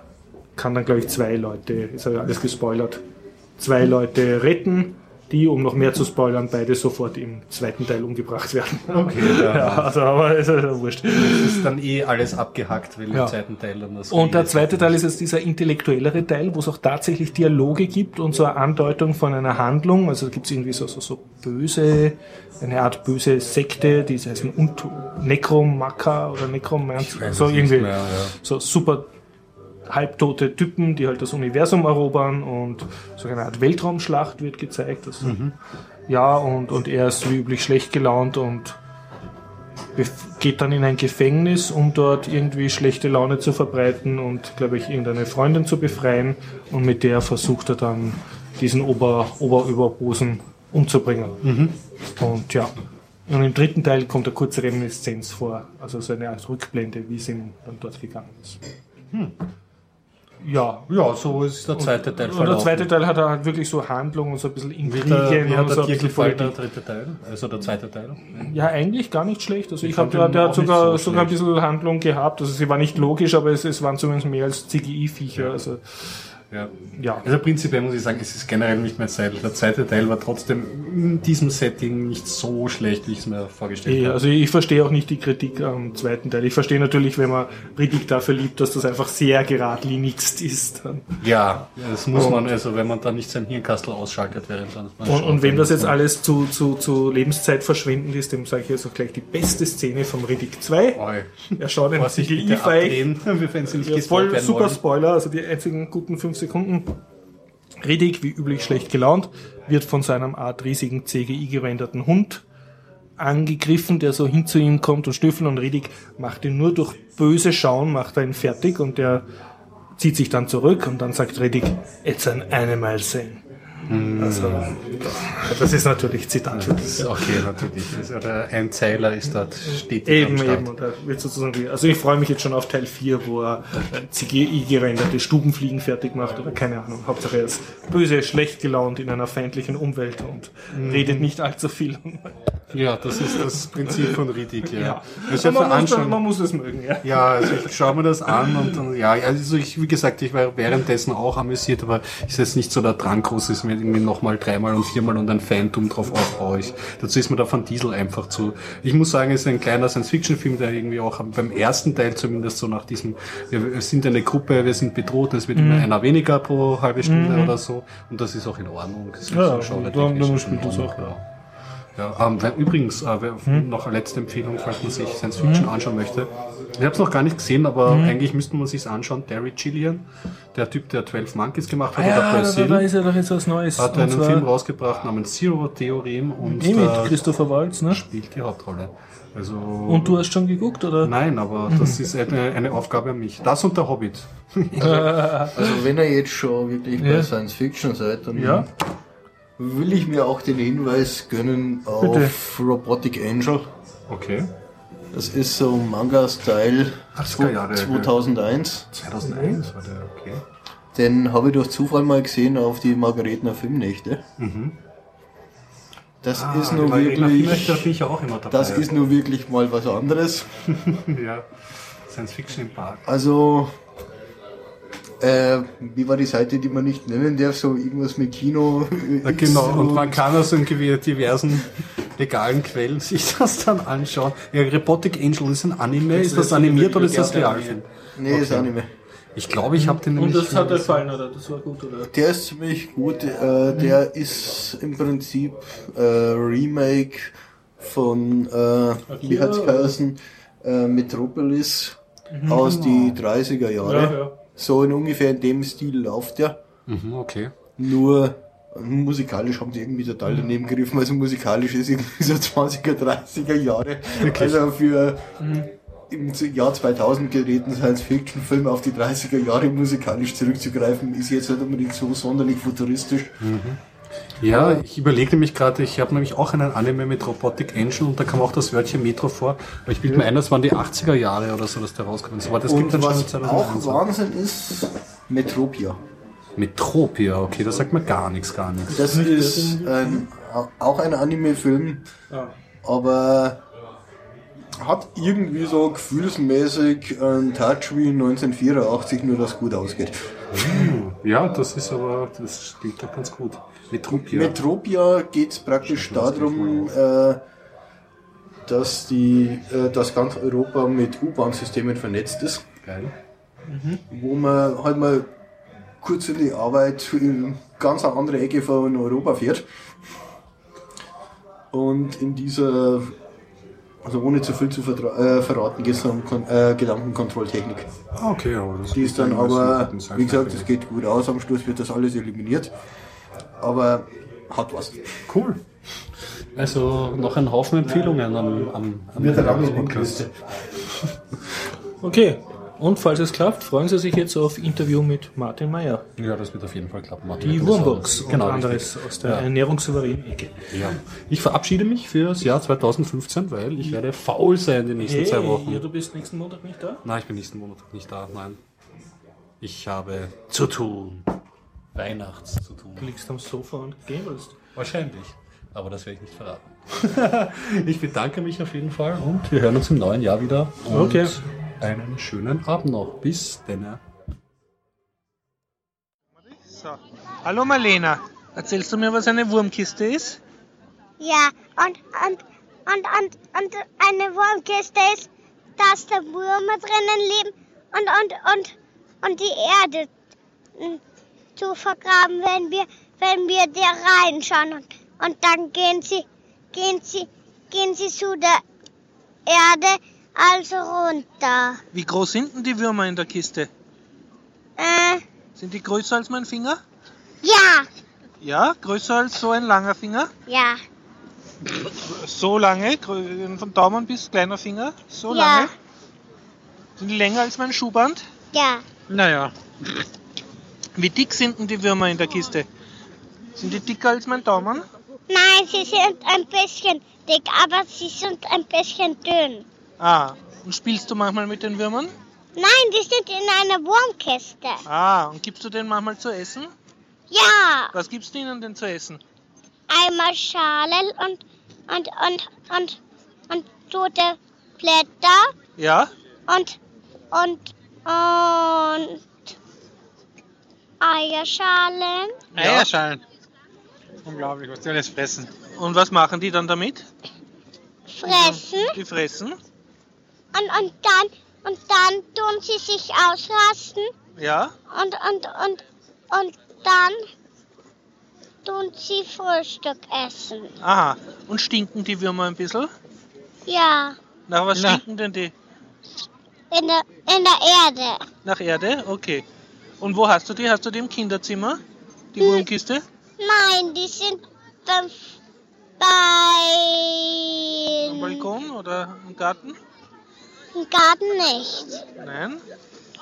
kann dann, glaube ich, zwei Leute, ist ja alles gespoilert, zwei Leute retten, die, um noch mehr zu spoilern, beide sofort im zweiten Teil umgebracht werden. Okay, ja. Ja, also, aber ist ja wurscht. Das ist dann eh alles abgehackt, weil Ja. im zweiten Teil dann das Und der zweite Teil ist jetzt dieser intellektuellere Teil, wo es auch tatsächlich Dialoge gibt und so eine Andeutung von einer Handlung. Also da gibt es irgendwie so, so, so böse, eine Art böse Sekte, die heißen Untu- Necromaka oder Necromancer, so es irgendwie mehr, ja. so super halbtote Typen, die halt das Universum erobern und so eine Art Weltraumschlacht wird gezeigt. Also, Mhm. Ja, und, und er ist wie üblich schlecht gelaunt und geht dann in ein Gefängnis, um dort irgendwie schlechte Laune zu verbreiten und, glaube ich, irgendeine Freundin zu befreien. Und mit der versucht er dann, diesen Ober, Oberüberhosen umzubringen. Und ja. Und im dritten Teil kommt eine kurze Reminiszenz vor, also so eine Art Rückblende, wie es ihm dann dort gegangen ist. Ja. Ja, so ist der zweite Teil Und der zweite Teil hat er halt wirklich so Handlung und so ein bisschen Wie, der, Intrigen wie und hat so ein dir bisschen gefallen, der dritte Teil? Also der zweite Teil? Ja, eigentlich gar nicht schlecht. Also ich, Ich habe der, der hat sogar, so sogar ein bisschen Handlung gehabt. Also sie war nicht logisch, aber es, es waren zumindest mehr als CGI-Viecher. Also Ja. ja. Also prinzipiell muss ich sagen, es ist generell nicht mehr Zeit. Der zweite Teil war trotzdem in diesem Setting nicht so schlecht, wie ich es mir vorgestellt Eh, habe. Also ich verstehe auch nicht die Kritik am zweiten Teil. Ich verstehe natürlich, wenn man Kritik dafür liebt, dass das einfach sehr geradlinigst ist. Ja, das muss man, also wenn man da nicht sein Hirnkastel ausschaltet, während dann man Und, und wem das dann jetzt man- alles zu, zu, zu Lebenszeit verschwendend ist, dem sage ich jetzt auch gleich die beste Szene vom Riddick 2. Oi. Er schaut ein wenn sie nicht Ja, voll super wollen. Spoiler, also die einzigen guten fünf Sekunden. Riddick, wie üblich schlecht gelaunt, wird von seinem Art riesigen CGI gerenderten Hund angegriffen, der so hin zu ihm kommt und Schnüffel und Redig macht ihn nur durch böse Schauen, macht er ihn fertig und der zieht sich dann zurück und dann sagt Redig, it's an animal thing. Also, das ist natürlich Zitat. Das ist okay, natürlich. Der Einzeiler ist dort stetig Eben, eben. Und wird sozusagen, also ich freue mich jetzt schon auf Teil 4, wo er äh, CGI-gerenderte Stubenfliegen fertig macht oder keine Ahnung. Hauptsache er ist böse, schlecht gelaunt in einer feindlichen Umwelt und redet nicht allzu viel. Ja, das ist das Prinzip von Riddick, ja. Ja. Das ja man, muss, veranschaulicht- man muss es mögen, ja. Ja, also ich schaue mir das an und dann, ja, also ich, wie gesagt, ich war währenddessen auch amüsiert, aber ist jetzt nicht so der Drang groß, ist mir irgendwie nochmal dreimal und viermal und ein Phantom drauf aufbaue ich. Dazu ist mir der Van Diesel einfach zu. Ich muss sagen, es ist ein kleiner Science-Fiction-Film, der irgendwie auch beim ersten Teil zumindest so nach diesem, wir sind eine Gruppe, wir sind bedroht, es wird immer einer weniger pro halbe Stunde oder so und das ist auch in Ordnung. Das ist Ja, genretechnisch dann in spielt das auch. ja. Ja, ähm, wer- übrigens, äh, wer, noch eine letzte Empfehlung, falls man sich Science Fiction anschauen möchte. Ich habe es noch gar nicht gesehen, aber eigentlich müsste man sich anschauen. Terry Gillian, der Typ, der 12 Monkeys gemacht hat, oder Ah Ja, da, Brazil, da ist ja doch jetzt was Neues. hat Und einen Film rausgebracht namens Zero Theorem und eh mit da Christopher Waltz, ne? spielt die Hauptrolle. Also, Und du hast schon geguckt, oder? Nein, aber das ist eine, eine Aufgabe an mich. Das und der Hobbit. Also wenn ihr jetzt schon wirklich bei Ja. Science Fiction seid, dann Ja. Will ich mir auch den Hinweis gönnen auf Bitte. Robotic Angel. Okay. Das ist so Manga-Style 80er Jahre. 2001. 2001 war der, okay. Den habe ich durch Zufall mal gesehen auf die Margaretner Filmnächte. Das ist nur Ah, die Margarete wirklich, dabei. das ist nur wirklich mal was anderes. ja. Science Fiction im Park. Also, äh, wie war die Seite, die man nicht nennen darf, so irgendwas mit Kino. Ja, genau, und man kann aus den gewi- diversen legalen Quellen sich das dann anschauen. Ja, Robotic Angel ist ein Anime, ist das animiert oder ist das Realfilm? Nee, ist Anime. Ich glaube, ich habe den Und nämlich... das hat gefallen, oder? Das war gut, oder? Der ist ziemlich gut. Äh, der ist im Prinzip äh, Remake von, äh, wie hat's geheißen, äh, Metropolis aus die 30er Jahre. Ja, ja. So in ungefähr in dem Stil läuft der. Mhm, okay. Nur musikalisch haben sie irgendwie total daneben gegriffen. Also musikalisch ist irgendwie so 20er, 30er Jahre. Also für im Jahr 2000 geräten Science-Fiction-Film auf die 30er Jahre musikalisch zurückzugreifen, ist jetzt nicht unbedingt so sonderlich futuristisch. Ja, ich überlegte mich gerade, ich habe nämlich auch einen Anime mit Robotic Angel und da kam auch das Wörtchen Metro vor. Aber ich bilde mir ein, das waren die 80er Jahre oder so, dass der rausgekommen ist. Aber das gibt Und dann schon was 2001. auch Wahnsinn ist, Metropia. Metropia, okay, das sagt mir gar nichts, gar nichts. Das ist ein, auch ein Anime-Film, aber hat irgendwie so gefühlsmäßig einen Touch wie 1984, nur dass gut ausgeht. Ja, das ist aber, das klingt doch ganz gut. Metropia. Metropia geht es praktisch darum, äh, dass die, äh, dass ganz Europa mit U-Bahn-Systemen vernetzt ist, Geil. wo man halt mal kurz in die Arbeit in ganz eine andere Ecke von Europa fährt. Und in dieser, also ohne zu viel zu äh, verraten, geht es um Kon äh, Gedankenkontrolltechnik. Ah, okay, aber das Die ist dann aber, wie gesagt, es geht gut aus, am Schluss wird das alles eliminiert. Aber hat was. Cool. Also noch ein Haufen Empfehlungen am, am, am Wird Liste. Okay. Und falls es klappt, freuen Sie sich jetzt auf Interview mit Martin Meyer. Ja, das wird auf jeden Fall klappen. Martin. Die Wurmbox ist- Genau, und anderes richtig. aus der Ja. ernährungssouveränen Ecke. Ja. Ich verabschiede mich für das Jahr 2015, weil ich werde faul sein die nächsten zwei Wochen. ja, du bist nächsten Montag nicht da? Nein, ich bin nächsten Monat nicht da. Nein. Ich habe zu tun. Weihnachts zu tun. Du liegst am Sofa und gamelst. Wahrscheinlich. Aber das werde ich nicht verraten. ich bedanke mich auf jeden Fall und wir hören uns im neuen Jahr wieder. Und Okay. Einen schönen Abend noch. Bis denn. So. Hallo Marlena, erzählst du mir, was eine Wurmkiste ist? Ja, und, und, und, und, und eine Wurmkiste ist, dass da Würmer drinnen leben und, und, und, und die Erde mm, zu vergraben, wenn wir, wenn wir da reinschauen. Und, und dann gehen sie, gehen sie, gehen sie zu der Erde, also runter. Wie groß sind denn die Würmer in der Kiste? Äh, Sind die größer als mein Finger? ja, Ja, größer als so ein langer Finger? ja. So lange? Von Daumen bis kleiner Finger? So Ja. lange? Sind die länger als mein Schuhband? Ja. Naja. Wie dick sind denn die Würmer in der Kiste? Sind die dicker als mein Daumen? Nein, sie sind ein bisschen dick, aber sie sind ein bisschen dünn. Ah. Und spielst du manchmal mit den Würmern? Nein, die sind in einer Wurmkiste. Ah. Und gibst du denen manchmal zu essen? Ja, Was gibst du ihnen denn zu essen? einmal Schalen und, und, und, und, und tote Blätter Ja? und, und, und Eierschalen. Eierschalen. Unglaublich, was die alles fressen. Und was machen die dann damit? fressen Die fressen? und, und dann und dann tun sie sich ausrasten Ja? und und und und dann tun sie Frühstück essen. Aha. Und stinken die Würmer ein bisschen? Ja, Nach was Na. stinken denn die? in der in der Erde. Nach Erde? Okay. Und wo hast du die? Hast du die im Kinderzimmer? Die. Wurmkiste? Nein, die sind beim Am bei Balkon oder im Garten? im Garten nicht, Nein.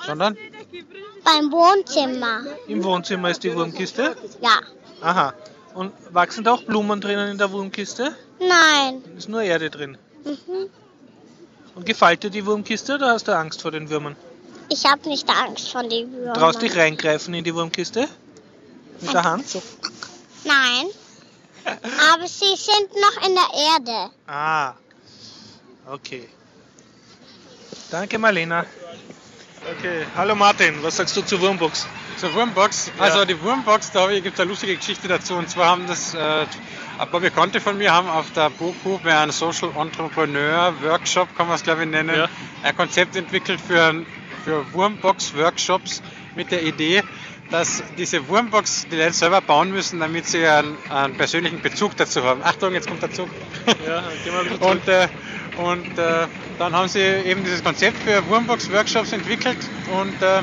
Sondern? beim Wohnzimmer. Im Wohnzimmer ist die Wurmkiste? Ja, Aha. Und wachsen da auch Blumen drinnen in der Wurmkiste? nein. Ist nur Erde drin. Mhm. Und gefällt dir die Wurmkiste oder hast du Angst vor den Würmern? Ich habe nicht Angst vor den Würmern. Traust dich reingreifen in die Wurmkiste? Mit der Hand? So. Nein. Aber sie sind noch in der Erde. Ah. Okay. Danke, Marlena. Okay. Hallo Martin, was sagst du zur Wurmbox? Zur Wurmbox. Also die Wurmbox, da gibt es eine lustige Geschichte dazu. Und zwar haben das äh, ein paar Bekannte von mir haben auf der BOKU bei einem Social Entrepreneur Workshop, kann man es glaube ich nennen, Ja. ein Konzept entwickelt für, für Wurmbox-Workshops mit der Idee, dass diese Wurmbox die Leute selber bauen müssen, damit sie einen, einen persönlichen Bezug dazu haben. Achtung, jetzt kommt der Zug. Ja, gehen wir wieder Und, äh, und äh, dann haben sie eben dieses Konzept für Wurmbox-Workshops entwickelt und, äh,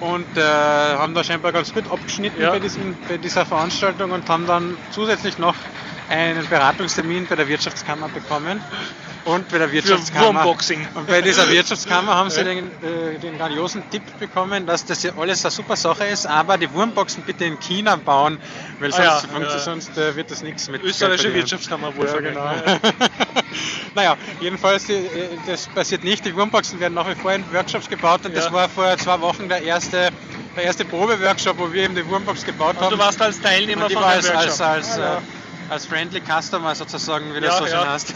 und äh, haben da scheinbar ganz gut abgeschnitten Ja. bei, diesem, bei dieser Veranstaltung und haben dann zusätzlich noch einen Beratungstermin bei der Wirtschaftskammer bekommen. Und bei der Wirtschaftskammer. Und bei dieser Wirtschaftskammer haben sie den, äh, den grandiosen Tipp bekommen, dass das ja alles eine super Sache ist, aber die Wurmboxen bitte in China bauen, weil Ah sonst, ja, funkt- ja. sonst äh, wird das nichts mit Österreichische Wirtschaftskammer wohl. ja, genau. naja, jedenfalls, die, äh, das passiert nicht. Die Wurmboxen werden nach wie vor in Workshops gebaut und das Ja. war vor zwei Wochen der erste, der erste Probeworkshop, wo wir eben die Wurmbox gebaut Und haben. du warst als Teilnehmer und ich von war als, als, als, Ah, äh, als Friendly Customer sozusagen, wie das Ja, so schön ja. heißt.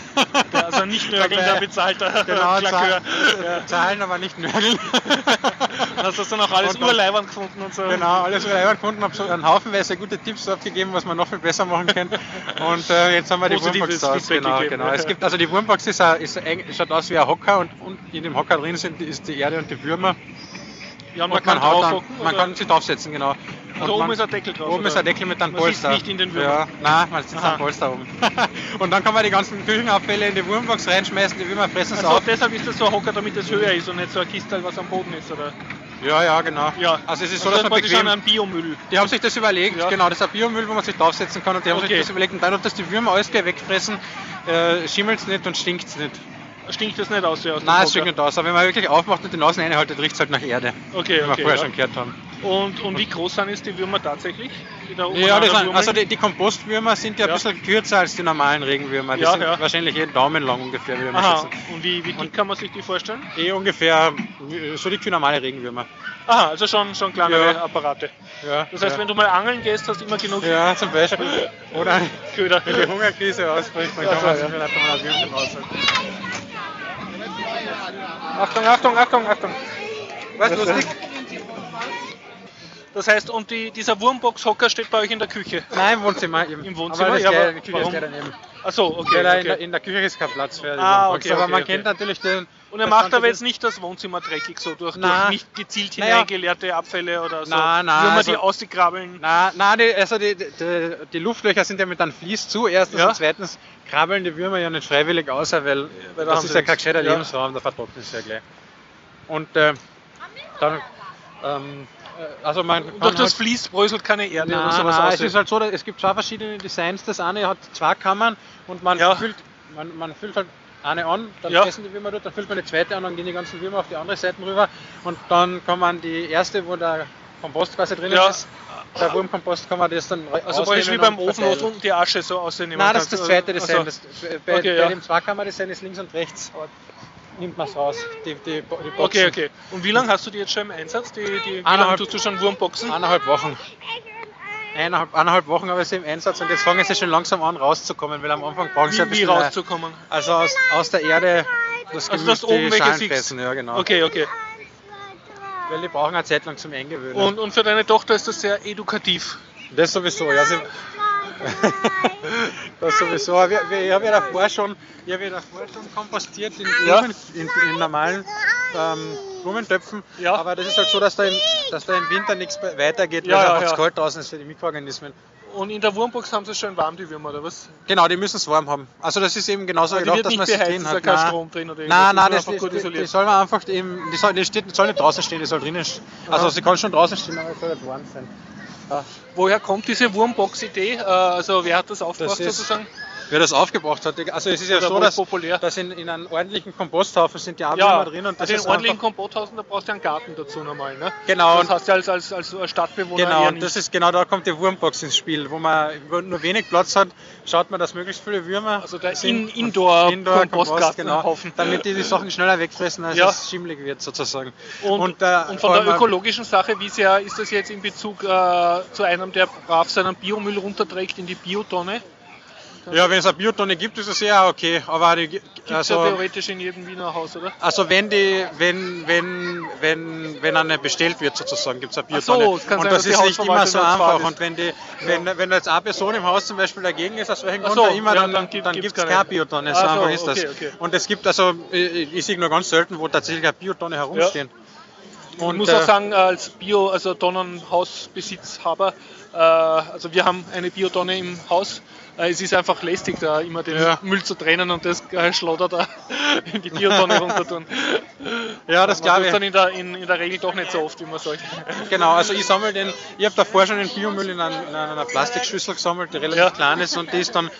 ja. Also nicht nörgelnder, Dabei- bezahlter Genau, Klakör. zahlen, Ja. zahlen, aber nicht nörgeln. Hast du dann auch alles urleibend gefunden und so? Genau, alles wieder hergefunden, habe so einen Haufenweise gute Tipps abgegeben, was man noch viel besser machen kann. Und äh, jetzt haben wir die Wurmbox da. Feedback Genau, gegeben, genau. Es gibt, also die Wurmbox ist, ein- ist ein, schaut aus wie ein Hocker und, und in dem Hocker drin sind ist die Erde und die Würmer. Ja, man Und kann dann, man kann sich draufsetzen, genau. Und oben man, ist ein Deckel drauf. Oben oder? ist ein Deckel mit einem Man sitzt Polster. nicht in den Ja, Würmern. nein, man sitzt am Polster oben. und dann kann man die ganzen Küchenabfälle in die Wurmbox reinschmeißen, die Würmer fressen es Also auf. deshalb ist das so ein Hocker, damit es höher ist und nicht so ein Kistel, was am Boden ist, oder? Ja, ja, genau. Ja. Also es ist so, Also dass man bequem... an Biomüll. Die haben sich das überlegt, Ja. genau, das ist ein Biomüll, wo man sich draufsetzen kann und die haben Okay. sich das überlegt und dadurch, dass die Würmer alles gleich wegfressen, äh, schimmelt es nicht und stinkt es nicht. Stinkt das nicht aus, ja, aus dem Nein, es stinkt nicht aus, aber wenn man wirklich aufmacht und die Nase reinhaltet, riecht es halt nach Erde, Okay, wie wir okay. vorher ja. schon gehört haben. Und, und wie groß sind jetzt die Würmer tatsächlich? Die Ja, sind, also die, die Kompostwürmer sind ja, Ja. ein bisschen kürzer als die normalen Regenwürmer. Die Ja, sind ja. wahrscheinlich jeden Daumen lang ungefähr, würde man Aha, schätzen. und wie, wie dick kann man sich die vorstellen? Eh ungefähr so dick wie normale Regenwürmer. Aha, also schon, schon kleinere Ja. Apparate. Ja, Das heißt, wenn du mal angeln gehst, hast du immer genug ja, zum Beispiel. Oder wenn die Hungerkrise ausbricht, dann kann man sich vielleicht mal ein Würmchen rausholen. Achtung, Achtung, Achtung, Achtung. Was lustig? Das heißt, und die, dieser Wurmbox-Hocker steht bei euch in der Küche? Nein, im Wohnzimmer eben. Im Wohnzimmer? Aber das Ja, ja, aber die Küche warum? ist daneben. Achso, okay. Weil da in, der, okay. in der Küche ist kein Platz für die Ah, Wohnbox. okay, Aber okay, man okay. kennt natürlich den. Und er macht aber jetzt nicht das Wohnzimmer dreckig, so durch, durch nicht gezielt Naja. hineingeleerte Abfälle oder so. Na, na, Würmer, also- die auskrabbeln. Na, na die, also die, die, die Luftlöcher sind ja mit einem Vlies zu, erstens Ja. und zweitens krabbeln die Würmer ja nicht freiwillig außer, weil, Weil da das ist ja kein gescheiter Ja. Lebensraum, da vertrocknet es ja gleich. Und äh, dann, ähm, also man kann Durch das halt- Fließ bröselt keine Erde Nein, oder sowas nein, aus. es ist halt so, es gibt zwei verschiedene Designs. Das eine hat zwei Kammern und man Ja. füllt, man, man füllt halt eine an, dann Ja. essen die Würmer dort, dann füllt man die zweite an, dann gehen die ganzen Würmer auf die andere Seite rüber und dann kann man die erste, wo der Kompost quasi drin Ja. ist, der Wurmkompost, kann man das dann also praktisch wie beim Ofen, unten die Asche so ausnehmen Nein, das ist das zweite Design. Also, das, bei Okay, bei ja. dem Zweikammer-Design ist links und rechts nimmt man es raus. Die, die, die Boxen. okay, okay. Und wie lange hast du die jetzt schon im Einsatz? Die, die, wie lange tust du schon Wurmboxen? Eineinhalb Wochen. Eineinhalb, eineinhalb Wochen habe ich sie im Einsatz und jetzt fangen sie schon langsam an rauszukommen, weil am Anfang brauchen sie ein Wie, wie bisschen. rauszukommen? Also aus, aus der Erde das Also, Gemüse, du oben fressen, ja genau. Okay, okay. Weil die brauchen eine Zeit lang zum Eingewöhnen. Und, und für deine Tochter ist das sehr edukativ. das sowieso, ja. Sie, das sowieso. Ich habe ja davor schon, ich habe ja davor schon kompostiert in, Ja. Blumen, in, in normalen ähm, Blumentöpfen. Ja. Aber das ist halt so, dass da im, dass da im Winter nichts weitergeht, weil es einfach zu kalt draußen ist für die Mikroorganismen. Und in der Wurmbox haben sie es schön warm, die Würmer, oder was? Genau, die müssen es warm haben. Also das ist eben genauso die gedacht, dass man es drin hat. kein Nein. Strom drin oder irgendwas, Nein, nein, das die, die isoliert. soll man einfach eben, die soll, die steht, die soll nicht draußen stehen, die soll drinnen stehen. Also sie kann schon draußen stehen, aber es soll nicht warm sein. Woher kommt diese Wurmbox-Idee? Äh, Also wer hat das aufgebracht sozusagen? Wer das aufgebracht hat, also es ist ja Oder so, wohl dass, populär? dass in, in einem ordentlichen Komposthaufen sind die Ja, Abwürmer drin und das also in ordentlichen einfach, Komposthausen, da brauchst du einen Garten dazu normal, ne? Genau, Das und- hast du als, als, als Stadtbewohner Genau, und das ist genau da kommt die Wurmbox ins Spiel, wo man nur wenig Platz hat, schaut man, dass möglichst viele Würmer Also der In- und Indoor- genau, damit die die Sachen schneller wegfressen, als Ja. es schimmelig wird sozusagen. Und, und, äh, von vor der ökologischen Sache, wie sehr ist das jetzt in Bezug äh, zu einem, der brav seinen Biomüll runterträgt in die Biotonne? Ja, wenn es eine Biotonne gibt, ist es ja okay, aber die, Gibt es also, ja theoretisch in jedem Wiener Haus, oder? also wenn die, wenn, wenn, wenn, wenn eine bestellt wird sozusagen, gibt es eine Ach so, Biotonne. kann und sein, das ist nicht immer so einfach. Und wenn die, wenn, wenn jetzt eine Person im Haus zum Beispiel dagegen ist, aus welchem Grund so, immer, ja, dann, dann dann, gibt- gibt's es keine. keine Biotonne. So so, einfach ist das. okay, okay. Und es gibt also, ich, ich sehe nur ganz selten, wo tatsächlich eine Biotonne herumstehen. ich Und, muss äh, auch sagen, als Bio, also Tonnenhausbesitzhaber, äh, also wir haben eine Biotonne im Haus. Äh, es ist einfach lästig, da immer den Ja. Müll zu trennen und das äh, Schlotter da in die Biotonne runter tun. Ja, das glaube ich. dann in der, in, in der Regel doch nicht so oft, wie man sagt. Genau, also ich sammle den, ich habe davor schon den Biomüll in, einer- in einer Plastikschüssel gesammelt, die relativ Ja. klein ist und die ist dann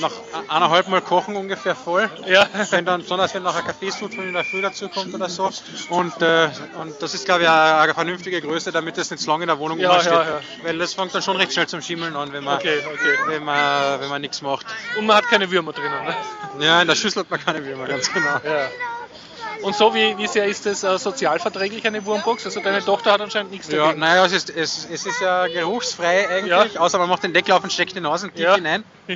nach eineinhalb Mal Kochen ungefähr voll. Ja. Wenn dann, besonders wenn noch ein Kaffeesud von in der Früh dazu kommt oder so. Und, äh, und das ist glaube ich eine, eine vernünftige Größe, damit das nicht zu lange in der Wohnung ja, ja. Weil das fängt dann schon recht schnell zum Schimmeln an, wenn man, Okay, okay. wenn man, wenn man nichts macht. Und man hat keine Würmer drinnen. Ne? Ja, in der Schüssel hat man keine Würmer, ganz genau. Ja. Und so, wie, wie sehr ist das äh, sozialverträglich, eine Wurmbox? Also deine Tochter hat anscheinend nichts Ja, dagegen. naja, es ist, es, es ist ja geruchsfrei eigentlich, Ja. außer man macht den Deckel auf und steckt die Nase tief Ja. hinein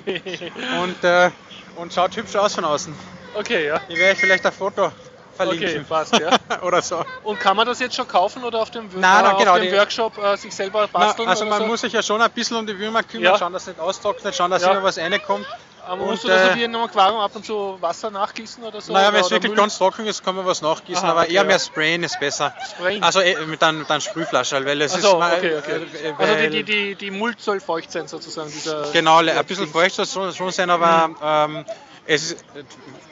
und, äh, und schaut hübsch aus von außen. Okay, ja. Hier werde ich vielleicht ein Foto verlinken. Okay, passt, ja. Oder so. Und kann man das jetzt schon kaufen oder auf dem, Nein, nein, äh, auf genau, dem die- Workshop äh, sich selber Na, basteln? also oder man so? muss sich ja schon ein bisschen um die Würmer kümmern, Ja. schauen, dass es nicht austrocknet, schauen, dass Ja. immer was reinkommt. Aber und, musst du das äh, wie in einem Aquarium ab und zu Wasser nachgießen oder so? naja, wenn es wirklich Müll? ganz trocken ist, kann man was nachgießen, Aha, aber okay, eher ja. mehr sprayen ist besser. Sprayen? Also äh, mit einem, mit einem Sprühflasche, weil es Ach ist okay, okay. äh, Also die, die, die, die Mult soll feucht sein sozusagen, dieser... Genau, ein bisschen feucht soll es schon, sein, aber ähm, es, ist,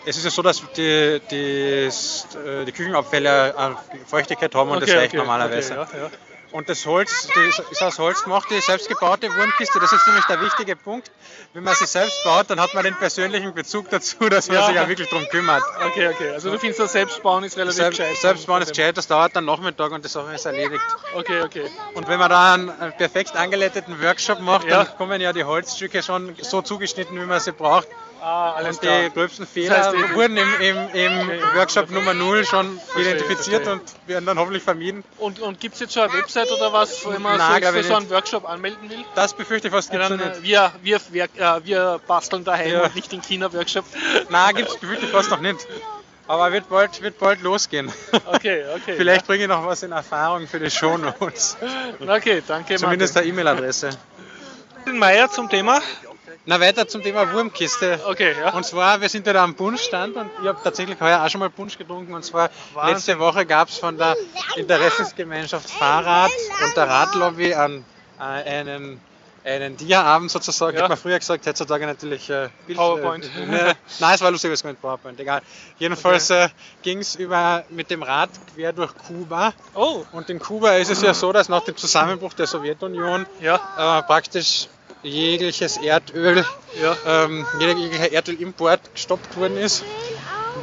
es ist ja so, dass die, die, äh, die Küchenabfälle Feuchtigkeit haben und das reicht normalerweise. Okay, ja, ja. Und das Holz, die ist- aus Holz gemacht, die selbstgebaute Wurmkiste, das ist nämlich der wichtige Punkt. Wenn man sie selbst baut, dann hat man den persönlichen Bezug dazu, dass man Ja. sich auch wirklich darum kümmert. Okay, okay. Also du findest das Selbstbauen ist relativ Selbst, gescheit. selbst bauen ist gescheit, das dauert dann Nachmittag und die Sache ist erledigt. Okay, okay. Und wenn man da einen, einen perfekt angeleiteten Workshop macht, Ja. dann kommen ja die Holzstücke schon so zugeschnitten, wie man sie braucht. Ah, alles Und klar. die gröbsten Fehler Das heißt, wurden im, im, im Workshop Nummer 0 schon identifiziert verstehe. und werden dann hoffentlich vermieden. Und, und gibt es jetzt schon eine Website oder was, wo man Nein, sich für so einen nicht. Workshop anmelden will? Das befürchte ich fast Ja, gibt's dann, noch äh, nicht. wir, wir, wir, äh, wir basteln daheim Ja. und nicht in China-Workshop. Nein, gibt's befürchte ich fast noch nicht. Aber wird bald, wird bald losgehen. Okay, okay. Vielleicht bringe ich noch was in Erfahrung für die Shownotes. Ja. Okay, danke Zumindest Martin. eine E-Mail-Adresse. Den Meier zum Thema. Na, weiter zum Thema Wurmkiste. Okay, ja. Und zwar, wir sind ja da am Punschstand und ich habe tatsächlich heuer auch schon mal Punsch getrunken. Und zwar Wahnsinn. letzte Woche gab es von der Interessensgemeinschaft Fahrrad und der Radlobby an, äh, einen einen Dia-Abend sozusagen. Ja. Hat man früher gesagt, heutzutage natürlich äh, Bild, PowerPoint. Äh, ne, nein, es war lustig, was mit PowerPoint, egal. Jedenfalls äh, ging es über mit dem Rad quer durch Kuba. Oh, Und in Kuba ist es ja so, dass nach dem Zusammenbruch der Sowjetunion ja, äh, praktisch jegliches Erdöl, ja. ähm, jeglicher Erdölimport gestoppt worden ist,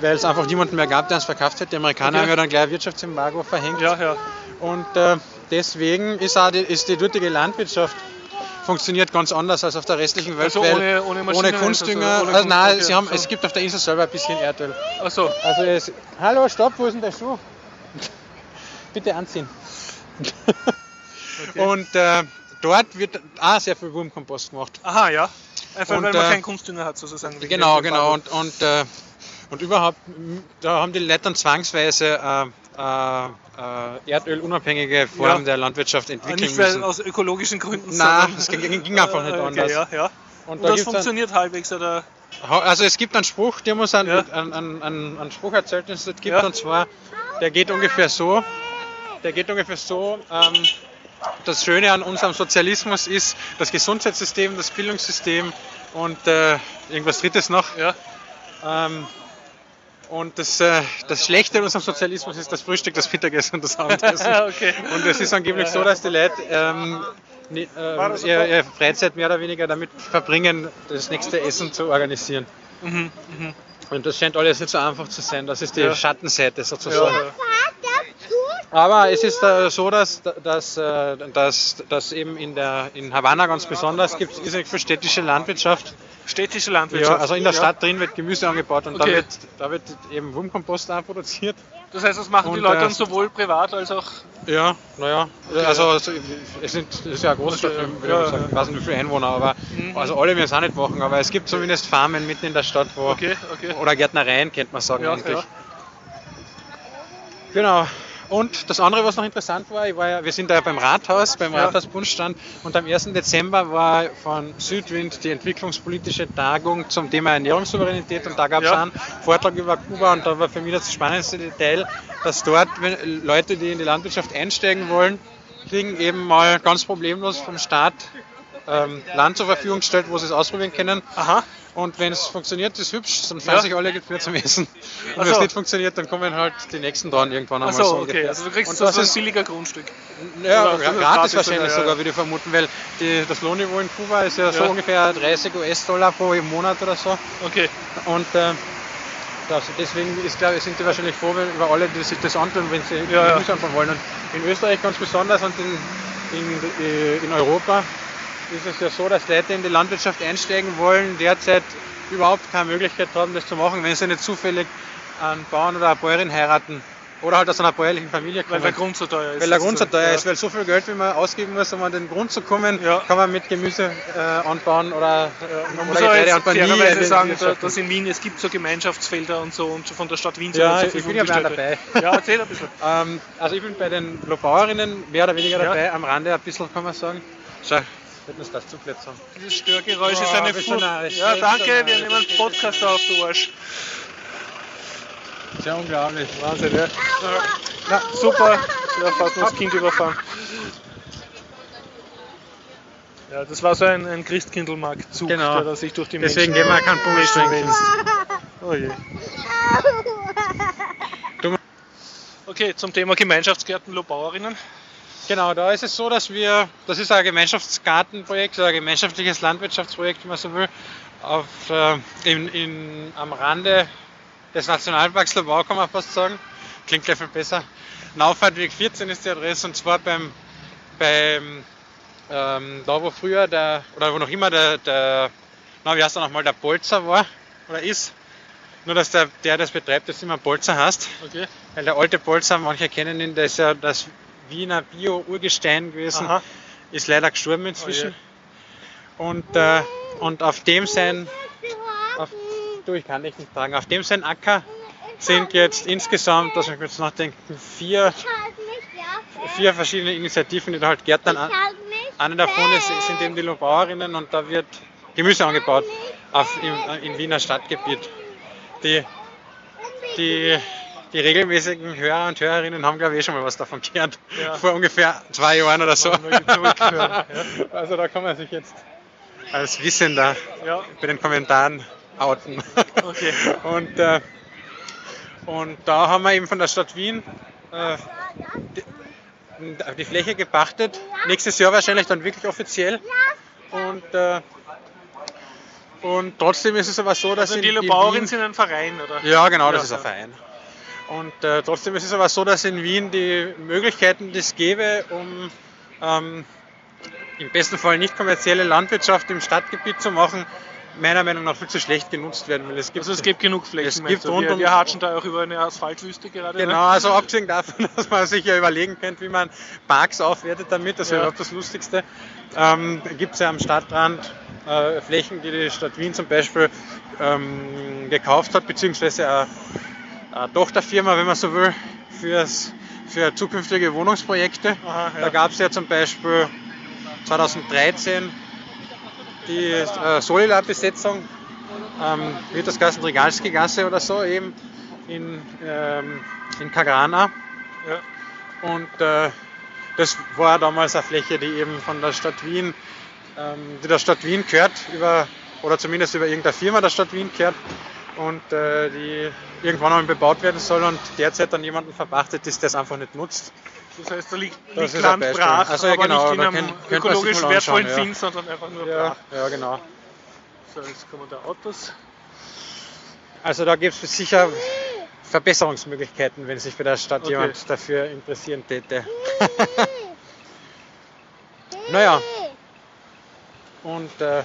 weil es einfach niemanden mehr gab, der es verkauft hat. Die Amerikaner Okay. haben ja dann gleich ein Wirtschaftsembargo verhängt. Ja, ja. Und äh, deswegen ist, auch die, ist die dortige Landwirtschaft funktioniert ganz anders als auf der restlichen Welt. Also ohne- ohne ohne Kunstdünger. also Also, nein, sie haben, okay, es so. gibt auf der Insel selber ein bisschen Erdöl. Achso, Also es, hallo, stopp, wo ist denn der Schuh? Bitte anziehen. Und äh, dort wird auch sehr viel Wurmkompost gemacht. aha, ja. Einfach Und, weil man äh, keinen Kunstdünger hat, sozusagen. Genau, genau. Und, und, äh, und überhaupt, da haben die Leute dann zwangsweise äh, äh, äh, erdölunabhängige Form Ja. der Landwirtschaft Ah, entwickeln Nicht weil müssen. aus ökologischen Gründen, Nein, es ging, ging einfach nicht Äh, okay, anders. Ja, ja. Und Und da das gibt's dann, funktioniert halbwegs, oder? also es gibt einen Spruch, der muss einen, Ja. einen, einen, einen, einen Spruch erzählt, den es dort gibt, Ja. und zwar, der geht ungefähr so, der geht ungefähr so, ähm, das Schöne an unserem Sozialismus ist das Gesundheitssystem, das Bildungssystem und äh, irgendwas drittes noch. Ja. Ähm, und das, äh, das Schlechte an unserem Sozialismus ist das Frühstück, das Mittagessen und das Abendessen. okay. Und es ist angeblich so, dass die Leute ähm, ni- War ähm, das ihr, okay? ihre Freizeit mehr oder weniger damit verbringen, das nächste Essen zu organisieren. Mhm, mhm. Und das scheint alles nicht so einfach zu sein. Das ist die Ja. Schattenseite Ja, sozusagen. ja. Aber es ist äh, so, dass, dass, äh, dass, dass eben in, der, in Havanna ganz besonders gibt es für städtische Landwirtschaft. Städtische Ja, Landwirtschaft. also in der Ja. Stadt drin wird Gemüse angebaut und da, Okay. wird, da wird eben Wurmkompost auch produziert. Das heißt, das machen die Und, Leute äh, dann sowohl privat als auch... Ja, naja. Also es es sind, es ist ja eine Großstadt, Okay, würde ja, ich sagen. ja. Ich weiß nicht, wie viele Einwohner, aber also alle werden es auch nicht machen, aber es gibt zumindest Farmen mitten in der Stadt, wo Okay, okay. oder Gärtnereien, könnte man sagen Ja, eigentlich. ja. Genau. Und das andere, was noch interessant war, ich war ja, wir sind da ja beim Rathaus, beim Ja. Rathausbundstand und am 1. Dezember war von Südwind die entwicklungspolitische Tagung zum Thema Ernährungssouveränität und da gab es Ja. einen Vortrag über Kuba und da war für mich das spannendste Detail, dass dort wenn Leute, die in die Landwirtschaft einsteigen wollen, kriegen eben mal ganz problemlos vom Staat ähm, Land zur Verfügung gestellt, wo sie es ausprobieren können. Aha. Und wenn es funktioniert, ist hübsch, dann freuen Ja. sich alle, mehr zum Essen. Und wenn es so. nicht funktioniert, dann kommen halt die nächsten dran irgendwann einmal so okay. ungefähr. Also du kriegst Und so das ein ist billiger Grundstück. ja, Oder das gratis gratis wahrscheinlich sogar, ja. würde ich vermuten, weil die, das Lohnniveau in Kuba ist ja, so Ja. ungefähr 30 US-Dollar pro Monat oder so. Okay. Und äh, das, deswegen ist, glaub, ich, sind die wahrscheinlich froh über alle, die sich das antun, wenn sie Ja, ja. Anfangen wollen. Und in Österreich ganz besonders und in, in, äh, in Europa ist es ja so, dass Leute in die Landwirtschaft einsteigen wollen, derzeit überhaupt keine Möglichkeit haben, das zu machen, wenn sie nicht zufällig einen Bauern oder eine Bäuerin heiraten oder halt aus einer bäuerlichen Familie kommen. Weil der Grund so teuer ist. Weil der Grund so teuer ja. ist, weil so viel Geld, wie man ausgeben muss, um an den Grund zu kommen, Ja. kann man mit Gemüse äh, anbauen oder, Man oder Getreide anbauen. Nie eine sagen, dass in Wien, es gibt so Gemeinschaftsfelder und so und von der Stadt Wien so Ja, ich bin ja dabei. Ja, erzähl ein bisschen. Ähm, also ich bin bei den Lobauerinnen mehr oder weniger Ja. dabei, am Rande ein bisschen kann man sagen. Schau, hätten uns das zugelassen. Dieses Störgeräusch ist Boah, eine narrisch, Ja, danke, wir nehmen einen Podcast auf, du Arsch. Sehr unglaublich. Wahnsinn, ja. Na, super. Ja, fast nur das Kind überfahren. Ja, das war so ein, ein Christkindlmarktzug, Genau. der da sich durch die Deswegen Menschen, gehen wir keinen trinken. wälzt. Oh je. Okay, zum Thema Gemeinschaftsgärten Lobauerinnen. Genau, da ist es so, dass wir, das ist ein Gemeinschaftsgartenprojekt, oder ein gemeinschaftliches Landwirtschaftsprojekt, wenn man so will, auf, äh, in, in, am Rande des Nationalparks Lobau, kann man fast sagen. Klingt gleich viel besser. Nauffahrtweg 14 ist die Adresse und zwar beim, beim ähm, da wo früher der, oder wo noch immer der, der na, wie heißt er nochmal, der Bolzer war, oder ist. Nur, dass der, der das betreibt, das immer Bolzer heißt. Okay. Weil der alte Bolzer, manche kennen ihn, der ist ja das Wiener Bio-Urgestein gewesen, Aha. ist leider gestorben inzwischen. und, äh, und auf dem sein, auf, du, ich kann dich nicht tragen, auf dem sein Acker sind jetzt insgesamt, lass mich kurz nachdenken, vier, vier verschiedene Initiativen, die da halt Gärtnern an. Eine davon ist, sind eben die Lobauerinnen und da wird Gemüse angebaut auf, im, im Wiener Stadtgebiet. Die, die die regelmäßigen Hörer und Hörerinnen haben, glaube ich, eh schon mal was davon gehört. Ja. Vor ungefähr zwei Jahren oder so. Zurückhören, Also da kann man sich jetzt als Wissender Ja, bei den Kommentaren outen. okay. Und, äh, und da haben wir eben von der Stadt Wien äh, die, die Fläche gepachtet. Nächstes Jahr wahrscheinlich dann wirklich offiziell. Und, äh, und trotzdem ist es aber so, dass Also die in Lobauerinnen Wien, sind ein Verein, oder? ja, genau, das Ja, ist ein ja. Verein. Und äh, trotzdem ist es aber so, dass in Wien die Möglichkeiten, die es gäbe, um ähm, im besten Fall nicht kommerzielle Landwirtschaft im Stadtgebiet zu machen, meiner Meinung nach viel zu schlecht genutzt werden. Weil es gibt, Also es gibt genug Flächen. Es gibt rund wir, wir hatschen da auch über eine Asphaltwüste gerade. Genau, Ne? also abgesehen davon, dass man sich ja überlegen könnte, wie man Parks aufwertet damit, das wäre Ja. überhaupt das Lustigste, ähm, gibt es ja am Stadtrand äh, Flächen, die die Stadt Wien zum Beispiel ähm, gekauft hat, beziehungsweise eine, eine Tochterfirma, wenn man so will, fürs, für zukünftige Wohnungsprojekte. Aha, ja. Da gab es ja zum Beispiel 2013 die äh, Solila-Besetzung, ähm, wird das Gassen Regalski-Gasse oder so, eben in, ähm, in Kagrana. Ja. Und äh, das war damals eine Fläche, die eben von der Stadt Wien, ähm, die der Stadt Wien gehört, über, oder zumindest über irgendeine Firma der Stadt Wien gehört und äh, die irgendwann einmal bebaut werden soll und derzeit an jemanden verpachtet ist, der es einfach nicht nutzt. Das heißt, da liegt, liegt Land brach, Also ja, aber genau, nicht in einem könnt- ökologisch wertvollen ja. Sinn, sondern einfach nur Ja, brach. ja, genau. So, jetzt kommen da Autos. Also da gibt es sicher Verbesserungsmöglichkeiten, wenn sich bei der Stadt Okay. jemand dafür interessieren täte. naja, und äh,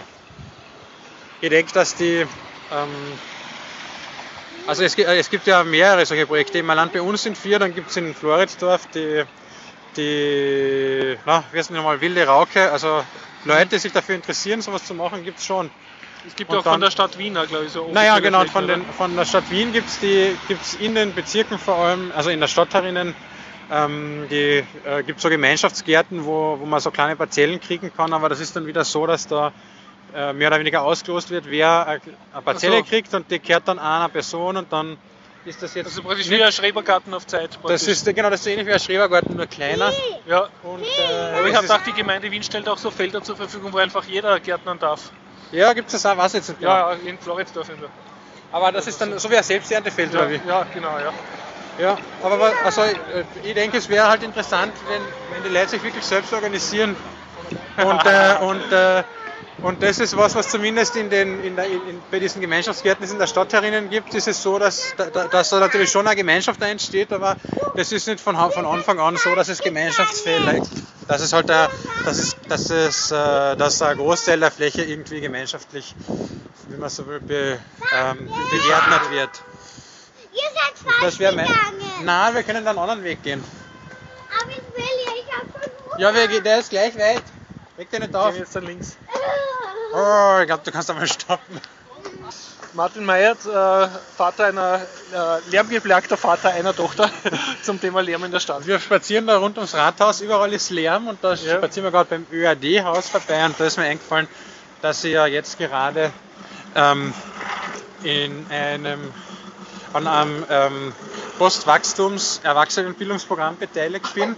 ich denke, dass die, ähm, also es, äh, es gibt ja mehrere solche Projekte. Im Land bei uns sind vier, dann gibt es in Floridsdorf die, die, na, wie heißt denn nochmal, Wilde Rauke. Also Leute, die sich dafür interessieren, sowas zu machen, gibt es schon. Es gibt Und auch von dann- der Stadt Wiener, glaube ich, so Naja, genau, von, den, von der Stadt Wien gibt es die gibt's in den Bezirken vor allem, also in der Stadt herinnen, ähm, die äh, gibt so Gemeinschaftsgärten, wo, wo man so kleine Parzellen kriegen kann, aber das ist dann wieder so, dass da mehr oder weniger ausgelost wird, wer eine eine Parzelle so. kriegt und die kehrt dann einer Person und dann ist das jetzt. Also praktisch nicht- wie ein Schrebergarten auf Zeit. das ist genau das ist so ähnlich wie ein Schrebergarten, nur kleiner. ja. Und, äh, Aber ich habe gedacht, die Gemeinde Wien stellt auch so Felder zur Verfügung, wo einfach jeder gärtnern darf. ja, gibt es das auch, ich jetzt nicht. genau. Ja, ja, in Floridsdorf. Aber das ist dann so wie ein Selbsterntefeld, Ja, oder wie? ja, genau, ja. Ja, aber also, äh, ich denke, es wäre halt interessant, wenn, wenn die Leute sich wirklich selbst organisieren. Und, äh, und, äh, und das ist was, was zumindest in den, in der, in, bei diesen Gemeinschaftsgärten, die es in der Stadt herinnen gibt, ist es so, dass, da- da- dass da natürlich schon eine Gemeinschaft entsteht, aber das ist nicht von, von Anfang an so, dass es Gemeinschaftsfälle dass es halt der, dass es, dass es, äh, dass ein Großteil der Fläche irgendwie gemeinschaftlich, wie man so will, be, ähm, bewährt wird. Ihr seid falsch Das gegangen. Nein, wir können dann einen anderen Weg gehen. Aber ich will ja, ich hab schon Ja, wir, gehen- der ist gleich weit. Weg den nicht auf. Gehen jetzt dann links. Oh, ich glaube, du kannst einmal stoppen. Martin Meyert, äh, Vater einer, äh, lärmgeplagter Vater einer Tochter zum Thema Lärm in der Stadt. Wir spazieren da rund ums Rathaus, überall ist Lärm und da Ja. spazieren wir gerade beim ÖAD-Haus vorbei und da ist mir eingefallen, dass ich ja jetzt gerade ähm, in einem, an einem ähm, Postwachstums-Erwachsenenbildungsprogramm beteiligt bin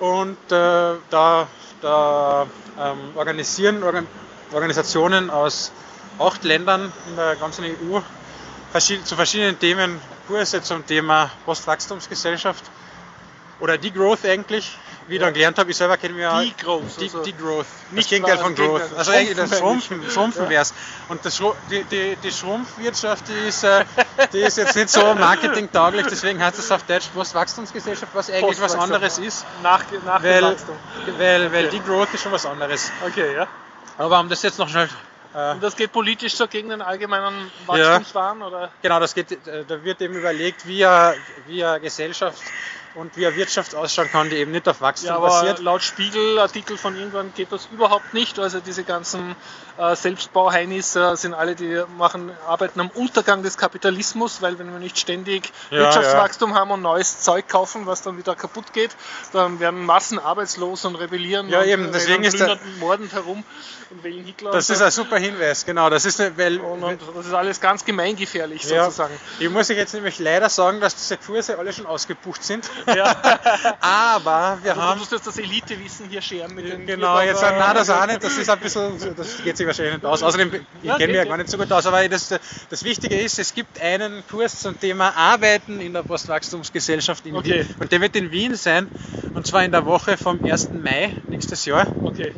und äh, da, da ähm, organisieren Organ Organisationen aus acht Ländern in der ganzen EU verschied zu verschiedenen Themen Kurse zum Thema Postwachstumsgesellschaft oder Degrowth eigentlich, wie ich dann gelernt habe, ich selber kenne mich ja Degrowth, De also Degrowth, nicht nicht Gegenteil wahr- von Gegenteil. Growth. Also eigentlich das Schrumpfen Schrumpfen, Schrumpfen wär's. Und das die, die, die Schrumpfwirtschaft, die ist, äh, die ist jetzt nicht so marketingtauglich, deswegen heißt es auf Deutsch Postwachstumsgesellschaft, was eigentlich was anderes ist, Nach, nach weil, Wachstum. weil, weil Degrowth ist schon was anderes. Okay, ja. Aber um das jetzt noch schnell äh, Und das geht politisch so gegen den allgemeinen Wachstumswahn? Oder? Genau, das geht, äh, da wird eben überlegt, wie eine, wie eine Gesellschaft und wie eine Wirtschaft ausschauen kann, die eben nicht auf Wachstum Ja, aber basiert. laut Spiegelartikel von irgendwann geht das überhaupt nicht. Also diese ganzen äh, Selbstbauheinis äh, sind alle, die machen, arbeiten am Untergang des Kapitalismus, weil wenn wir nicht ständig Ja, Wirtschaftswachstum haben und neues Zeug kaufen, was dann wieder kaputt geht, dann werden Massen arbeitslos und rebellieren Ja, und eben, rennen deswegen ist der- mordend herum und wählen Hitler. Das ist so. ein super Hinweis, genau. Das ist eine, weil, und, und das ist alles ganz gemeingefährlich ja, sozusagen. ich muss euch jetzt nämlich leider sagen, dass diese Kurse alle schon ausgebucht sind. Ja. Aber wir Du haben musst jetzt das Elitewissen hier scheren mit den Genau, jetzt sagen, Bierbacher- nein, das auch nicht, das ist ein bisschen, das geht sich wahrscheinlich nicht aus. Außerdem, ich Ja, kenne mich ja gar nicht so gut aus, aber das, das Wichtige ist, es gibt einen Kurs zum Thema Arbeiten in der Postwachstumsgesellschaft in Okay. Wien. Und der wird in Wien sein, und zwar in der Woche vom 1. Mai nächstes Jahr. Okay.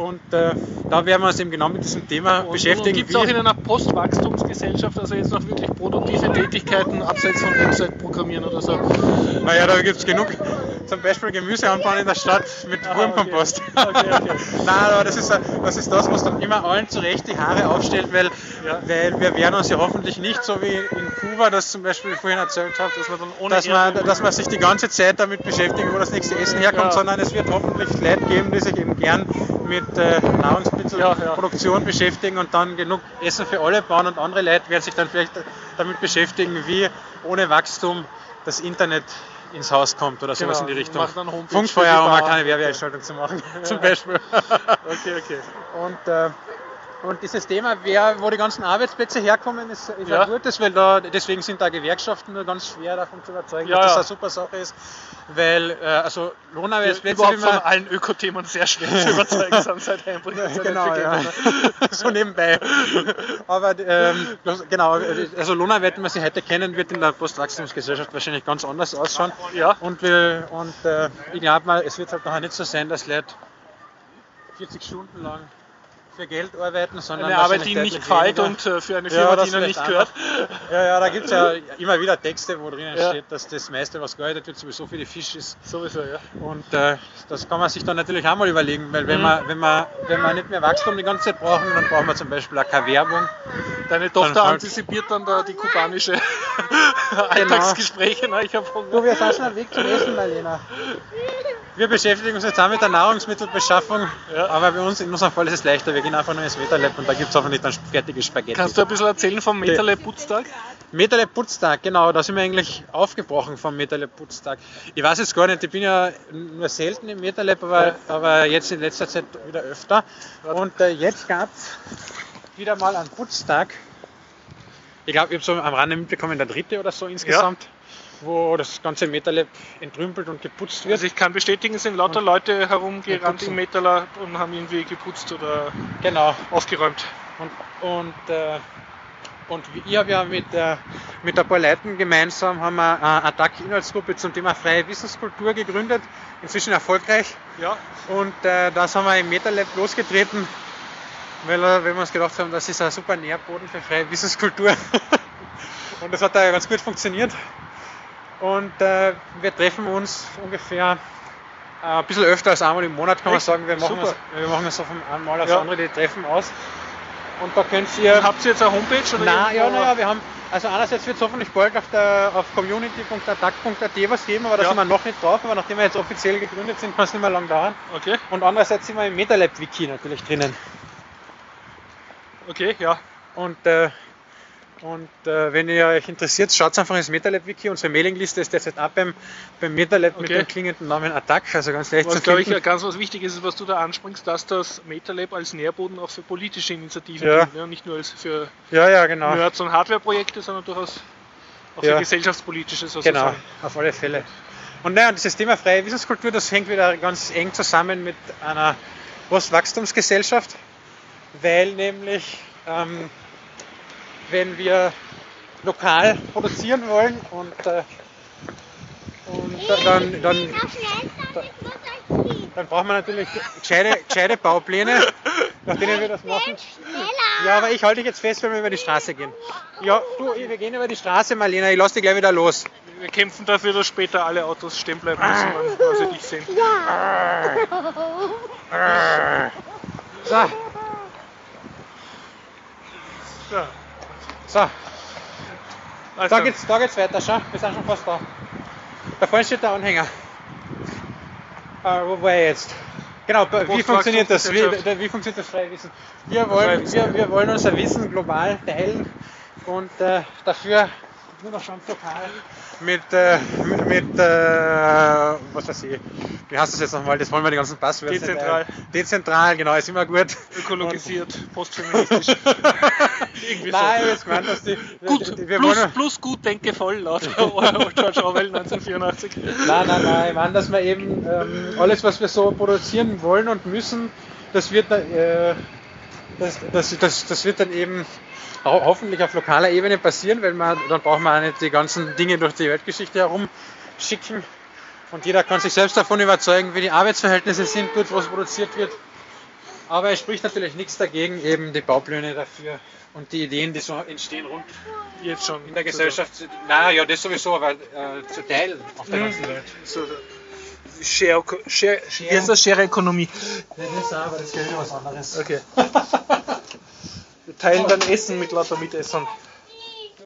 Und äh, da werden wir uns eben genau mit diesem Thema Und, beschäftigen. Gibt es auch in einer Postwachstumsgesellschaft, also jetzt noch wirklich produktive Tätigkeiten abseits von Website-Programmieren oder so? naja, da gibt es genug, zum Beispiel Gemüse anbauen in der Stadt mit Aha, Wurmkompost. okay. Okay, okay. Nein, aber das ist, das ist das, was dann immer allen zurecht die Haare aufstellt, weil, Ja. weil wir werden uns ja hoffentlich nicht so wie in Kuba, das zum Beispiel vorhin erzählt habe, dass, man dann ohne dass, man, dass man sich die ganze Zeit damit beschäftigt, wo das nächste Essen herkommt, Ja. sondern es wird hoffentlich Leute geben, die sich eben gern mit äh, Nahrungsmittelproduktion beschäftigen und dann genug Essen für alle bauen und andere Leute werden sich dann vielleicht damit beschäftigen, wie ohne Wachstum das Internet ins Haus kommt oder sowas Genau, in die Richtung. Funkfeuer, um mal keine Werbeeinschaltung zu machen, zum Beispiel. Okay, okay. Und, äh, und dieses Thema, wer, wo die ganzen Arbeitsplätze herkommen, ist, ist Ja. ein gutes, weil da, deswegen sind da Gewerkschaften nur ganz schwer davon zu überzeugen, Ja, dass das eine super Sache ist. Weil, äh, also Lohnarbeitsplätze, Überhaupt von allen Ökothemen sehr schwer zu überzeugen sind seit ins Genau, ja. So nebenbei. Aber ähm, genau, also Lohnarbeit, wie man sie heute kennen, wird in der Postwachstumsgesellschaft wahrscheinlich ganz anders ausschauen. Ja. Und, wir, und äh, ich glaube mal, es wird halt nachher nicht so sein, dass Leute 40 Stunden lang für Geld arbeiten, sondern Eine Arbeit, die ihnen nicht gefällt und äh, für eine Ja, Firma, das die vielleicht nicht gehört. Ja, ja, da gibt es ja immer wieder Texte, wo drinnen Ja. steht, dass das meiste, was gearbeitet wird, sowieso für die Fisch ist. Sowieso, ja. Und äh, das kann man sich dann natürlich auch mal überlegen, weil wenn, Mhm. man, wenn, man, wenn wir nicht mehr Wachstum die ganze Zeit brauchen, dann brauchen wir zum Beispiel auch keine Werbung. Deine Tochter halt- antizipiert dann da die kubanische Alltagsgespräche. Na, ich habe Hunger. Du, wir sind schon am Weg zum Essen, Marlena. Wir beschäftigen uns jetzt auch mit der Nahrungsmittelbeschaffung, Ja. aber bei uns in unserem Fall ist es leichter. Wir gehen einfach nur ins MetaLab und da gibt es hoffentlich dann fertige Spaghetti. Kannst du ein bisschen erzählen vom Metalab Putztag? MetaLab Putztag, genau, da sind wir eigentlich aufgebrochen vom MetaLab Putztag. Ich weiß jetzt gar nicht, ich bin ja nur selten im MetaLab, aber, aber jetzt in letzter Zeit wieder öfter. Und äh, jetzt gab es wieder mal einen Putztag. Ich glaube, ich habe so am Rande mitbekommen, der dritte oder so insgesamt, wo das ganze MetaLab entrümpelt und geputzt wird. Also ich kann bestätigen, es sind lauter Leute herumgerannt im Metalab und haben irgendwie geputzt oder Genau. aufgeräumt. Und, und, äh, und ich habe ja mit, äh, mit ein paar Leuten gemeinsam haben wir eine Attack-Inhaltsgruppe zum Thema freie Wissenskultur gegründet, inzwischen erfolgreich. Ja, Und äh, das haben wir im MetaLab losgetreten, weil, äh, weil wir uns gedacht haben, das ist ein super Nährboden für freie Wissenskultur. und das hat da ganz gut funktioniert. Und äh, wir treffen uns ungefähr äh, ein bisschen öfter als einmal im Monat, kann man Echt? sagen. Wir machen, Super. uns, wir machen uns so von einem Mal aufs Ja. andere die Treffen aus. Und da könnt ihr. habt ihr jetzt eine Homepage? Oder Na, ja, naja, wir haben, also einerseits wird es hoffentlich bald auf, der, auf community.attack.at was geben, aber da Ja. sind wir noch nicht drauf, aber nachdem wir jetzt offiziell gegründet sind, kann es nicht mehr lang dauern. Okay, Und andererseits sind wir im MetaLab-Wiki natürlich drinnen. okay, ja. Und, äh, und äh, wenn ihr euch interessiert, schaut einfach ins MetaLab-Wiki. Unsere Mailingliste ist derzeit auch beim, beim MetaLab mit Okay. dem klingenden Namen Attack, also ganz leicht Was zu glaube ich ganz was Wichtiges ist, was du da anspringst, dass das Metalab als Nährboden auch für politische Initiativen Ja. dient. Ja, nicht nur als für Ja, ja, genau. Nerds und Hardware-Projekte, sondern durchaus auch Ja. für gesellschaftspolitische Genau, sozusagen. auf alle Fälle. Und naja, dieses Thema freie Wissenskultur, das hängt wieder ganz eng zusammen mit einer Postwachstumsgesellschaft, weil nämlich, ähm, wenn wir lokal produzieren wollen und, äh, und da- dann, dann, dann braucht man natürlich gescheite, gescheite Baupläne, nach denen wir das machen. Ja, aber ich halte dich jetzt fest, wenn wir über die Straße gehen. Ja, du, wir gehen über die Straße, Marlena, ich lass dich gleich wieder los. Wir kämpfen dafür, dass später alle Autos stehen bleiben müssen, wenn sie dich sehen. So, Ja. So, Also, da geht's, da geht's weiter, schau, wir sind schon fast da. Da vorne steht der Anhänger. Äh, wo war er jetzt? Genau, wie funktioniert das? Wie, wie funktioniert das freie Wissen? Wir wollen, wir, wir wollen unser Wissen global teilen und äh, dafür nur noch ganz lokal mit, äh, mit, mit äh, was weiß ich, wie heißt das jetzt nochmal? Das wollen wir die ganzen Passwörter. Dezentral. Dezentral, genau, ist immer gut. Ökologisiert, postfeministisch. Irgendwie Nein, so. dass die, Gut, die, wir plus, wollen, plus gut denke voll laut George Orwell 1984. Nein, nein, nein, ich meine, dass wir eben ähm, alles, was wir so produzieren wollen und müssen, das wird, äh, das, das, das, das wird dann eben ho hoffentlich auf lokaler Ebene passieren, weil man, dann braucht man auch nicht die ganzen Dinge durch die Weltgeschichte herumschicken. Und jeder kann sich selbst davon überzeugen, wie die Arbeitsverhältnisse sind, dort wo es produziert wird. Aber es spricht natürlich nichts dagegen, eben die Baupläne dafür und die Ideen, die so entstehen rund Jetzt schon. in der Gesellschaft. Naja, ja, das sowieso, aber äh, zu teilen auf der ganzen Welt. So, Share, Share, Wie heißt das? Share-Ökonomie. Das ist aber das gilt was anderes. Okay. Wir teilen dann Essen mit lauter Mitessern.